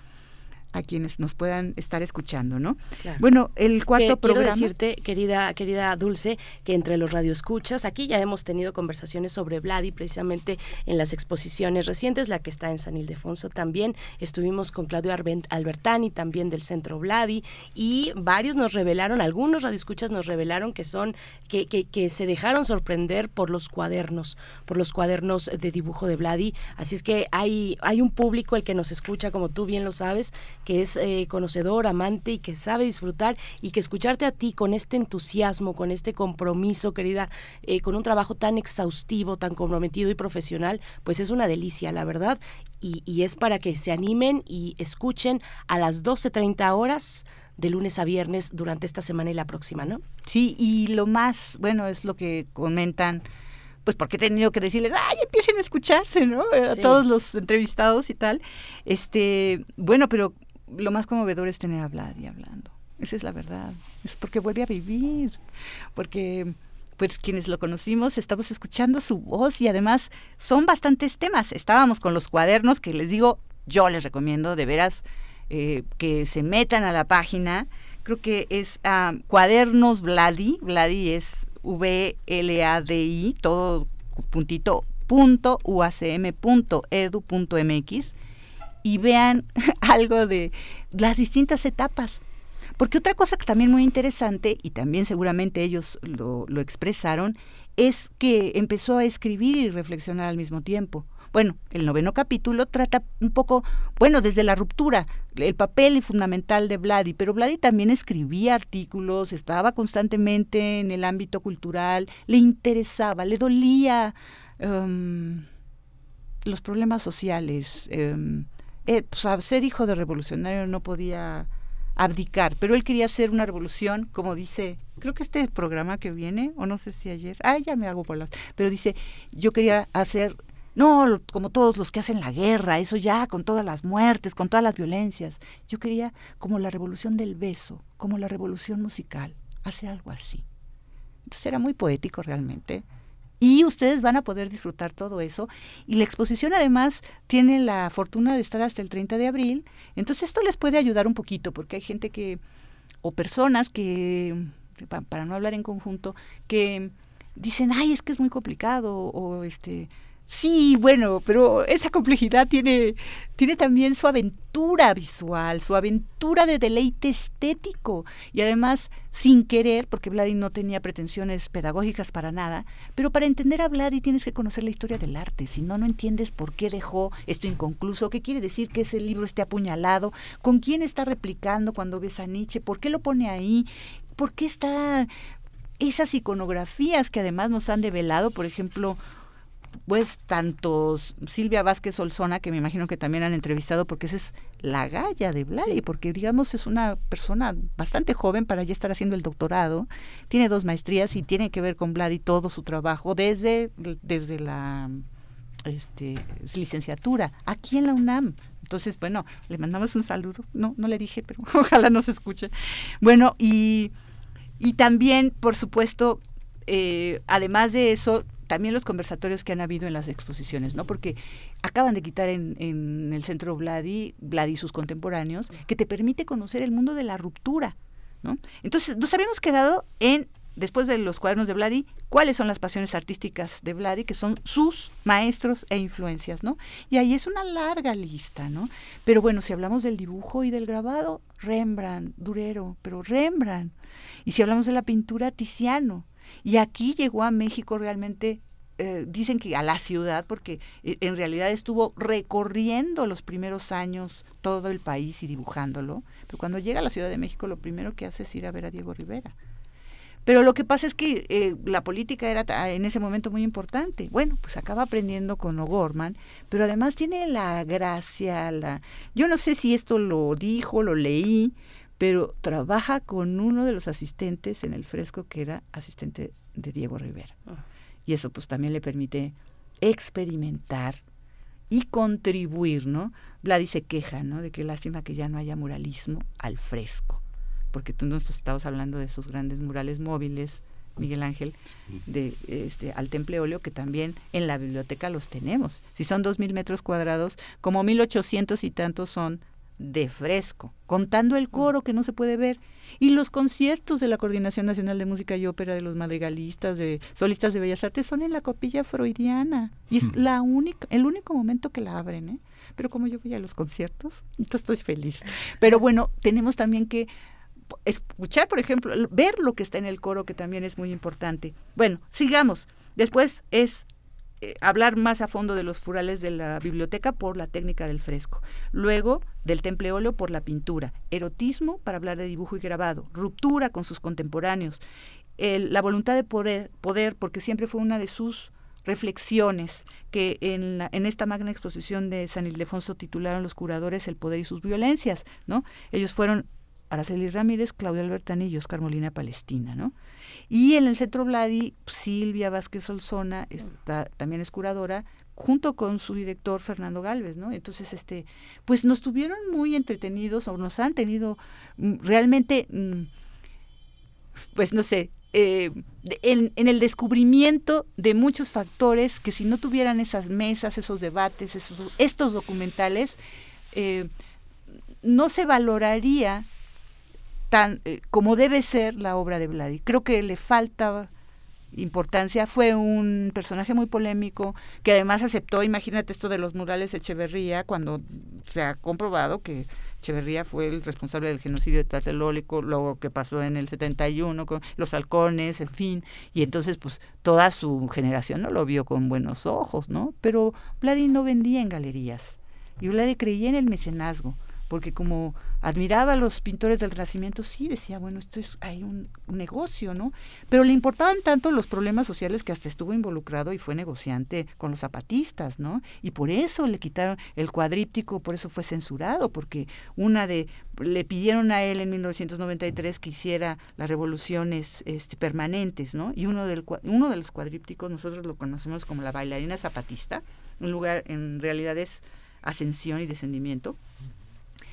a quienes nos puedan estar escuchando, ¿no? Bueno, el cuarto programa. Quiero decirte, querida, querida Dulce, que entre los radioescuchas, aquí ya hemos tenido conversaciones sobre Vladi, precisamente en las exposiciones recientes, la que está en San Ildefonso también. Estuvimos con Claudio Albertani, también del Centro Vladi, y varios nos revelaron, algunos radioescuchas nos revelaron que son, que, que, que se dejaron sorprender por los cuadernos, por los cuadernos de dibujo de Vladi. Así es que hay, hay un público el que nos escucha, como tú bien lo sabes, que es eh, conocedor, amante y que sabe disfrutar y que escucharte a ti con este entusiasmo, con este compromiso, querida, eh, con un trabajo tan exhaustivo, tan comprometido y profesional, pues es una delicia, la verdad. Y, y es para que se animen y escuchen a las 12.30 horas de lunes a viernes durante esta semana y la próxima, ¿no? Sí, y lo más, bueno, es lo que comentan pues porque he tenido que decirles, ay, empiecen a escucharse, ¿no? A todos los entrevistados y tal. Este, bueno, pero lo más conmovedor es tener a Vladi hablando. Esa es la verdad. Es porque vuelve a vivir. Porque pues quienes lo conocimos estamos escuchando su voz y además son bastantes temas. Estábamos con los cuadernos que les digo, yo les recomiendo de veras eh, que se metan a la página. Creo que es ah, Cuadernos Vladi. Vladi es V-L-A-D-I, todo puntito, punto uacm.edu.mx y vean algo de las distintas etapas. Porque otra cosa que también muy interesante, y también seguramente ellos lo, expresaron, es que empezó a escribir y reflexionar al mismo tiempo. Bueno, el noveno capítulo trata un poco, bueno, desde la ruptura, el papel fundamental de Vladi, pero Vladi también escribía artículos, estaba constantemente en el ámbito cultural, le interesaba, le dolía um, los problemas sociales. Um, eh, pues, ser hijo de revolucionario no podía abdicar, pero él quería hacer una revolución, como dice, creo que este programa que viene, o no sé si ayer, ah, ya me hago las, pero dice, yo quería hacer, no como todos los que hacen la guerra, eso ya, con todas las muertes, con todas las violencias, yo quería como la revolución del beso, como la revolución musical, hacer algo así. Entonces era muy poético realmente y ustedes van a poder disfrutar todo eso. Y la exposición además tiene la fortuna de estar hasta el 30 de abril. Entonces esto les puede ayudar un poquito porque hay gente que, o personas que, para no hablar en conjunto, que dicen, ay, es que es muy complicado o este Sí, bueno, pero esa complejidad tiene, tiene también su aventura visual, su aventura de deleite estético. Y además sin querer, porque Vladi no tenía pretensiones pedagógicas para nada, pero para entender a Vladi tienes que conocer la historia del arte, si no, no entiendes por qué dejó esto inconcluso, qué quiere decir que ese libro esté apuñalado, con quién está replicando cuando ves a Nietzsche, por qué lo pone ahí, por qué está esas iconografías que además nos han develado, por ejemplo, pues tantos Silvia Vázquez Olzona, que me imagino que también han entrevistado, porque esa es la galla de Vladi, porque digamos es una persona bastante joven para ya estar haciendo el doctorado, tiene dos maestrías y tiene que ver con Vladi todo su trabajo desde, desde la este, licenciatura, aquí en la UNAM. Entonces, bueno, le mandamos un saludo. No, no le dije, pero ojalá nos escuche. Bueno, y, y también, por supuesto, eh, además de eso, también los conversatorios que han habido en las exposiciones, ¿no? Porque acaban de quitar en, en el centro Vladi, Vladi y sus contemporáneos, que te permite conocer el mundo de la ruptura, ¿no? Entonces, nos habíamos quedado en después de los cuadernos de Vladi, cuáles son las pasiones artísticas de Vladi, que son sus maestros e influencias, ¿no? Y ahí es una larga lista, ¿no? Pero bueno, si hablamos del dibujo y del grabado, Rembrandt, Durero, pero Rembrandt. Y si hablamos de la pintura, Tiziano. Y aquí llegó a México realmente, eh, dicen que a la ciudad, porque eh, en realidad estuvo recorriendo los primeros años todo el país y dibujándolo. Pero cuando llega a la Ciudad de México, lo primero que hace es ir a ver a Diego Rivera. Pero lo que pasa es que eh, la política era en ese momento muy importante. Bueno, pues acaba aprendiendo con O'Gorman, pero además tiene la gracia, la... Yo no sé si esto lo dijo, lo leí, pero trabaja con uno de los asistentes en el fresco que era asistente de Diego Rivera. Ah. Y eso pues también le permite experimentar y contribuir, ¿no? Vladi se queja, ¿no? De que lástima que ya no haya muralismo al fresco, porque tú nos estabas hablando de esos grandes murales móviles, Miguel Ángel, de este al temple óleo, que también en la biblioteca los tenemos. Si son dos mil metros cuadrados, como mil ochocientos y tantos son de fresco, contando el coro que no se puede ver y los conciertos de la Coordinación Nacional de Música y Ópera de los madrigalistas, de solistas de Bellas Artes son en la Capilla Freudiana y es la única el único momento que la abren, ¿eh? Pero como yo voy a los conciertos, entonces estoy feliz. Pero bueno, tenemos también que escuchar, por ejemplo, ver lo que está en el coro que también es muy importante. Bueno, sigamos. Después es eh, hablar más a fondo de los furales de la biblioteca por la técnica del fresco. Luego, del temple óleo por la pintura. Erotismo para hablar de dibujo y grabado. Ruptura con sus contemporáneos. la voluntad de poder, poder, porque siempre fue una de sus reflexiones que en, en, esta magna exposición de San Ildefonso titularon los curadores El poder y sus violencias, ¿no? Ellos fueron Araceli Ramírez, Claudio Albertani y Oscar Molina Palestina, ¿no? Y en el Centro Vladi, Silvia Vázquez Olzona está, también es curadora, junto con su director Fernando Galvez, ¿no? Entonces, este, pues nos tuvieron muy entretenidos o nos han tenido mm, realmente, mm, pues no sé, eh, en, el descubrimiento de muchos factores que si no tuvieran esas mesas, esos debates, esos, estos documentales, eh, no se valoraría tan eh, como debe ser la obra de Vladi. Creo que le falta importancia. Fue un personaje muy polémico que además aceptó, imagínate esto de los murales Echeverría, cuando se ha comprobado que Echeverría fue el responsable del genocidio de Tlatelolco, lo que pasó en el 71 con los halcones, en fin, y entonces pues toda su generación no lo vio con buenos ojos, ¿no? Pero Vladi no vendía en galerías y Vladi creía en el mecenazgo porque como admiraba a los pintores del Renacimiento, sí decía, bueno, esto es, hay un, negocio, ¿no? Pero le importaban tanto los problemas sociales que hasta estuvo involucrado y fue negociante con los zapatistas, ¿no? Y por eso le quitaron el cuadríptico, por eso fue censurado, porque una de, le pidieron a él en 1993 que hiciera las revoluciones este, permanentes, ¿no? Y uno, del, uno de los cuadrípticos, nosotros lo conocemos como la bailarina zapatista, un lugar en realidad es ascensión y descendimiento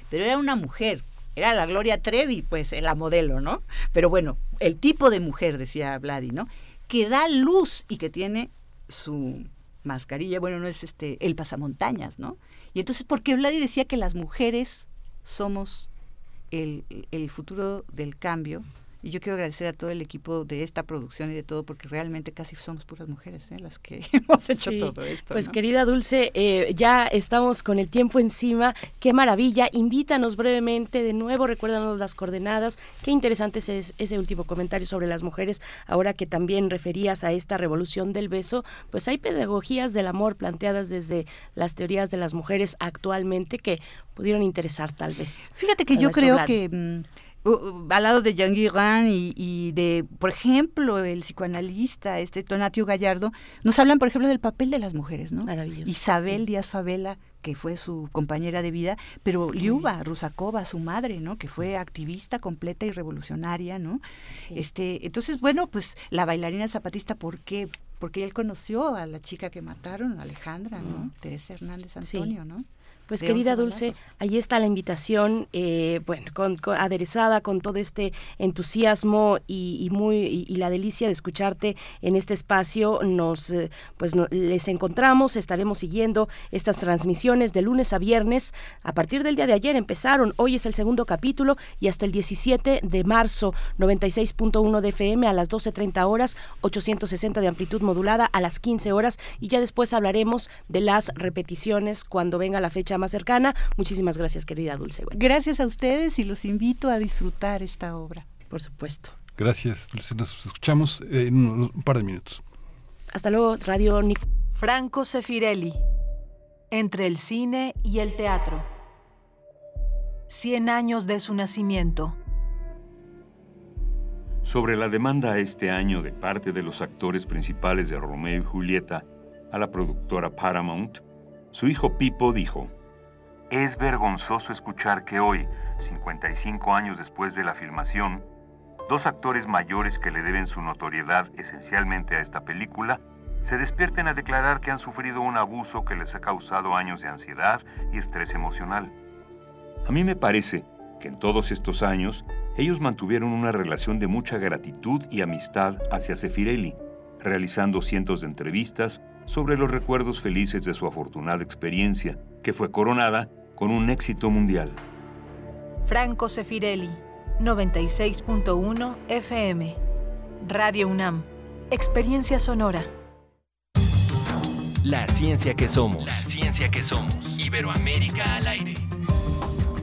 pero era una mujer, era la Gloria Trevi, pues la modelo, ¿no? Pero bueno, el tipo de mujer, decía Vladi, ¿no? Que da luz y que tiene su mascarilla, bueno, no es este, el pasamontañas, ¿no? Y entonces, porque Vladi decía que las mujeres somos el, el futuro del cambio Y yo quiero agradecer a todo el equipo de esta producción y de todo, porque realmente casi somos puras mujeres ¿eh? las que hemos hecho todo esto. Pues querida Dulce, eh, ya estamos con el tiempo encima. Qué maravilla. Invítanos brevemente de nuevo, recuérdanos las coordenadas. Qué interesante es ese último comentario sobre las mujeres. Ahora que también referías a esta revolución del beso, pues hay pedagogías del amor planteadas desde las teorías de las mujeres actualmente que pudieron interesar tal vez. Fíjate que yo creo que mm, al lado de Jean Guirin y, de, por ejemplo, el psicoanalista este Tonatio Gallardo, nos hablan, por ejemplo, del papel de las mujeres, ¿no? Maravilloso. Isabel Díaz Favela, que fue su compañera de vida, pero Liuba Rusakova, su madre, ¿no? Que fue activista completa y revolucionaria, ¿no? Este, entonces, bueno, pues la bailarina zapatista, ¿por qué? Porque él conoció a la chica que mataron, Alejandra, ¿no? Teresa Hernández Antonio, ¿no? Pues querida Dulce, ahí está la invitación, eh, bueno, con, aderezada con todo este entusiasmo y, muy y, la delicia de escucharte en este espacio. Nos, eh, pues les encontramos, estaremos siguiendo estas transmisiones de lunes a viernes. A partir del día de ayer empezaron, hoy es el segundo capítulo y hasta el 17 de marzo, 96.1 de FM a las 12.30 horas, 860 de amplitud modulada a las 15 horas y ya después hablaremos de las repeticiones cuando venga la fecha más cercana. Muchísimas gracias, querida Dulce. Gracias a ustedes y los invito a disfrutar esta obra. Por supuesto. Gracias, Dulce. Nos escuchamos en un, par de minutos. Hasta luego, Radio Nic Franco Sefirelli. Entre el cine y el teatro. Cien años de su nacimiento. Sobre la demanda este año de parte de los actores principales de Romeo y Julieta a la productora Paramount, su hijo Pipo dijo, es vergonzoso escuchar que hoy, 55 años después de la filmación, dos actores mayores que le deben su notoriedad esencialmente a esta película, se despierten a declarar que han sufrido un abuso que les ha causado años de ansiedad y estrés emocional. A mí me parece que en todos estos años ellos mantuvieron una relación de mucha gratitud y amistad hacia Sefirelli, realizando cientos de entrevistas sobre los recuerdos felices de su afortunada experiencia, que fue coronada con un éxito mundial. Franco Sefirelli, 96.1 FM. Radio UNAM. Experiencia sonora. La ciencia que somos. La ciencia que somos. Iberoamérica al aire.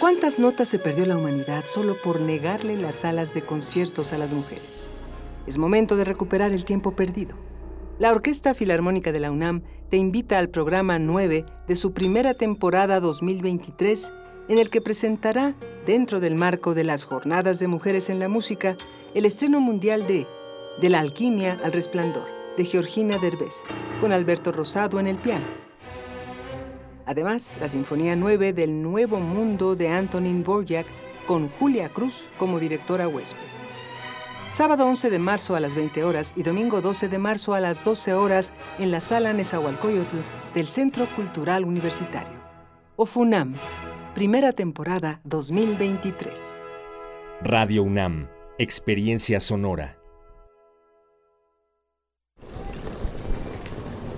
¿Cuántas notas se perdió la humanidad solo por negarle las salas de conciertos a las mujeres? Es momento de recuperar el tiempo perdido. La Orquesta Filarmónica de la UNAM te invita al programa 9 de su primera temporada 2023, en el que presentará, dentro del marco de las Jornadas de Mujeres en la Música, el estreno mundial de De la Alquimia al Resplandor, de Georgina Derbez, con Alberto Rosado en el piano. Además, la Sinfonía 9 del Nuevo Mundo de Antonin Borjak con Julia Cruz como directora huésped. Sábado 11 de marzo a las 20 horas y domingo 12 de marzo a las 12 horas en la sala Nezahualcóyotl del Centro Cultural Universitario. OFUNAM, primera temporada 2023. Radio UNAM, experiencia sonora.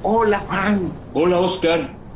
Hola, Juan. Hola, Oscar.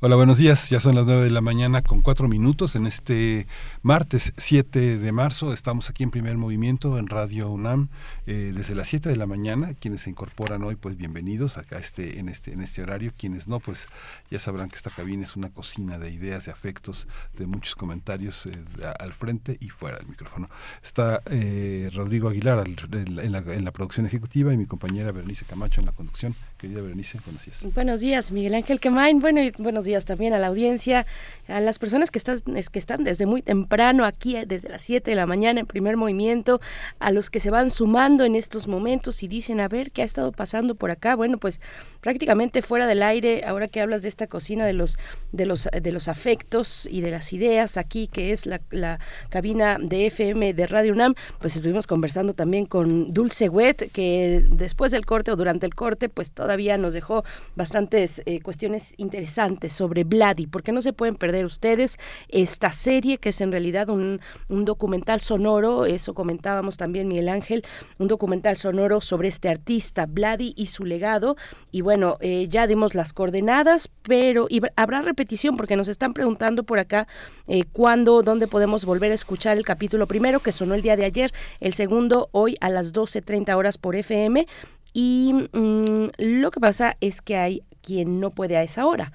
Hola, buenos días. Ya son las 9 de la mañana con cuatro minutos en este martes 7 de marzo. Estamos aquí en primer movimiento en Radio UNAM eh, desde las 7 de la mañana. Quienes se incorporan hoy, pues bienvenidos acá este, en, este, en este horario. Quienes no, pues ya sabrán que esta cabina es una cocina de ideas, de afectos, de muchos comentarios eh, al frente y fuera del micrófono. Está eh, Rodrigo Aguilar en, la, en la producción ejecutiva y mi compañera Berenice Camacho en la conducción. Querida Berenice, buenos días. Buenos días, Miguel Ángel Quemain. Bueno, y buenos días también a la audiencia, a las personas que están, que están desde muy temprano aquí, eh, desde las 7 de la mañana en primer movimiento, a los que se van sumando en estos momentos y dicen, a ver, ¿qué ha estado pasando por acá? Bueno, pues prácticamente fuera del aire, ahora que hablas de esta cocina de los, de los, de los afectos y de las ideas aquí, que es la, la cabina de FM de Radio UNAM, pues estuvimos conversando también con Dulce Wet, que después del corte o durante el corte, pues todavía nos dejó bastantes eh, cuestiones interesantes sobre Bloody, porque no se pueden perder ustedes esta serie que es en realidad un, un documental sonoro, eso comentábamos también Miguel Ángel, un documental sonoro sobre este artista Bloody y su legado. Y bueno, eh, ya dimos las coordenadas, pero y habrá repetición porque nos están preguntando por acá eh, cuándo, dónde podemos volver a escuchar el capítulo primero que sonó el día de ayer, el segundo hoy a las 12.30 horas por FM y mm, lo que pasa es que hay quien no puede a esa hora,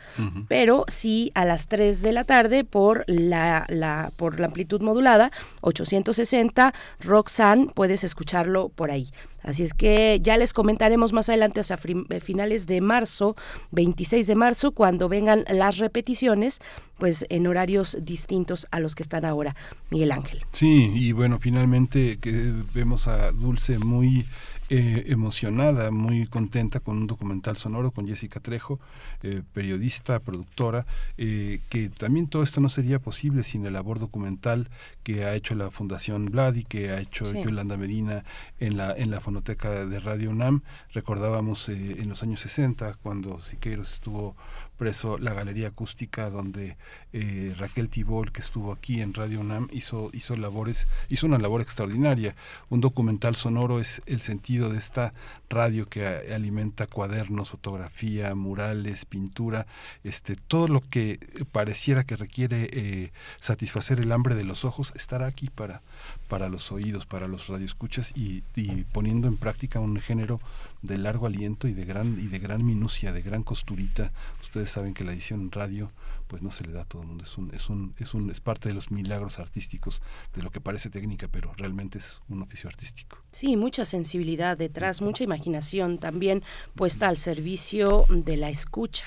pero sí a las 3 de la tarde por la, la, por la amplitud modulada, 860, Roxanne, puedes escucharlo por ahí. Así es que ya les comentaremos más adelante hacia eh, finales de marzo, 26 de marzo, cuando vengan las repeticiones, pues en horarios distintos a los que están ahora, Miguel Ángel. Sí, y bueno, finalmente que vemos a Dulce muy eh, emocionada, muy contenta con un documental sonoro con Jessica Trejo, eh, periodista, productora, eh, que también todo esto no sería posible sin el labor documental que ha hecho la Fundación Vladi, que ha hecho Yolanda Medina en la, en la fonoteca de Radio UNAM. Recordábamos en los años 60, cuando Siqueiros estuvo preso la Galería Acústica, donde eh, Raquel Tibol, que estuvo aquí en Radio UNAM, hizo, hizo labores, hizo una labor extraordinaria. Un documental sonoro es el sentido de esta radio que alimenta cuadernos, fotografía, murales, pintura, este, todo lo que pareciera que requiere eh, satisfacer el hambre de los ojos, estará aquí para, para los oídos, para los radioescuchas y, y poniendo en práctica un género de largo aliento y de gran y de gran minucia, de gran costurita. Ustedes saben que la edición radio pues no se le da a todo el mundo, es un es un es un es parte de los milagros artísticos de lo que parece técnica, pero realmente es un oficio artístico. Sí, mucha sensibilidad detrás, mucha imaginación también puesta al servicio de la escucha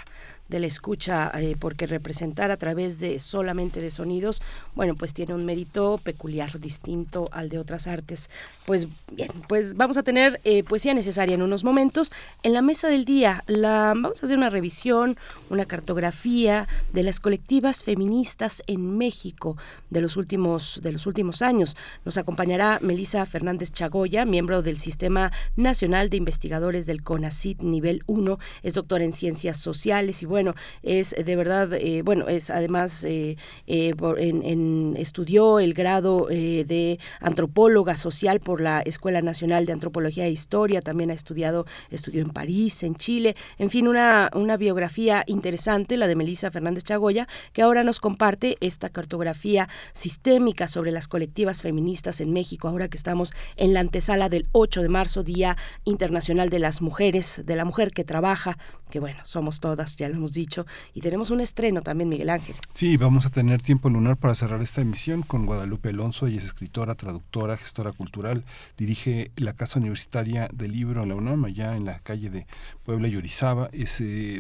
de la escucha, eh, porque representar a través de solamente de sonidos, bueno, pues tiene un mérito peculiar, distinto al de otras artes. Pues bien, pues vamos a tener eh, poesía necesaria en unos momentos. En la mesa del día, la, vamos a hacer una revisión, una cartografía de las colectivas feministas en México de los últimos, de los últimos años. Nos acompañará Melisa Fernández Chagoya, miembro del Sistema Nacional de Investigadores del CONACIT nivel 1, es doctora en Ciencias Sociales y bueno, es de verdad, eh, bueno, es además eh, eh, en, estudió el grado de antropóloga social por la Escuela Nacional de Antropología e Historia, también ha estudiado, estudió en París, en Chile, en fin, una, una biografía interesante, la de Melissa Fernández Chagoya, que ahora nos comparte esta cartografía sistémica sobre las colectivas feministas en México, ahora que estamos en la antesala del 8 de marzo, Día Internacional de las Mujeres, de la Mujer que Trabaja, que bueno, somos todas, ya lo hemos dicho, y tenemos un estreno también, Miguel Ángel. Sí, vamos a tener tiempo lunar para cerrar esta emisión con Guadalupe Alonso, ella es escritora, traductora, gestora cultural, dirige la Casa Universitaria del Libro en la UNAM, allá en la calle de Puebla y Orizaba.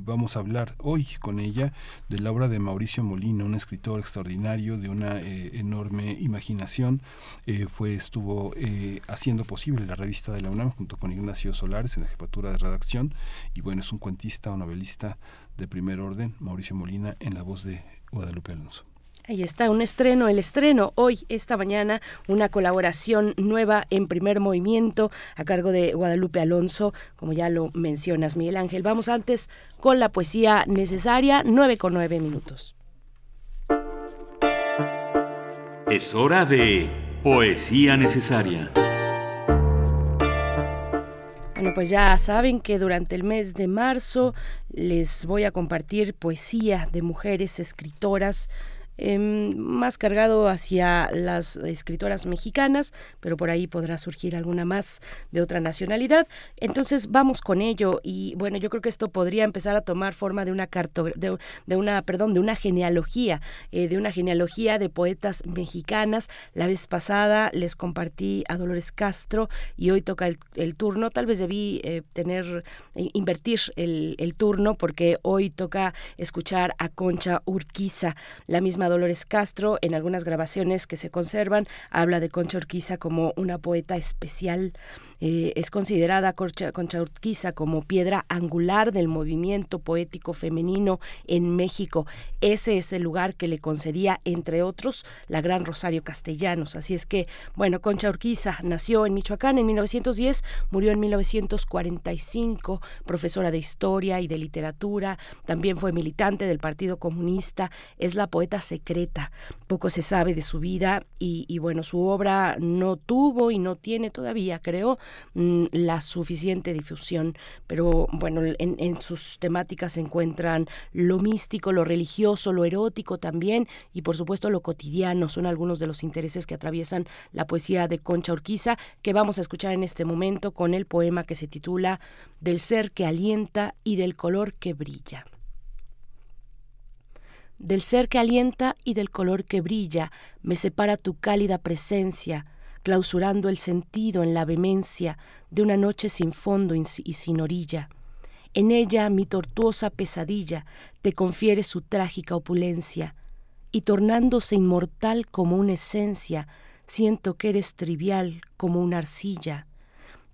vamos a hablar hoy con ella de la obra de Mauricio Molina, un escritor extraordinario de una eh, enorme imaginación. Eh, fue, estuvo eh, haciendo posible la revista de la UNAM junto con Ignacio Solares en la jefatura de redacción. Y bueno, es un cuentista o novelista de primer orden, Mauricio Molina, en la voz de Guadalupe Alonso. Ahí está, un estreno, el estreno hoy, esta mañana, una colaboración nueva en primer movimiento a cargo de Guadalupe Alonso, como ya lo mencionas, Miguel Ángel. Vamos antes con la poesía necesaria, nueve con nueve minutos. Es hora de poesía necesaria. Bueno, pues ya saben que durante el mes de marzo les voy a compartir poesía de mujeres escritoras Em, más cargado hacia las escritoras mexicanas, pero por ahí podrá surgir alguna más de otra nacionalidad. Entonces vamos con ello y bueno, yo creo que esto podría empezar a tomar forma de una de, de, una, perdón, de una genealogía, eh, de una genealogía de poetas mexicanas. La vez pasada les compartí a Dolores Castro y hoy toca el, turno. Tal vez debí eh, tener, eh, invertir el, el turno porque hoy toca escuchar a Concha Urquiza, la misma Dolores Castro, en algunas grabaciones que se conservan, habla de Concha Urquiza como una poeta especial eh, es considerada Concha, Urquiza como piedra angular del movimiento poético femenino en México. Ese es el lugar que le concedía, entre otros, la gran Rosario Castellanos. Así es que, bueno, Concha Urquiza nació en Michoacán en 1910, murió en 1945, profesora de historia y de literatura, también fue militante del Partido Comunista, es la poeta secreta. Poco se sabe de su vida y, y bueno, su obra no tuvo y no tiene todavía, creo, Mm, la suficiente difusión, pero bueno, en, sus temáticas se encuentran lo místico, lo religioso, lo erótico también y por supuesto lo cotidiano, son algunos de los intereses que atraviesan la poesía de Concha Urquiza que vamos a escuchar en este momento con el poema que se titula Del ser que alienta y del color que brilla. Del ser que alienta y del color que brilla, me separa tu cálida presencia, clausurando el sentido en la vehemencia de una noche sin fondo y sin orilla. En ella mi tortuosa pesadilla te confiere su trágica opulencia, y tornándose inmortal como una esencia, siento que eres trivial como una arcilla.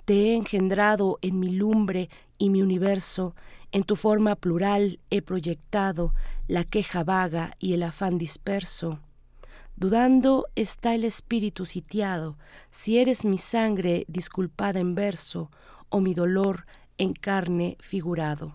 Te he engendrado en mi lumbre y mi universo, en tu forma plural he proyectado la queja vaga y el afán disperso. Dudando está el espíritu sitiado, si eres mi sangre disculpada en verso o mi dolor en carne figurado.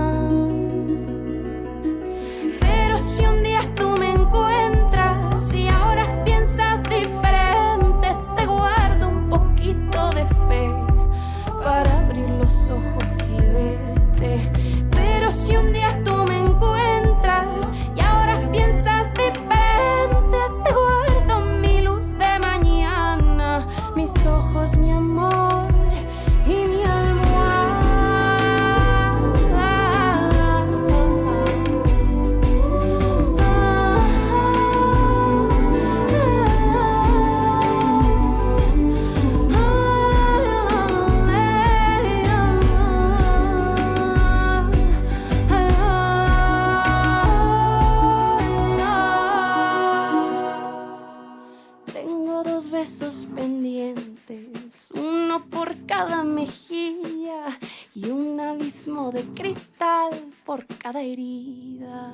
Por cada herida.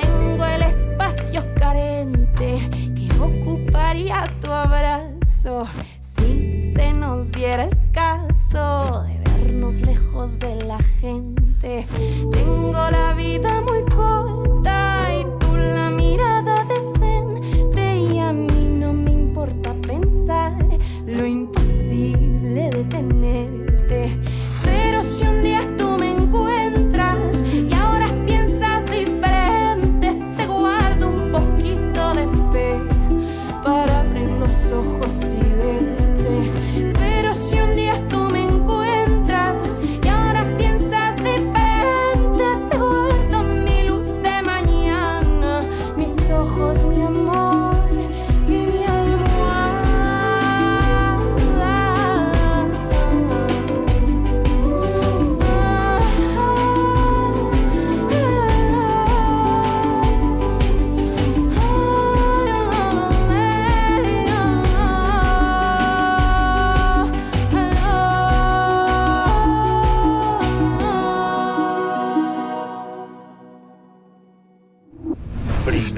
Tengo el espacio carente que ocuparía tu abrazo si se nos diera el caso de vernos lejos de la gente. Tengo la vida muy corta y tú la mirada decente y a mí no me importa pensar lo imposible de tenerte.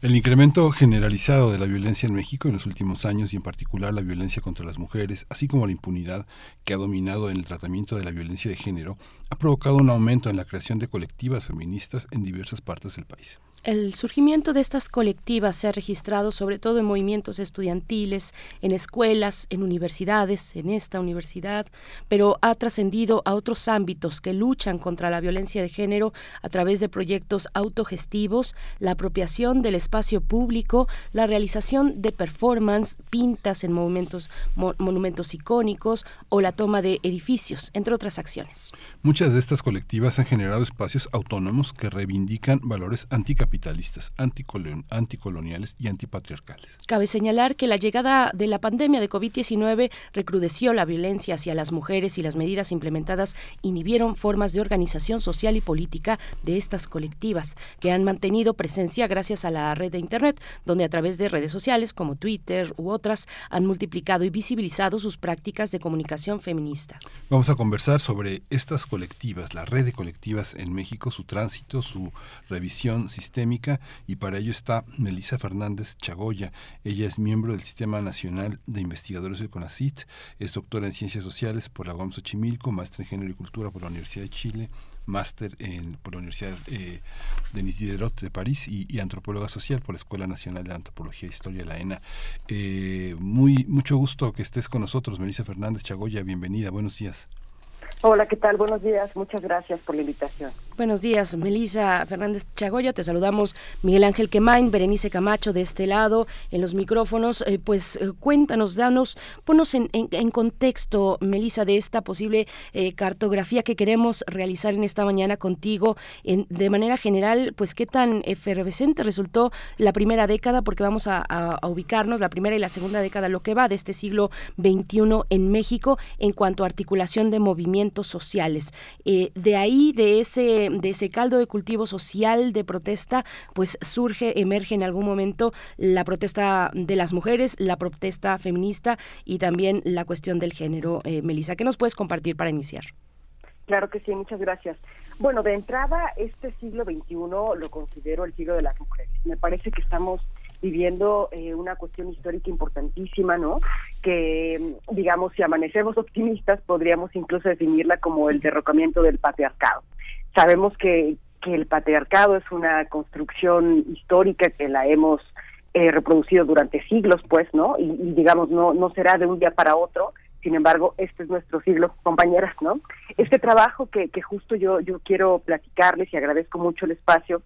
El incremento generalizado de la violencia en México en los últimos años y en particular la violencia contra las mujeres, así como la impunidad que ha dominado en el tratamiento de la violencia de género, ha provocado un aumento en la creación de colectivas feministas en diversas partes del país. El surgimiento de estas colectivas se ha registrado sobre todo en movimientos estudiantiles, en escuelas, en universidades, en esta universidad, pero ha trascendido a otros ámbitos que luchan contra la violencia de género a través de proyectos autogestivos, la apropiación del espacio público, la realización de performance, pintas en monumentos, mo- monumentos icónicos o la toma de edificios, entre otras acciones. Muchas de estas colectivas han generado espacios autónomos que reivindican valores anticapitalistas, anticolon- anticoloniales y antipatriarcales. Cabe señalar que la llegada de la pandemia de COVID-19 recrudeció la violencia hacia las mujeres y las medidas implementadas inhibieron formas de organización social y política de estas colectivas, que han mantenido presencia gracias a la red de Internet, donde a través de redes sociales como Twitter u otras han multiplicado y visibilizado sus prácticas de comunicación feminista. Vamos a conversar sobre estas colectivas, la red de colectivas en México, su tránsito, su revisión sistémica y para ello está Melisa Fernández Chagoya. Ella es miembro del Sistema Nacional de Investigadores del CONACIT, es doctora en Ciencias Sociales por la UAM Xochimilco, maestra en Género y Cultura por la Universidad de Chile, máster por la Universidad eh, Denis Diderot de París y, y antropóloga social por la Escuela Nacional de Antropología e Historia, la ENA. Eh, muy mucho gusto que estés con nosotros, Melissa Fernández Chagoya, bienvenida, buenos días. Hola, ¿qué tal? Buenos días. Muchas gracias por la invitación. Buenos días, Melisa Fernández Chagoya. Te saludamos Miguel Ángel Quemain, Berenice Camacho de este lado en los micrófonos. Eh, pues eh, cuéntanos, danos, ponos en, contexto, Melisa, de esta posible eh, cartografía que queremos realizar en esta mañana contigo. En- de manera general, pues qué tan efervescente resultó la primera década, porque vamos a, a- a ubicarnos la primera y la segunda década, lo que va de este siglo XXI en México en cuanto a articulación de movimientos sociales. Eh, de ahí, de ese, de ese caldo de cultivo social de protesta, pues surge, emerge en algún momento la protesta de las mujeres, la protesta feminista y también la cuestión del género. Eh, Melissa, ¿qué nos puedes compartir para iniciar? Claro que sí, muchas gracias. Bueno, de entrada, este siglo XXI lo considero el siglo de las mujeres. Me parece que estamos viviendo eh, una cuestión histórica importantísima, ¿no? Que, digamos, si amanecemos optimistas, podríamos incluso definirla como el derrocamiento del patriarcado. Sabemos que, que el patriarcado es una construcción histórica que la hemos eh, reproducido durante siglos, pues, ¿no? Y, y, digamos, no, no será de un día para otro. Sin embargo, este es nuestro siglo, compañeras, ¿no? Este trabajo que, que justo yo, yo quiero platicarles y agradezco mucho el espacio,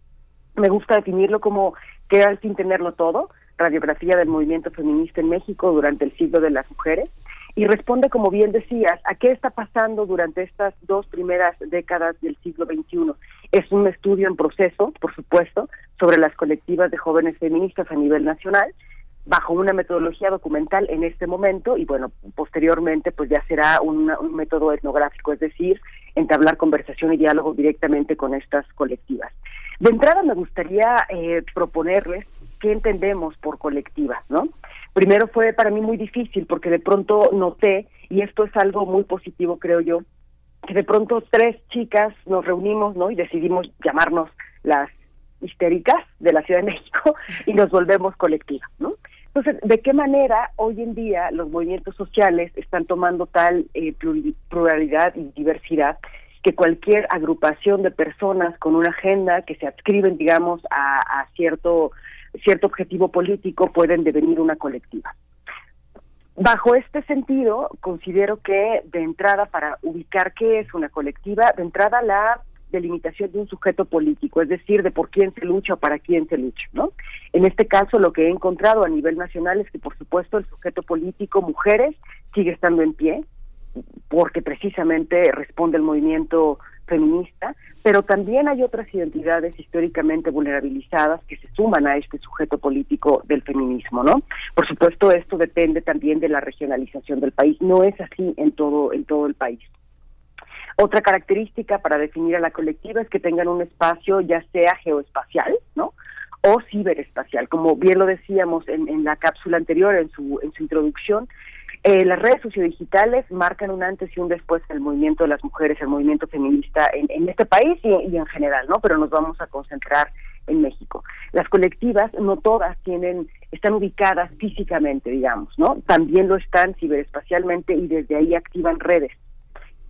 me gusta definirlo como quedar sin tenerlo todo, radiografía del movimiento feminista en México durante el siglo de las mujeres, y responde, como bien decías, a qué está pasando durante estas dos primeras décadas del siglo XXI. Es un estudio en proceso, por supuesto, sobre las colectivas de jóvenes feministas a nivel nacional, bajo una metodología documental en este momento y bueno, posteriormente pues ya será un método etnográfico, es decir, entablar conversación y diálogo directamente con estas colectivas. De entrada me gustaría eh, proponerles qué entendemos por colectiva, ¿no? Primero fue para mí muy difícil porque de pronto noté, y esto es algo muy positivo creo yo, que de pronto tres chicas nos reunimos, ¿no? Y decidimos llamarnos las histéricas de la Ciudad de México y nos volvemos colectiva, ¿no? Entonces, ¿de qué manera hoy en día los movimientos sociales están tomando tal eh, pluralidad y diversidad que cualquier agrupación de personas con una agenda que se adscriben, digamos, a, cierto cierto objetivo político pueden devenir una colectiva? Bajo este sentido, considero que de entrada, para ubicar qué es una colectiva, de entrada la delimitación de un sujeto político, es decir, de por quién se lucha o para quién se lucha, ¿no? En este caso, lo que he encontrado a nivel nacional es que, por supuesto, el sujeto político, mujeres, sigue estando en pie, porque precisamente responde el movimiento feminista, pero también hay otras identidades históricamente vulnerabilizadas que se suman a este sujeto político del feminismo, ¿no? Por supuesto, esto depende también de la regionalización del país, no es así en todo en todo el país. Otra característica para definir a la colectiva es que tengan un espacio ya sea geoespacial, ¿no? o ciberespacial. Como bien lo decíamos en, en la cápsula anterior, en su, en su introducción, eh, las redes sociodigitales marcan un antes y un después en el movimiento de las mujeres, el movimiento feminista en, en este país y, y, en general, ¿no? Pero nos vamos a concentrar en México. Las colectivas, no todas tienen, están ubicadas físicamente, digamos, ¿no? También lo están ciberespacialmente y desde ahí activan redes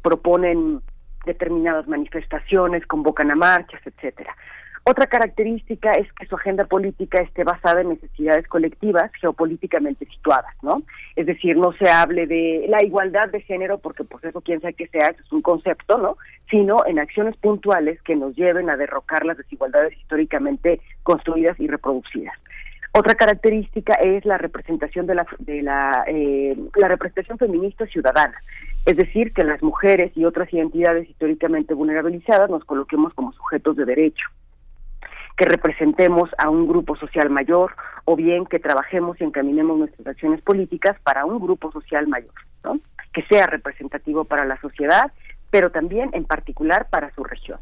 proponen determinadas manifestaciones, convocan a marchas, etcétera. Otra característica es que su agenda política esté basada en necesidades colectivas geopolíticamente situadas, ¿no? Es decir, no se hable de la igualdad de género, porque pues eso quién sabe que sea, eso es un concepto, ¿no? Sino en acciones puntuales que nos lleven a derrocar las desigualdades históricamente construidas y reproducidas. Otra característica es la representación de la, de la, eh, la representación feminista ciudadana, es decir, que las mujeres y otras identidades históricamente vulnerabilizadas nos coloquemos como sujetos de derecho, que representemos a un grupo social mayor o bien que trabajemos y encaminemos nuestras acciones políticas para un grupo social mayor, ¿no? que sea representativo para la sociedad, pero también en particular para su región.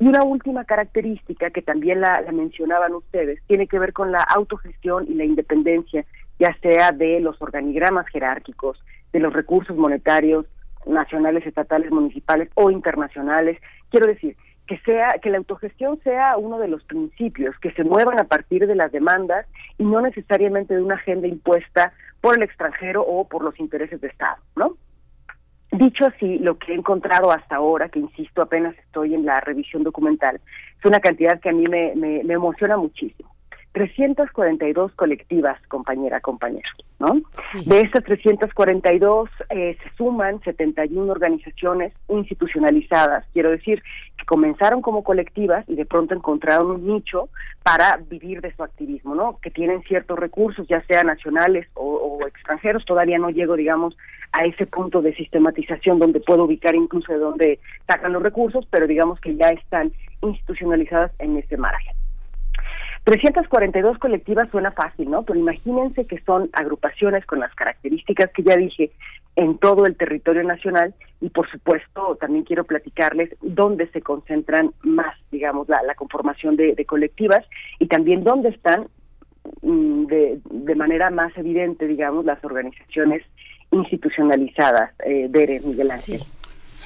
Y una última característica que también la, mencionaban ustedes tiene que ver con la autogestión y la independencia, ya sea de los organigramas jerárquicos, de los recursos monetarios nacionales, estatales, municipales o internacionales. Quiero decir, que sea que la autogestión sea uno de los principios que se muevan a partir de las demandas y no necesariamente de una agenda impuesta por el extranjero o por los intereses de Estado, ¿no? Dicho así, lo que he encontrado hasta ahora, que insisto, apenas estoy en la revisión documental, es una cantidad que a mí me, me, me emociona muchísimo. 342 colectivas, compañera, compañero, ¿no? De estas 342 eh, se suman 71 organizaciones institucionalizadas, quiero decir, que comenzaron como colectivas y de pronto encontraron un nicho para vivir de su activismo, ¿no? Que tienen ciertos recursos, ya sean nacionales o, o extranjeros, todavía no llego, digamos, a ese punto de sistematización donde puedo ubicar incluso de dónde sacan los recursos, pero digamos que ya están institucionalizadas en ese margen. 342 colectivas suena fácil, ¿no? Pero imagínense que son agrupaciones con las características que ya dije en todo el territorio nacional y por supuesto también quiero platicarles dónde se concentran más, digamos, la, conformación de, colectivas y también dónde están mm, de, de manera más evidente, digamos, las organizaciones institucionalizadas, eh, Miguel Ángel.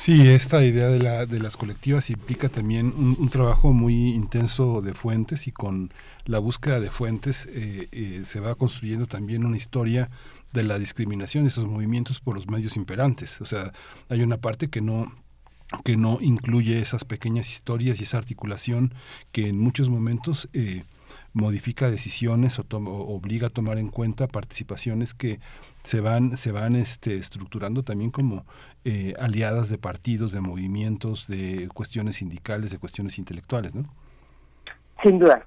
Esta idea de, la, de las colectivas implica también un, trabajo muy intenso de fuentes y con la búsqueda de fuentes eh, eh, se va construyendo también una historia de la discriminación, esos movimientos por los medios imperantes. O sea, hay una parte que no que no incluye esas pequeñas historias y esa articulación que en muchos momentos eh, modifica decisiones o, obliga a tomar en cuenta participaciones que se van se van este estructurando también como eh, aliadas de partidos de movimientos de cuestiones sindicales de cuestiones intelectuales no sin duda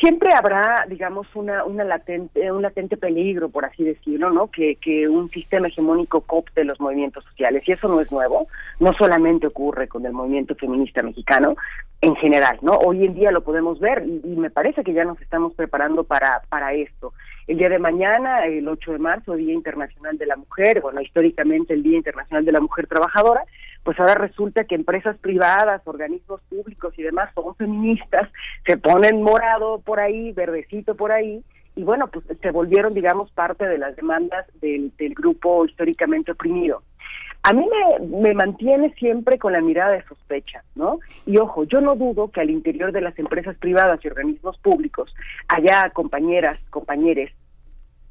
siempre habrá, digamos, una, una latente, un latente peligro, por así decirlo, ¿no? Que, que un sistema hegemónico copte los movimientos sociales. Y eso no es nuevo. No solamente ocurre con el movimiento feminista mexicano, en general, ¿no? Hoy en día lo podemos ver y, y me parece que ya nos estamos preparando para, para esto. El día de mañana, el 8 de marzo, Día Internacional de la Mujer, bueno, históricamente el Día Internacional de la Mujer Trabajadora, pues ahora resulta que empresas privadas, organismos públicos y demás son feministas, se ponen morado por ahí, verdecito por ahí, y bueno, pues se volvieron, digamos, parte de las demandas del, del grupo históricamente oprimido. A mí me, mantiene siempre con la mirada de sospecha, ¿no? Y ojo, yo no dudo que al interior de las empresas privadas y organismos públicos haya compañeras, compañeros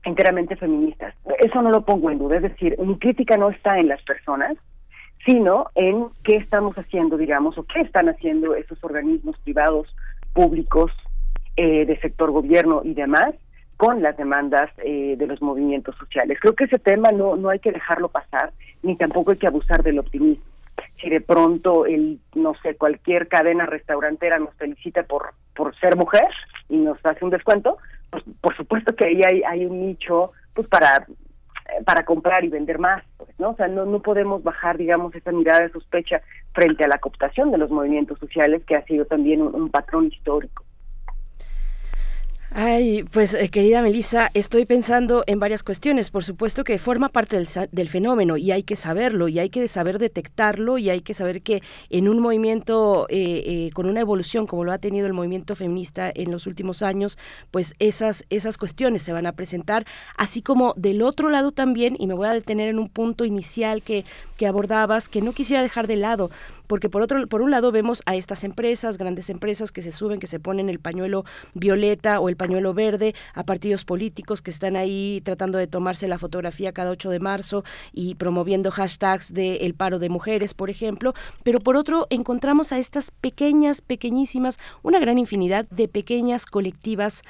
enteramente feministas. Eso no lo pongo en duda, es decir, mi crítica no está en las personas, sino en qué estamos haciendo, digamos, o qué están haciendo esos organismos privados, públicos, eh, de sector gobierno y demás, con las demandas eh, de los movimientos sociales. Creo que ese tema no, no hay que dejarlo pasar, ni tampoco hay que abusar del optimismo. Si de pronto, el, no sé, cualquier cadena restaurantera nos felicita por, por ser mujer y nos hace un descuento, pues por supuesto que ahí hay, hay un nicho pues para para comprar y vender más, pues, ¿no? O sea, no, no podemos bajar, digamos, esa mirada de sospecha frente a la cooptación de los movimientos sociales, que ha sido también un patrón histórico. Ay, pues eh, querida Melissa, estoy pensando en varias cuestiones. Por supuesto que forma parte del, del, fenómeno y hay que saberlo y hay que saber detectarlo y hay que saber que en un movimiento eh, eh, con una evolución como lo ha tenido el movimiento feminista en los últimos años, pues esas, esas cuestiones se van a presentar, así como del otro lado también, y me voy a detener en un punto inicial que, que abordabas, que no quisiera dejar de lado porque por otro por un lado vemos a estas empresas, grandes empresas que se suben, que se ponen el pañuelo violeta o el pañuelo verde a partidos políticos que están ahí tratando de tomarse la fotografía cada 8 de marzo y promoviendo hashtags de el paro de mujeres, por ejemplo, pero por otro encontramos a estas pequeñas, pequeñísimas, una gran infinidad de pequeñas colectivas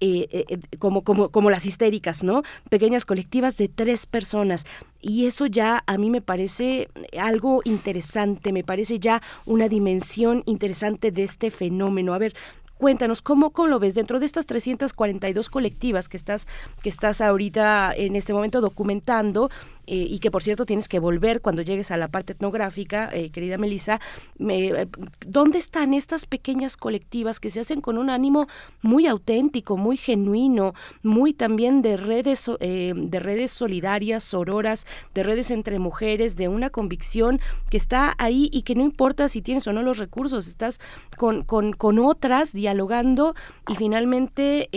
eh, eh, eh, como, como, como las histéricas, ¿no? Pequeñas colectivas de tres personas. Y eso ya a mí me parece algo interesante, me parece ya una dimensión interesante de este fenómeno. A ver, Cuéntanos, ¿cómo, ¿cómo, lo ves dentro de estas 342 colectivas que estás, que estás ahorita en este momento documentando? Eh, y que por cierto tienes que volver cuando llegues a la parte etnográfica, eh, querida Melissa, eh, ¿dónde están estas pequeñas colectivas que se hacen con un ánimo muy auténtico, muy genuino, muy también de redes, de redes solidarias, sororas, de redes entre mujeres, de una convicción que está ahí y que no importa si tienes o no los recursos, estás con, con, con otras dialogando y finalmente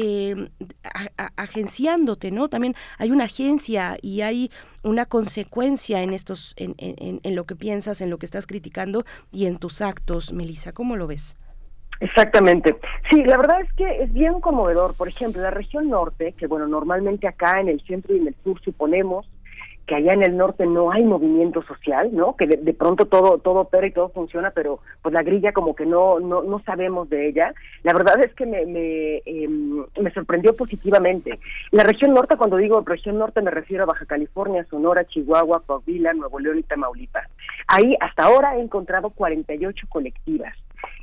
agenciándote, ¿no? También hay una agencia y hay una consecuencia en estos, en, en, en, lo que piensas, en lo que estás criticando y en tus actos, Melissa. ¿Cómo lo ves? Exactamente. Sí, la verdad es que es bien conmovedor. Por ejemplo, la región norte, que bueno, normalmente acá en el centro y en el sur suponemos que allá en el norte no hay movimiento social, ¿no? Que de, pronto todo todo opera y todo funciona, pero pues la grilla como que no no, no sabemos de ella. La verdad es que me me, em, me sorprendió positivamente. La región norte, cuando digo región norte me refiero a Baja California, Sonora, Chihuahua, Coahuila, Nuevo León y Tamaulipas. Ahí hasta ahora he encontrado 48 colectivas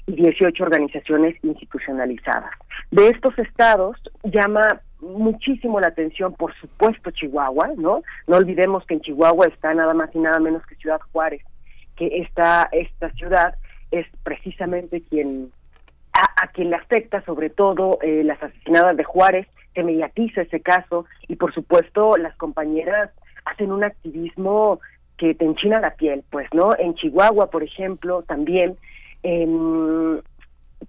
y 18 organizaciones institucionalizadas. De estos estados llama muchísimo la atención, por supuesto, Chihuahua, ¿no? No olvidemos que en Chihuahua está nada más y nada menos que Ciudad Juárez, que esta, esta ciudad es precisamente quien a, quien le afecta sobre todo eh, las asesinadas de Juárez, se mediatiza ese caso y por supuesto las compañeras hacen un activismo que te enchina la piel, pues, ¿no? En Chihuahua, por ejemplo, también eh,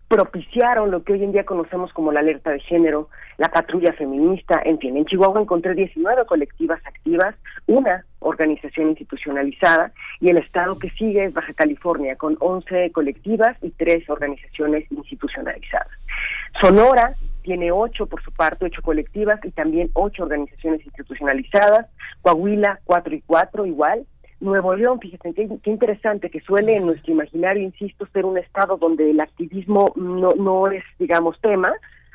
propiciaron lo que hoy en día conocemos como la alerta de género, la patrulla feminista, en fin, en Chihuahua encontré 19 colectivas activas, una organización institucionalizada y el estado que sigue es Baja California con 11 colectivas y tres organizaciones institucionalizadas. Sonora tiene ocho por su parte, ocho colectivas y también ocho organizaciones institucionalizadas, Coahuila cuatro y cuatro igual, Nuevo León, fíjense qué, interesante que suele en nuestro imaginario, insisto, ser un estado donde el activismo no, no es, digamos, tema.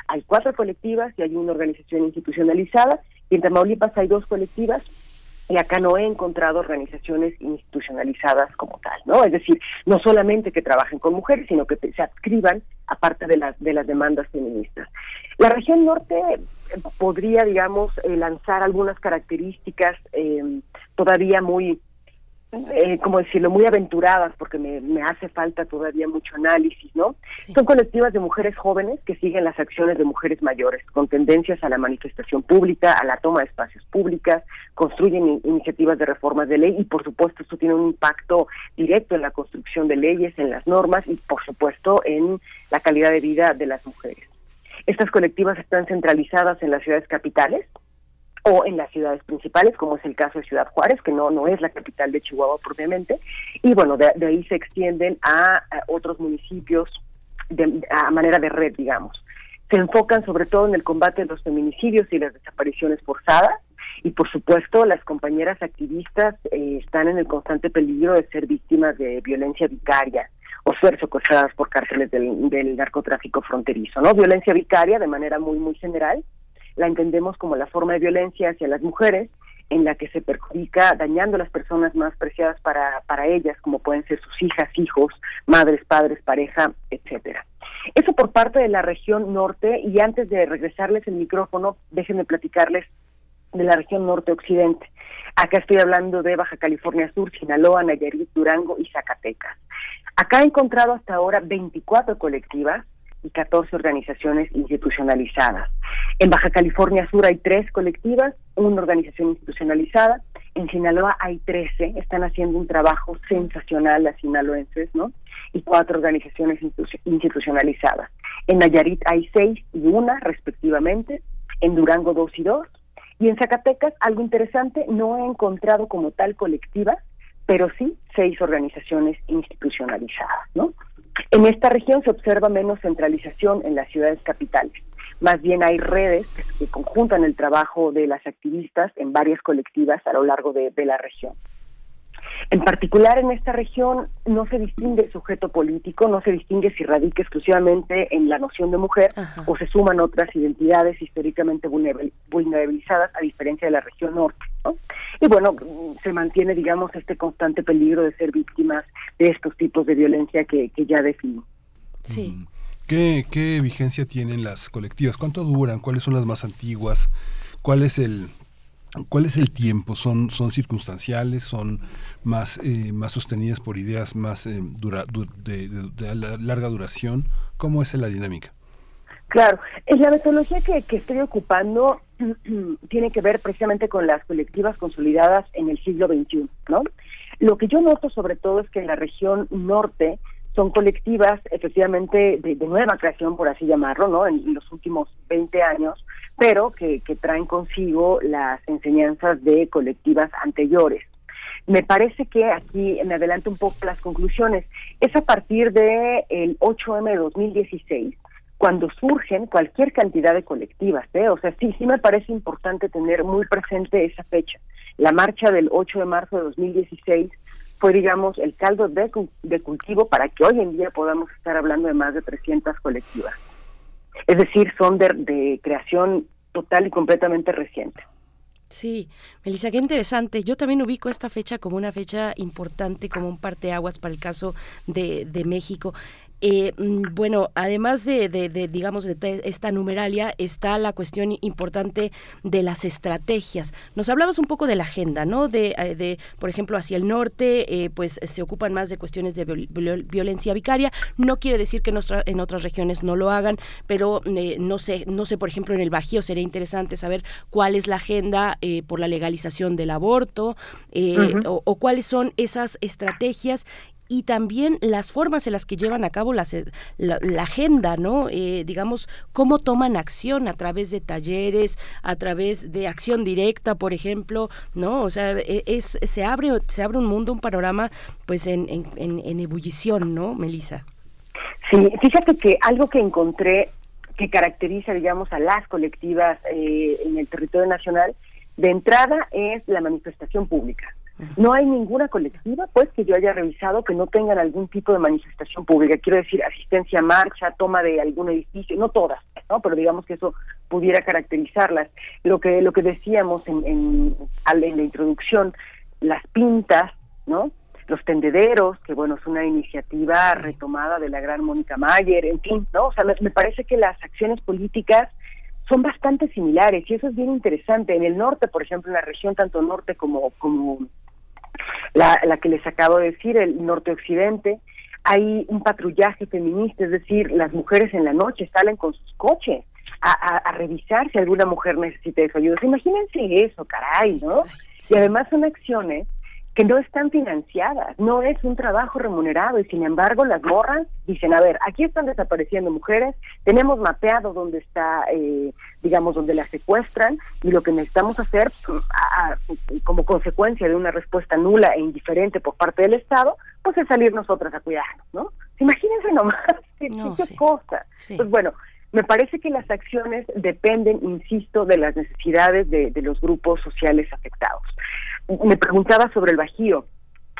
Hay cuatro colectivas y hay una organización institucionalizada, y en Tamaulipas hay dos colectivas y acá no he encontrado organizaciones institucionalizadas como tal, ¿no? Es decir, no solamente que trabajen con mujeres, sino que se adscriban aparte de las de las demandas feministas. La región norte eh, podría, digamos, eh, lanzar algunas características eh, todavía muy eh, como decirlo, muy aventuradas, porque me, me, hace falta todavía mucho análisis, ¿no? Son colectivas de mujeres jóvenes que siguen las acciones de mujeres mayores, con tendencias a la manifestación pública, a la toma de espacios públicos, construyen iniciativas de reformas de ley y, por supuesto, esto tiene un impacto directo en la construcción de leyes, en las normas y, por supuesto, en la calidad de vida de las mujeres. Estas colectivas están centralizadas en las ciudades capitales, o en las ciudades principales, como es el caso de Ciudad Juárez, que no, no es la capital de Chihuahua propiamente, y bueno, de, ahí se extienden a, otros municipios de, a manera de red, digamos. Se enfocan sobre todo en el combate de los feminicidios y las desapariciones forzadas, y por supuesto las compañeras activistas eh, están en el constante peligro de ser víctimas de violencia vicaria o ser secuestradas por cárceles del, del narcotráfico fronterizo, ¿no? Violencia vicaria de manera muy, muy general, la entendemos como la forma de violencia hacia las mujeres en la que se perjudica dañando a las personas más preciadas para, para ellas, como pueden ser sus hijas, hijos, madres, padres, pareja, etcétera. Eso por parte de la región norte y antes de regresarles el micrófono, déjenme platicarles de la región norte-occidente. Acá estoy hablando de Baja California Sur, Sinaloa, Nayarit, Durango y Zacatecas. Acá he encontrado hasta ahora 24 colectivas y 14 organizaciones institucionalizadas. En Baja California Sur hay tres colectivas, una organización institucionalizada. En Sinaloa hay 13, están haciendo un trabajo sensacional las sinaloenses, ¿no? Y cuatro organizaciones institucionalizadas. En Nayarit hay seis y una, respectivamente. En Durango, dos y dos. Y en Zacatecas, algo interesante, no he encontrado como tal colectiva, pero sí seis organizaciones institucionalizadas, ¿no? En esta región se observa menos centralización en las ciudades capitales. Más bien hay redes que conjuntan el trabajo de las activistas en varias colectivas a lo largo de, la región. En particular en esta región no se distingue el sujeto político, no se distingue si radica exclusivamente en la noción de mujer o se suman otras identidades históricamente vulnerabilizadas a diferencia de la región norte. Y bueno, se mantiene, digamos, este constante peligro de ser víctimas de estos tipos de violencia que, ya defino. Sí. ¿Qué, ¿Qué vigencia tienen las colectivas? ¿Cuánto duran? ¿Cuáles son las más antiguas? ¿Cuál es el, ¿Cuál es el tiempo? ¿Son, son circunstanciales? ¿Son más, eh, más sostenidas por ideas más eh, dura, de, larga duración? ¿Cómo es la dinámica? Claro, la metodología que, que estoy ocupando tiene que ver precisamente con las colectivas consolidadas en el siglo XXI, ¿no? Lo que yo noto sobre todo es que en la región norte son colectivas efectivamente de, nueva creación, por así llamarlo, ¿no? En, los últimos 20 años, pero que, traen consigo las enseñanzas de colectivas anteriores. Me parece que aquí me adelanto un poco las conclusiones. Es a partir de el 8M de 2016 cuando surgen cualquier cantidad de colectivas, ¿eh? O sea, sí, sí me parece importante tener muy presente esa fecha. La marcha del 8 de marzo de 2016 fue, digamos, el caldo de, de cultivo para que hoy en día podamos estar hablando de más de 300 colectivas. Es decir, son de, de creación total y completamente reciente. Sí, Melissa, qué interesante. Yo también ubico esta fecha como una fecha importante, como un parteaguas para el caso de, de México. Eh, mm, bueno, además de, digamos, de esta numeralia, está la cuestión importante de las estrategias. Nos hablabas un poco de la agenda, ¿no? De, eh, por ejemplo, hacia el norte, eh, pues se ocupan más de cuestiones de violencia vicaria. No quiere decir que en otras regiones no lo hagan, pero no sé, no sé, por ejemplo, en el Bajío sería interesante saber cuál es la agenda por la legalización del aborto o cuáles son esas estrategias y también las formas en las que llevan a cabo la, la, agenda, ¿no? Eh, digamos, cómo toman acción a través de talleres, a través de acción directa, por ejemplo, ¿no? O sea, e, es, se, abre, se abre un mundo, un panorama, pues en, en, ebullición, ¿no, Melissa? Sí, fíjate que algo que encontré que caracteriza, digamos, a las colectivas eh, en el territorio nacional, de entrada es la manifestación pública. No hay ninguna colectiva, pues, que yo haya revisado que no tengan algún tipo de manifestación pública. Quiero decir, asistencia a marcha, toma de algún edificio, no todas, ¿no? Pero digamos que eso pudiera caracterizarlas. Lo que lo que decíamos en, en, en la introducción, las pintas, ¿no? Los tendederos, que bueno, es una iniciativa retomada de la gran Mónica Mayer, en fin, ¿no? O sea, me, me parece que las acciones políticas son bastante similares y eso es bien interesante. En el norte, por ejemplo, en la región tanto norte como, como la, la que les acabo de decir, el norte-occidente, hay un patrullaje feminista, es decir, las mujeres en la noche salen con sus coches a, a, revisar si alguna mujer necesita de su ayuda. Imagínense eso, caray, ¿no? Y además son acciones que no están financiadas, no es un trabajo remunerado y sin embargo las morras dicen, a ver, aquí están desapareciendo mujeres, tenemos mapeado dónde está, eh, digamos, donde las secuestran y lo que necesitamos hacer como consecuencia de una respuesta nula e indiferente por parte del Estado, pues es salir nosotras a cuidarnos, ¿no? Imagínense nomás qué, cosa. Pues bueno, me parece que las acciones dependen, insisto, de las necesidades de, de los grupos sociales afectados me preguntaba sobre el Bajío.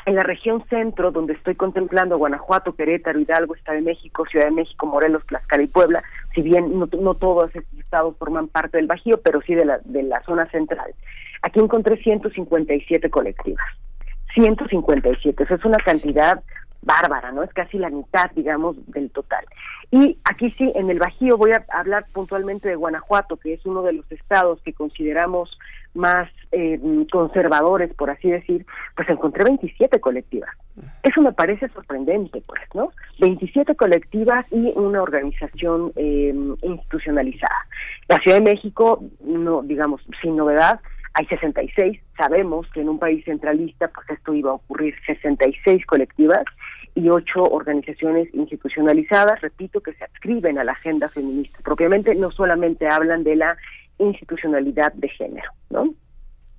En la región centro, donde estoy contemplando Guanajuato, Querétaro, Hidalgo, Estado de México, Ciudad de México, Morelos, Tlaxcala y Puebla, si bien no, no todos estos estados forman parte del Bajío, pero sí de la, de la zona central. Aquí encontré 157 colectivas. 157, eso es una cantidad bárbara, ¿no? Es casi la mitad, digamos, del total. Y aquí sí, en el Bajío voy a hablar puntualmente de Guanajuato, que es uno de los estados que consideramos más eh, conservadores, por así decir, pues encontré 27 colectivas. Eso me parece sorprendente, pues, ¿no? 27 colectivas y una organización eh, institucionalizada. La Ciudad de México, no, digamos, sin novedad, hay 66. Sabemos que en un país centralista, pues esto iba a ocurrir, 66 colectivas y ocho organizaciones institucionalizadas, repito, que se adscriben a la agenda feminista. Propiamente no solamente hablan de la institucionalidad de género, ¿no?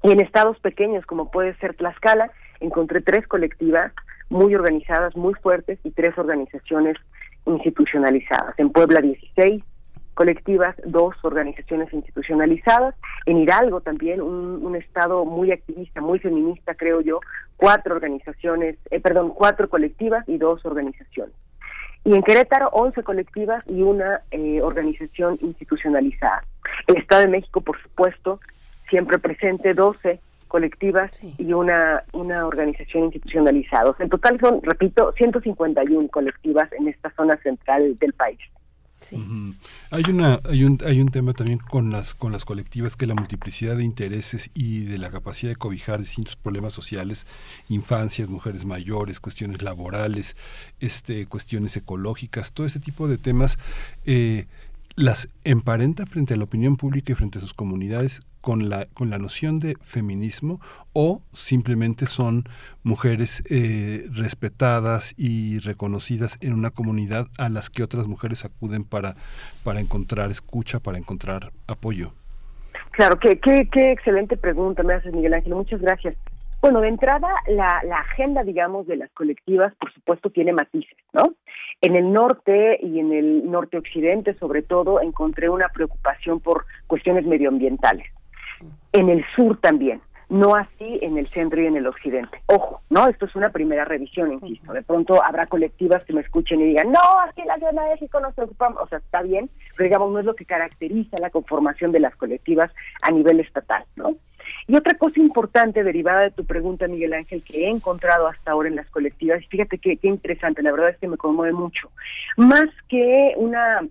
Y en estados pequeños, como puede ser Tlaxcala, encontré tres colectivas muy organizadas, muy fuertes y tres organizaciones institucionalizadas. En Puebla 16 colectivas, dos organizaciones institucionalizadas. En Hidalgo también un, estado muy activista, muy feminista, creo yo, cuatro organizaciones, eh, perdón, cuatro colectivas y dos organizaciones. Y en Querétaro, 11 colectivas y una eh, organización institucionalizada. El Estado de México, por supuesto, siempre presente, 12 colectivas y una, una organización institucionalizada. En total son, repito, 151 colectivas en esta zona central del país. Hay una hay un hay un tema también con las con las colectivas que la multiplicidad de intereses y de la capacidad de cobijar distintos problemas sociales, infancias, mujeres mayores, cuestiones laborales, este cuestiones ecológicas, todo ese tipo de temas eh, las emparenta frente a la opinión pública y frente a sus comunidades con la, con la noción de feminismo o simplemente son mujeres eh, respetadas y reconocidas en una comunidad a las que otras mujeres acuden para, para encontrar escucha, para encontrar apoyo? Claro, qué, qué, qué excelente pregunta me haces, Miguel Ángel. Muchas gracias. Bueno, de entrada, la, la agenda, digamos, de las colectivas, por supuesto, tiene matices, ¿no? En el norte y en el norte-occidente, sobre todo, encontré una preocupación por cuestiones medioambientales. En el sur también, no así en el centro y en el occidente. Ojo, ¿no? Esto es una primera revisión, insisto. De pronto habrá colectivas que me escuchen y digan, no, aquí en la Ciudad de México nos preocupamos. O sea, está bien, pero digamos, no es lo que caracteriza la conformación de las colectivas a nivel estatal, ¿no? Y otra cosa importante derivada de tu pregunta, Miguel Ángel, que he encontrado hasta ahora en las colectivas, y fíjate qué, qué interesante, la verdad es que me conmueve mucho, más que una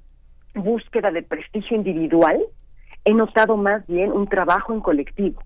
búsqueda de prestigio individual, he notado más bien un trabajo en colectivo.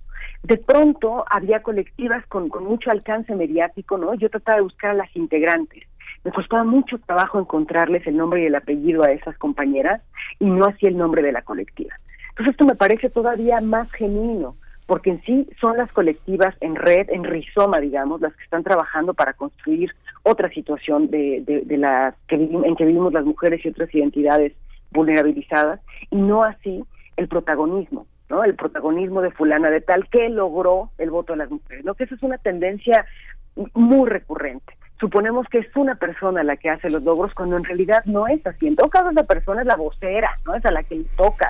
De pronto había colectivas con, mucho alcance mediático, ¿no? Yo trataba de buscar a las integrantes. Me costaba mucho trabajo encontrarles el nombre y el apellido a esas compañeras y no así el nombre de la colectiva. Entonces esto me parece todavía más genuino, porque en sí son las colectivas en red, en rizoma, digamos, las que están trabajando para construir otra situación de, de, que en que vivimos las mujeres y otras identidades vulnerabilizadas, y no así el protagonismo, ¿no? El protagonismo de fulana de tal que logró el voto de las mujeres, ¿no? Que eso es una tendencia muy recurrente. Suponemos que es una persona la que hace los logros cuando en realidad no es así. En todo caso, esa persona es la vocera, ¿no? Es a la que le toca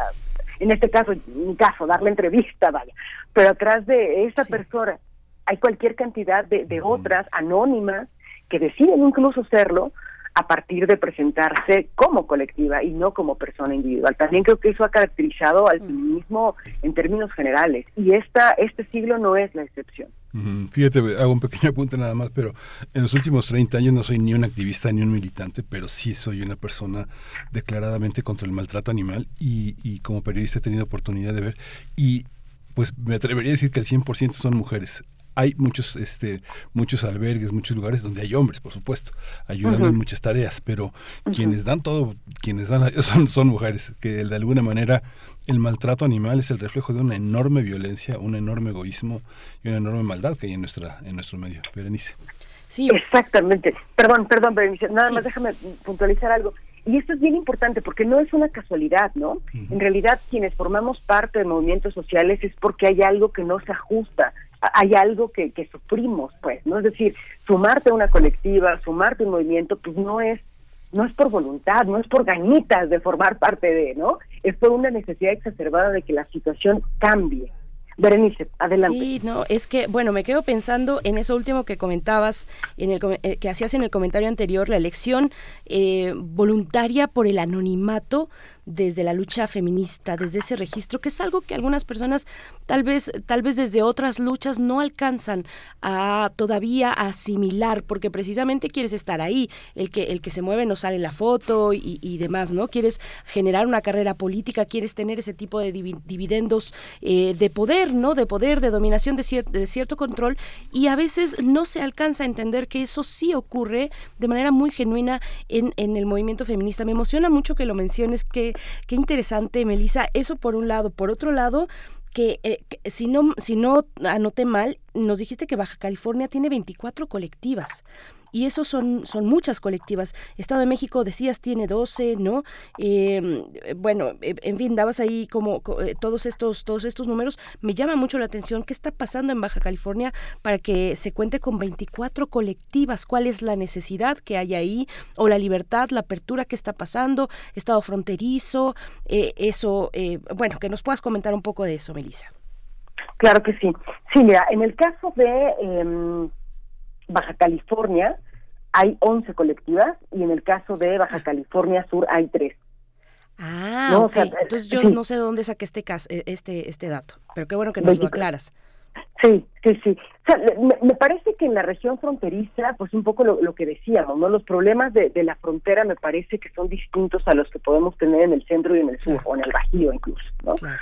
en este caso, en mi caso, darle entrevista, vaya. Pero atrás de esa persona hay cualquier cantidad de, de otras anónimas que deciden incluso serlo a partir de presentarse como colectiva y no como persona individual. También creo que eso ha caracterizado al feminismo en términos generales y esta este siglo no es la excepción. Fíjate, hago un pequeño apunte nada más, pero en los últimos 30 años no soy ni un activista ni un militante, pero sí soy una persona declaradamente contra el maltrato animal y, y como periodista he tenido oportunidad de ver y pues me atrevería a decir que el 100% son mujeres hay muchos, este, muchos albergues, muchos lugares donde hay hombres, por supuesto, ayudando en muchas tareas, pero quienes dan todo, quienes dan son, son mujeres, que de alguna manera el maltrato animal es el reflejo de una enorme violencia, un enorme egoísmo y una enorme maldad que hay en nuestra, en nuestro medio. Berenice. Sí. Exactamente. Perdón, perdón, Berenice. Nada más déjame puntualizar algo. Y esto es bien importante porque no es una casualidad, ¿no? En realidad, quienes formamos parte de movimientos sociales es porque hay algo que no se ajusta, hay algo que, que sufrimos, pues, ¿no? Es decir, sumarte a una colectiva, sumarte a un movimiento, pues no es no es por voluntad, no es por ganitas de formar parte de, ¿no? Es por una necesidad exacerbada de que la situación cambie. Berenice, adelante. Sí, no, es que, bueno, me quedo pensando en eso último que comentabas, en el eh, que hacías en el comentario anterior, la elección eh, voluntaria por el anonimato desde la lucha feminista, desde ese registro, que es algo que algunas personas tal vez, tal vez desde otras luchas no alcanzan a todavía asimilar, porque precisamente quieres estar ahí, el que, el que se mueve no sale en la foto y, demás, ¿no? Quieres generar una carrera política, quieres tener ese tipo de dividendos eh, de poder, ¿no? De poder, de dominación, de, de cierto control, y a veces no se alcanza a entender que eso sí ocurre de manera muy genuina en, en el movimiento feminista. Me emociona mucho que lo menciones, que Qué interesante, Melissa. Eso por un lado. Por otro lado, que, eh, si no si no anoté mal, nos dijiste que Baja California tiene 24 colectivas y eso son, son muchas colectivas. Estado de México, decías, tiene 12, ¿no? Em, bueno, e, en fin, dabas ahí como eh, todos estos, todos estos números. Me llama mucho la atención qué está pasando en Baja California para que se cuente con 24 colectivas. ¿Cuál es la necesidad que hay ahí? O la libertad, la apertura que está pasando, estado fronterizo, eh, eso, eh, bueno, que nos puedas comentar un poco de eso, Melissa. Claro que sí. Sí, mira, en el caso de em, Baja California hay 11 colectivas y en el caso de Baja ah. California Sur hay 3. Ah, entonces yo no sé de dónde saqué este, e, este, este dato, pero qué bueno que nos lo aclaras. Sí, sí, sí. O sea, me, parece que en la región fronteriza, pues un poco lo, que decíamos, ¿no? Los problemas de, de, la frontera me parece que son distintos a los que podemos tener en el centro y en el sur, o en el Bajío incluso, ¿no? O sea,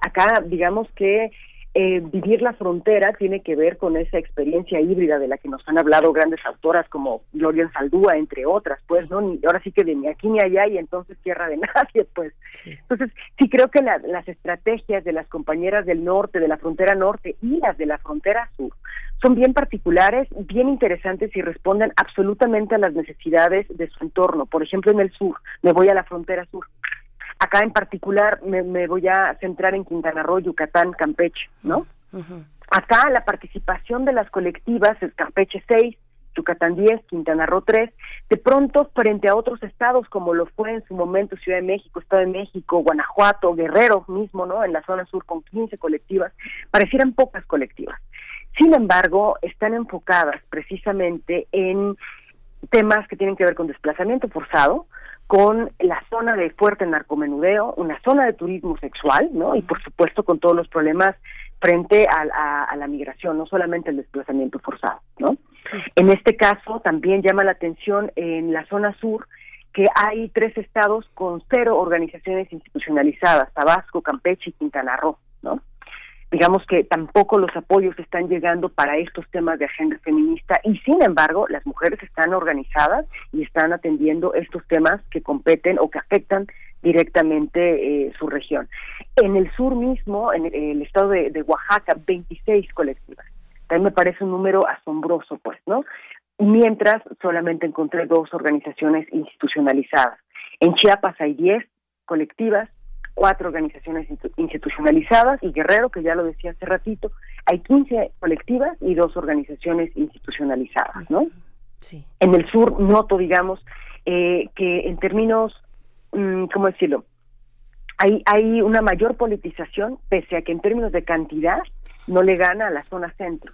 acá digamos que eh, vivir la frontera tiene que ver con esa experiencia híbrida de la que nos han hablado grandes autoras como Gloria Saldúa, entre otras, pues, ¿no? Ni, ahora sí que de ni aquí ni allá y entonces tierra de nadie, pues. Entonces, sí creo que las estrategias de las compañeras del norte, de la frontera norte y las de la frontera sur son bien particulares, bien interesantes y responden absolutamente a las necesidades de su entorno. Por ejemplo, en el sur, me voy a la frontera sur. Acá en particular me, voy a centrar en Quintana Roo, Yucatán, Campeche, ¿no? Acá la participación de las colectivas es Campeche 6, Yucatán 10, Quintana Roo 3, de pronto frente a otros estados como lo fue en su momento Ciudad de México, Estado de México, Guanajuato, Guerrero mismo, ¿no? En la zona sur con 15 colectivas, parecieran pocas colectivas. Sin embargo, están enfocadas precisamente en temas que tienen que ver con desplazamiento forzado, con la zona de fuerte narcomenudeo, una zona de turismo sexual, ¿no? Y por supuesto con todos los problemas frente a, la migración, no solamente el desplazamiento forzado, ¿no? En este caso también llama la atención en la zona sur que hay tres estados con cero organizaciones institucionalizadas, Tabasco, Campeche y Quintana Roo, ¿no? Digamos que tampoco los apoyos están llegando para estos temas de agenda feminista y sin embargo las mujeres están organizadas y están atendiendo estos temas que competen o que afectan directamente eh, su región. En el sur mismo, en el, estado de, de, Oaxaca, 26 colectivas. También me parece un número asombroso, pues, ¿no? Mientras solamente encontré dos organizaciones institucionalizadas. En Chiapas hay 10 colectivas, cuatro organizaciones institucionalizadas y Guerrero, que ya lo decía hace ratito, hay 15 colectivas y dos organizaciones institucionalizadas, ¿no? Sí. En el sur noto, digamos, eh, que en términos, mm, ¿cómo decirlo? Hay, hay una mayor politización, pese a que en términos de cantidad no le gana a la zona centro.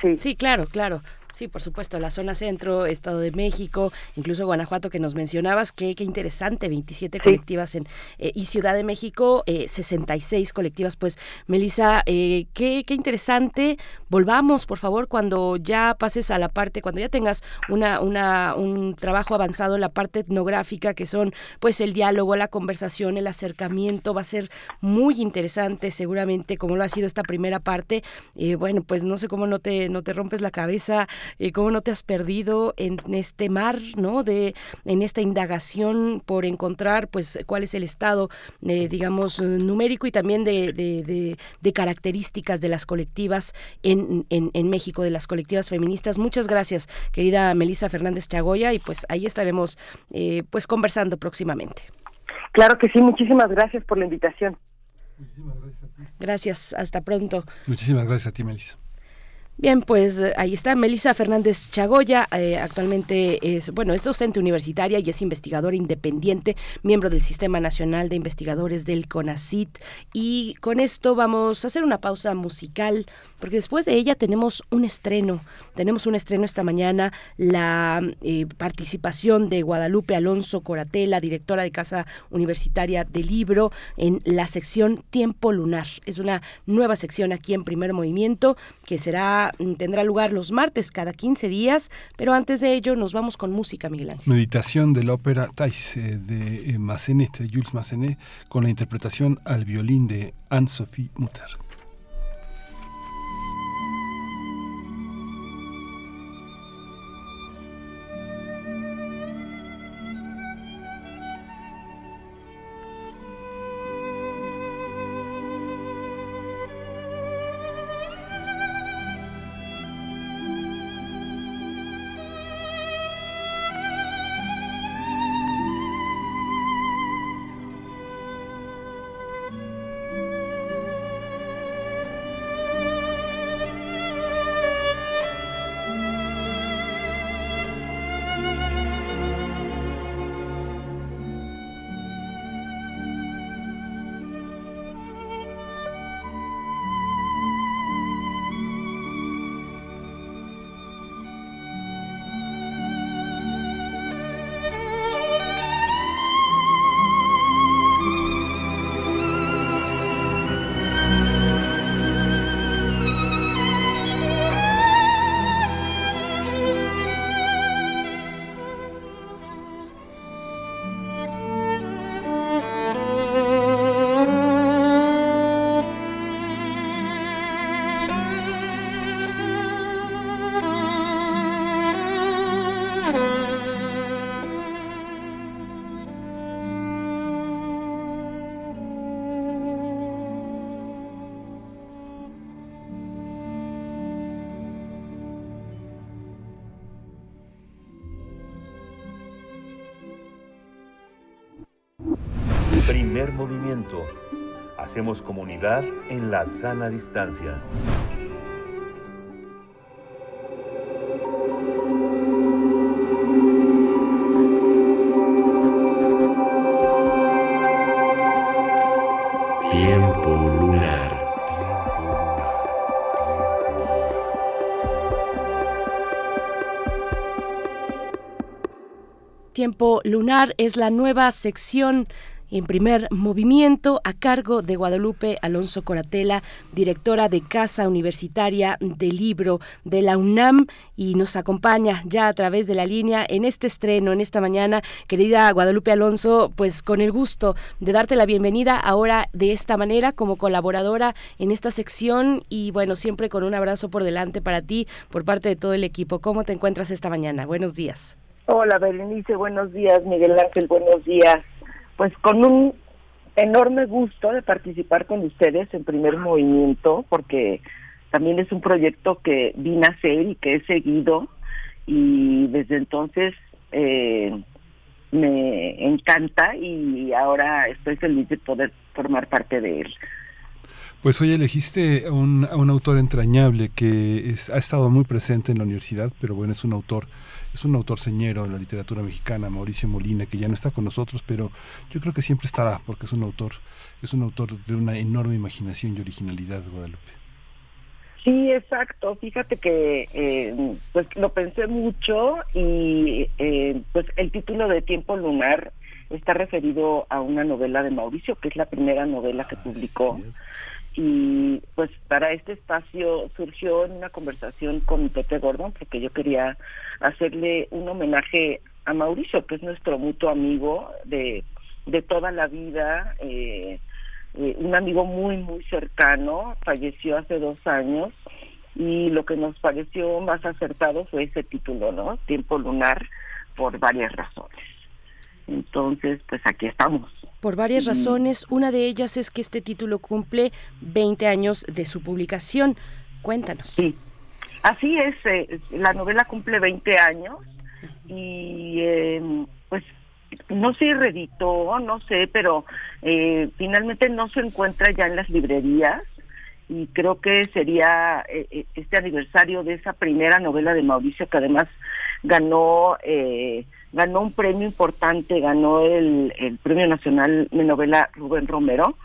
Sí. sí, claro, claro. Sí, por supuesto, la zona centro, Estado de México, incluso Guanajuato que nos mencionabas, qué, qué interesante, 27 colectivas en eh, y Ciudad de México, eh, 66 colectivas. Pues, Melissa, eh, qué, qué interesante. Volvamos, por favor, cuando ya pases a la parte, cuando ya tengas una, una, un trabajo avanzado en la parte etnográfica, que son pues el diálogo, la conversación, el acercamiento, va a ser muy interesante, seguramente, como lo ha sido esta primera parte. Eh, bueno, pues no sé cómo no te, no te rompes la cabeza eh, cómo no te has perdido en este mar, ¿no? De, en esta indagación por encontrar, pues, cuál es el estado, eh, digamos, numérico y también de, de, de, características de las colectivas en, en, en, México, de las colectivas feministas. Muchas gracias, querida Melisa Fernández Chagoya, y pues ahí estaremos, eh, pues, conversando próximamente. Claro que sí, muchísimas gracias por la invitación. Muchísimas gracias a ti. Gracias, hasta pronto. Muchísimas gracias a ti, Melissa. Bien, pues eh, ahí está Melissa Fernández Chagoya, eh, actualmente es, bueno, es docente universitaria y es investigadora independiente, miembro del Sistema Nacional de Investigadores del CONACIT. Y con esto vamos a hacer una pausa musical, porque después de ella tenemos un estreno, tenemos un estreno esta mañana, la eh, participación de Guadalupe Alonso Coratela, directora de Casa Universitaria del Libro, en la sección Tiempo Lunar. Es una nueva sección aquí en Primer Movimiento que será tendrá lugar los martes cada 15 días, pero antes de ello nos vamos con música, Miguel Ángel. Meditación de la ópera Thais eh, de eh, Massenet, de Jules Massenet, con la interpretación al violín de Anne-Sophie Mutter. Movimiento. Hacemos comunidad en la sana distancia. Tiempo lunar. Tiempo lunar es la nueva sección en primer movimiento a cargo de Guadalupe Alonso Coratela, directora de Casa Universitaria del Libro de la UNAM y nos acompaña ya a través de la línea en este estreno, en esta mañana. Querida Guadalupe Alonso, pues con el gusto de darte la bienvenida ahora de esta manera como colaboradora en esta sección y bueno, siempre con un abrazo por delante para ti por parte de todo el equipo. ¿Cómo te encuentras esta mañana? Buenos días. Hola Berenice, buenos días Miguel Ángel, buenos días pues con un enorme gusto de participar con ustedes en primer movimiento, porque también es un proyecto que vi nacer y que he seguido y desde entonces eh, me encanta y ahora estoy feliz de poder formar parte de él. Pues hoy elegiste a un, a un autor entrañable que ha estado muy presente en la universidad, pero bueno, es un autor es un autor señero de la literatura mexicana, Mauricio Molina, que ya no está con nosotros, pero yo creo que siempre estará, porque es un autor, es un autor de una enorme imaginación y originalidad, Guadalupe. Sí, exacto. Fíjate que eh, pues lo pensé mucho y eh, pues el título de Tiempo Lunar está referido a una novela de Mauricio, que es la primera novela que publicó. Y pues para este espacio surgió en una conversación con Pepe Gordon, porque yo quería hacerle un homenaje a Mauricio, que es nuestro mutuo amigo de, de toda la vida. Eh, eh, un amigo muy, muy cercano, falleció hace dos años y lo que nos pareció más acertado fue ese título, ¿no? Tiempo lunar, por varias razones. Entonces, pues aquí estamos. Por varias razones, una de ellas es que este título cumple 20 años de su publicación. Cuéntanos. Sí, así es, eh, la novela cumple 20 años y eh, pues no se reeditó, no sé, pero eh, finalmente no se encuentra ya en las librerías y creo que sería eh, eh, este aniversario de esa primera novela de Mauricio que además ganó ganó un premio importante, ganó el, el Premio Nacional de Novela Rubén Romero.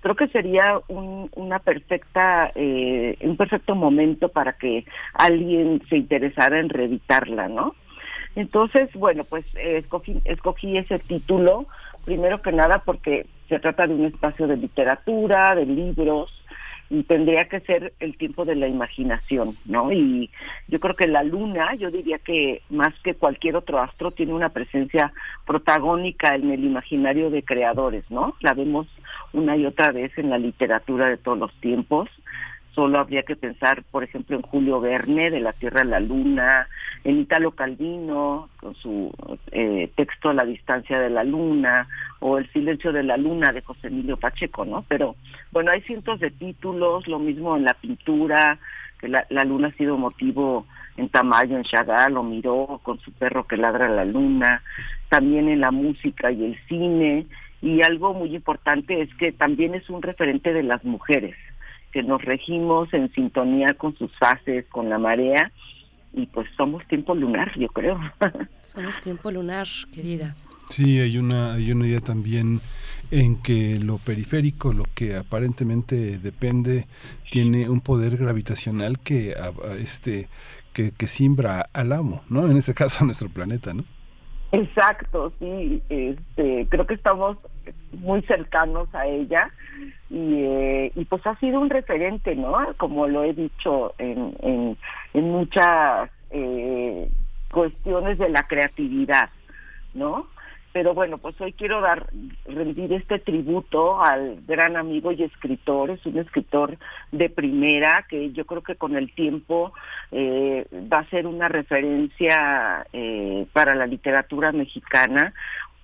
Creo que sería un, una perfecta, un perfecto momento para que alguien se interesara en reeditarla, ¿no? Entonces, bueno, pues eh, escogí, escogí ese título, primero que nada porque se trata de un espacio de literatura, de libros, tendría que ser el tiempo de la imaginación, ¿no? Y yo creo que la luna, yo diría que más que cualquier otro astro, tiene una presencia protagónica en el imaginario de creadores, ¿no? La vemos una y otra vez en la literatura de todos los tiempos Solo habría que pensar, por ejemplo, en Julio Verne, de la Tierra a la Luna, en Italo Calvino, con su eh, texto la distancia de la luna, o El silencio de la luna de José Emilio Pacheco, ¿no? Pero bueno, hay cientos de títulos, lo mismo en la pintura, que la, la luna ha sido motivo en Tamayo, en Chagall, o Miró, con su perro que ladra la luna, también en la música y el cine, y algo muy importante es que también es un referente de las mujeres que nos regimos en sintonía con sus fases, con la marea, y pues somos tiempo lunar, yo creo. Somos tiempo lunar, querida. Sí, hay una, hay una idea también en que lo periférico, lo que aparentemente depende, tiene un poder gravitacional que, este, que, que simbra al amo, ¿no? En este caso a nuestro planeta, ¿no? Exacto, sí, este, creo que estamos muy cercanos a ella y, eh, y pues ha sido un referente, ¿no? Como lo he dicho en, en, muchas eh, cuestiones de la creatividad, ¿no? pero bueno, pues hoy quiero dar, rendir este tributo al gran amigo y escritor, es un escritor de primera que yo creo que con el tiempo eh, va a ser una referencia eh, para la literatura mexicana,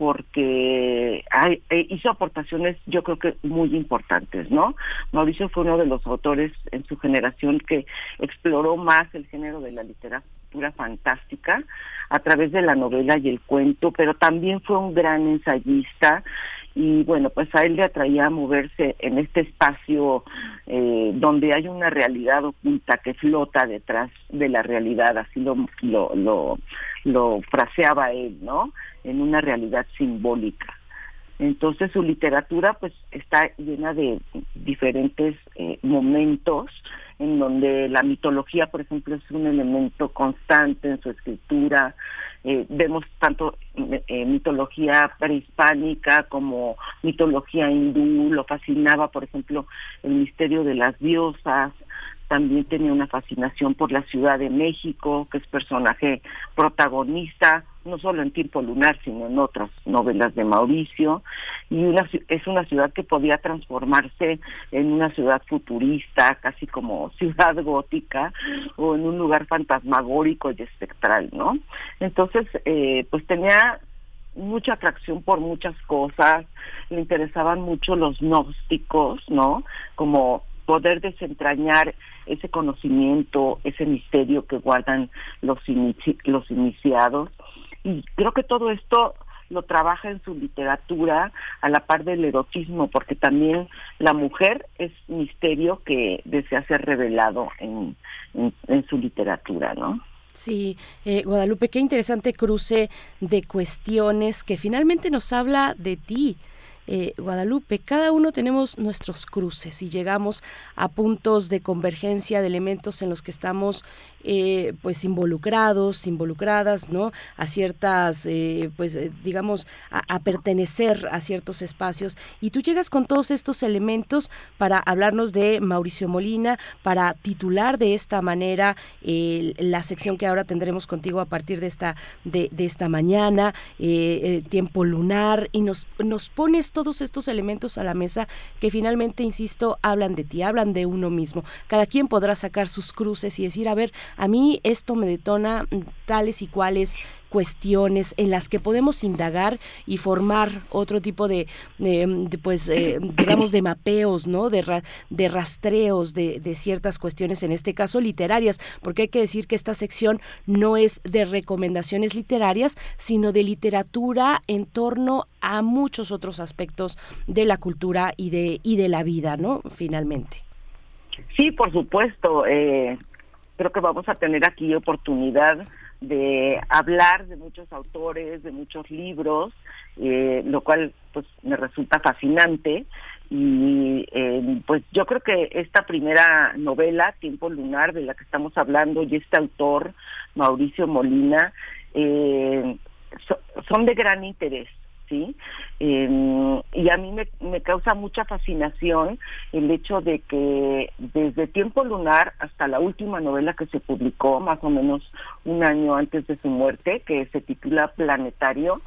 porque hay, eh, hizo aportaciones yo creo que muy importantes, ¿no? Mauricio fue uno de los autores en su generación que exploró más el género de la literatura fantástica a través de la novela y el cuento, pero también fue un gran ensayista y bueno, pues a él le atraía a moverse en este espacio eh, donde hay una realidad oculta que flota detrás de la realidad, así lo, lo, lo, lo fraseaba él, ¿no? En una realidad simbólica. Entonces su literatura pues está llena de diferentes eh, momentos en donde la mitología, por ejemplo, es un elemento constante en su escritura. Eh, vemos tanto eh, mitología prehispánica como mitología hindú, lo fascinaba, por ejemplo, el misterio de las diosas, también tenía una fascinación por la Ciudad de México, que es personaje protagonista, no solo en Tiempo Lunar, sino en otras novelas de Mauricio, y una, es una ciudad que podía transformarse en una ciudad futurista, casi como ciudad gótica, o en un lugar fantasmagórico y espectral, ¿no? Entonces, eh, pues tenía mucha atracción por muchas cosas, le interesaban mucho los gnósticos, ¿no? Como poder desentrañar ese conocimiento, ese misterio que guardan los, los iniciados. Y creo que todo esto lo trabaja en su literatura a la par del erotismo, porque también la mujer es misterio que desea ser revelado en, en, su literatura, ¿no? Sí, eh, Guadalupe, qué interesante cruce de cuestiones que finalmente nos habla de ti, eh, Guadalupe, cada uno tenemos nuestros cruces y llegamos a puntos de convergencia de elementos en los que estamos eh, pues involucrados, involucradas, ¿no? A ciertas, eh, pues digamos, a, pertenecer a ciertos espacios. Y tú llegas con todos estos elementos para hablarnos de Mauricio Molina, para titular de esta manera la sección que ahora tendremos contigo a partir de esta, de, de esta mañana, tiempo lunar, y nos, nos pones todos estos elementos a la mesa que finalmente, insisto, hablan de ti, hablan de uno mismo. Cada quien podrá sacar sus cruces y decir, a ver, a mí esto me detona tales y cuales cuestiones en las que podemos indagar y formar otro tipo de, pues, eh, digamos, de mapeos, ¿no? De, de rastreos de, de, ciertas cuestiones, en este caso literarias, porque hay que decir que esta sección no es de recomendaciones literarias, sino de literatura en torno a muchos otros aspectos de la cultura y de, y de la vida, ¿no? Finalmente. Sí, por supuesto. Eh, creo que vamos a tener aquí oportunidad de hablar de muchos autores, de muchos libros, eh, lo cual pues me resulta fascinante y eh, pues yo creo que esta primera novela, Tiempo Lunar, de la que estamos hablando, y este autor, Mauricio Molina, eh, son de gran interés. ¿Sí? Em, y a mí me, me, causa mucha fascinación el hecho de que desde Tiempo Lunar hasta la última novela que se publicó, más o menos un año antes de su muerte, que se titula Planetario,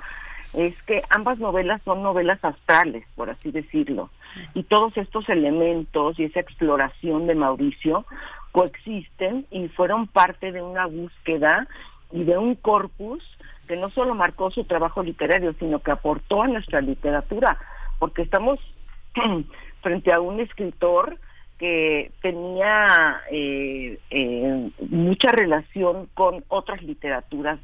es que ambas novelas son novelas astrales, por así decirlo. Y todos estos elementos y esa exploración de Mauricio coexisten y fueron parte de una búsqueda y de un corpus que no solo marcó su trabajo literario, sino que aportó a nuestra literatura, porque estamos frente a un escritor que tenía eh, eh, mucha relación con otras literaturas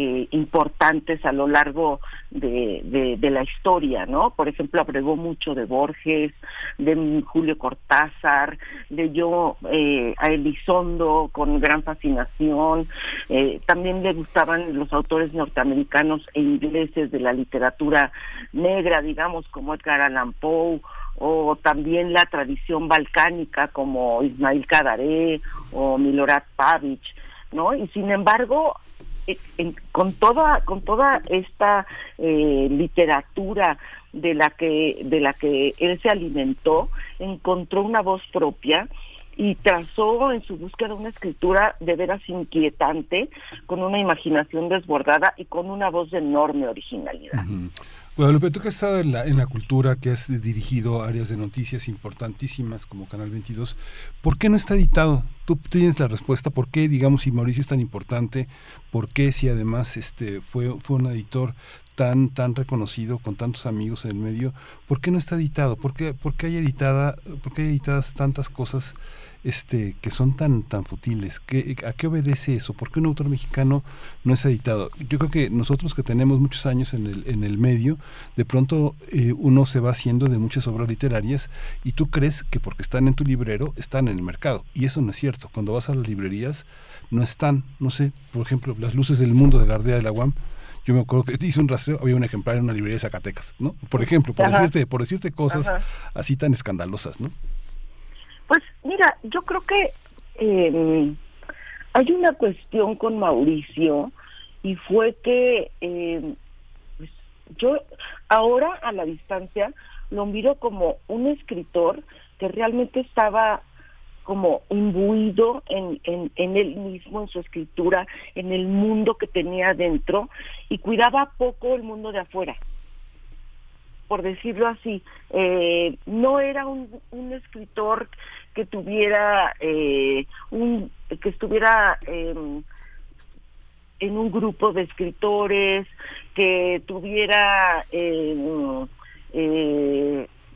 eh, importantes a lo largo de, la historia, ¿no? Por ejemplo, abregó mucho de Borges, de Julio Cortázar, leyó eh, a Elizondo con gran fascinación, eh, también le gustaban los autores norteamericanos e ingleses de la literatura negra, digamos, como Edgar Allan Poe, o también la tradición balcánica como Ismail Kadaré o Milorad Pavic, ¿no? Y sin embargo, con toda con toda esta eh, literatura de la que de la que él se alimentó encontró una voz propia y trazó en su búsqueda una escritura de veras inquietante, con una imaginación desbordada y con una voz de enorme originalidad. Guadalupe, tú que has estado en la, en la cultura, que has dirigido áreas de noticias importantísimas como Canal 22, ¿por qué no está editado? Tú tienes la respuesta, ¿por qué, digamos, si Mauricio es tan importante, por qué si además este fue, fue un editor tan tan reconocido con tantos amigos en el medio, ¿por qué no está editado? ¿Por qué, por qué hay editada, por qué hay editadas tantas cosas este, que son tan, tan futiles? ¿Qué, ¿A qué obedece eso? ¿Por qué un autor mexicano no es editado? Yo creo que nosotros que tenemos muchos años en el, en el medio, de pronto eh, uno se va haciendo de muchas obras literarias y tú crees que porque están en tu librero están en el mercado. Y eso no es cierto. Cuando vas a las librerías no están, no sé, por ejemplo, las luces del mundo de Gardea de la UAM, yo me acuerdo que hice un rastreo, había un ejemplar en una librería de Zacatecas, ¿no? Por ejemplo, por decirte, por decirte cosas así tan escandalosas, ¿no? Pues mira, yo creo que eh, hay una cuestión con Mauricio y fue que eh, pues, yo ahora a la distancia lo miro como un escritor que realmente estaba como imbuido en, en, en él mismo, en su escritura, en el mundo que tenía dentro y cuidaba poco el mundo de afuera por decirlo así. Eh, no era un, un, escritor que tuviera eh, un que estuviera en un grupo de escritores, que tuviera eh,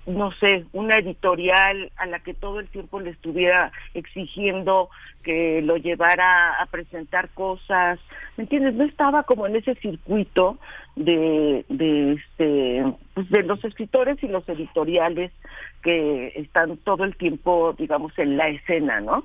no sé, una editorial a la que todo el tiempo le estuviera exigiendo que lo llevara a presentar cosas, ¿me entiendes? No estaba como en ese circuito de, de este, pues de los escritores y los editoriales que están todo el tiempo, digamos, en la escena, ¿no?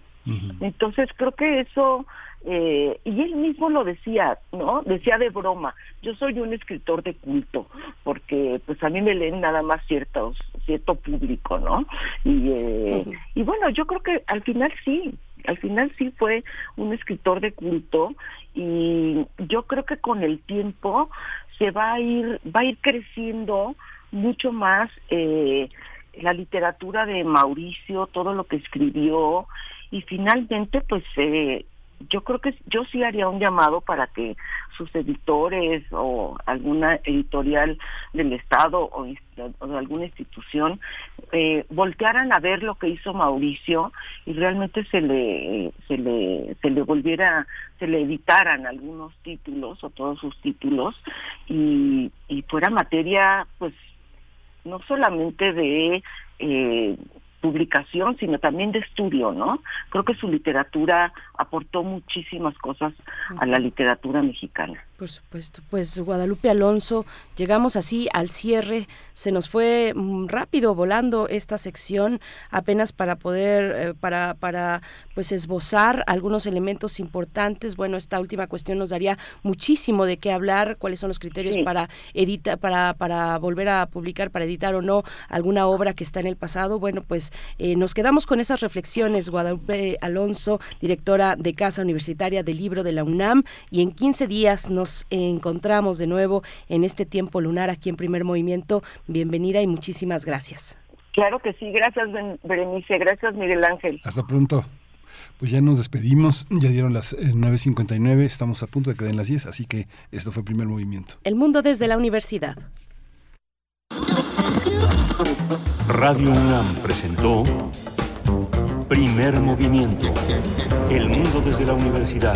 Entonces creo que eso eh, y él mismo lo decía, ¿no? Decía de broma, yo soy un escritor de culto, porque pues a mí me leen nada más ciertos, cierto público, ¿no? Y, eh, y bueno, yo creo que al final sí, al final sí fue un escritor de culto y yo creo que con el tiempo se va a ir, va a ir creciendo mucho más eh, la literatura de Mauricio, todo lo que escribió y finalmente pues eh, yo creo que yo sí haría un llamado para que sus editores o alguna editorial del Estado o, de alguna institución eh, voltearan a ver lo que hizo Mauricio y realmente se le, se le, se le volviera, se le editaran algunos títulos o todos sus títulos y, y fuera materia pues no solamente de eh, publicación, sino también de estudio, ¿no? Creo que su literatura aportó muchísimas cosas a la literatura mexicana. Por supuesto, pues Guadalupe Alonso, llegamos así al cierre, se nos fue mm, rápido volando esta sección apenas para poder, eh, para, para pues esbozar algunos elementos importantes. Bueno, esta última cuestión nos daría muchísimo de qué hablar, cuáles son los criterios para editar, para, para volver a publicar, para editar o no alguna obra que está en el pasado. Bueno, pues eh, nos quedamos con esas reflexiones, Guadalupe Alonso, directora de Casa Universitaria del Libro de la UNAM, y en 15 días nos encontramos de nuevo en este tiempo lunar aquí en Primer Movimiento. Bienvenida y muchísimas gracias. Claro que sí, gracias Berenice, gracias Miguel Ángel. Hasta pronto. Pues ya nos despedimos, ya dieron las 9.59, eh, estamos a punto de quedar en las 10, así que esto fue Primer Movimiento. El mundo desde la universidad. Radio UNAM presentó Primer Movimiento, El mundo desde la universidad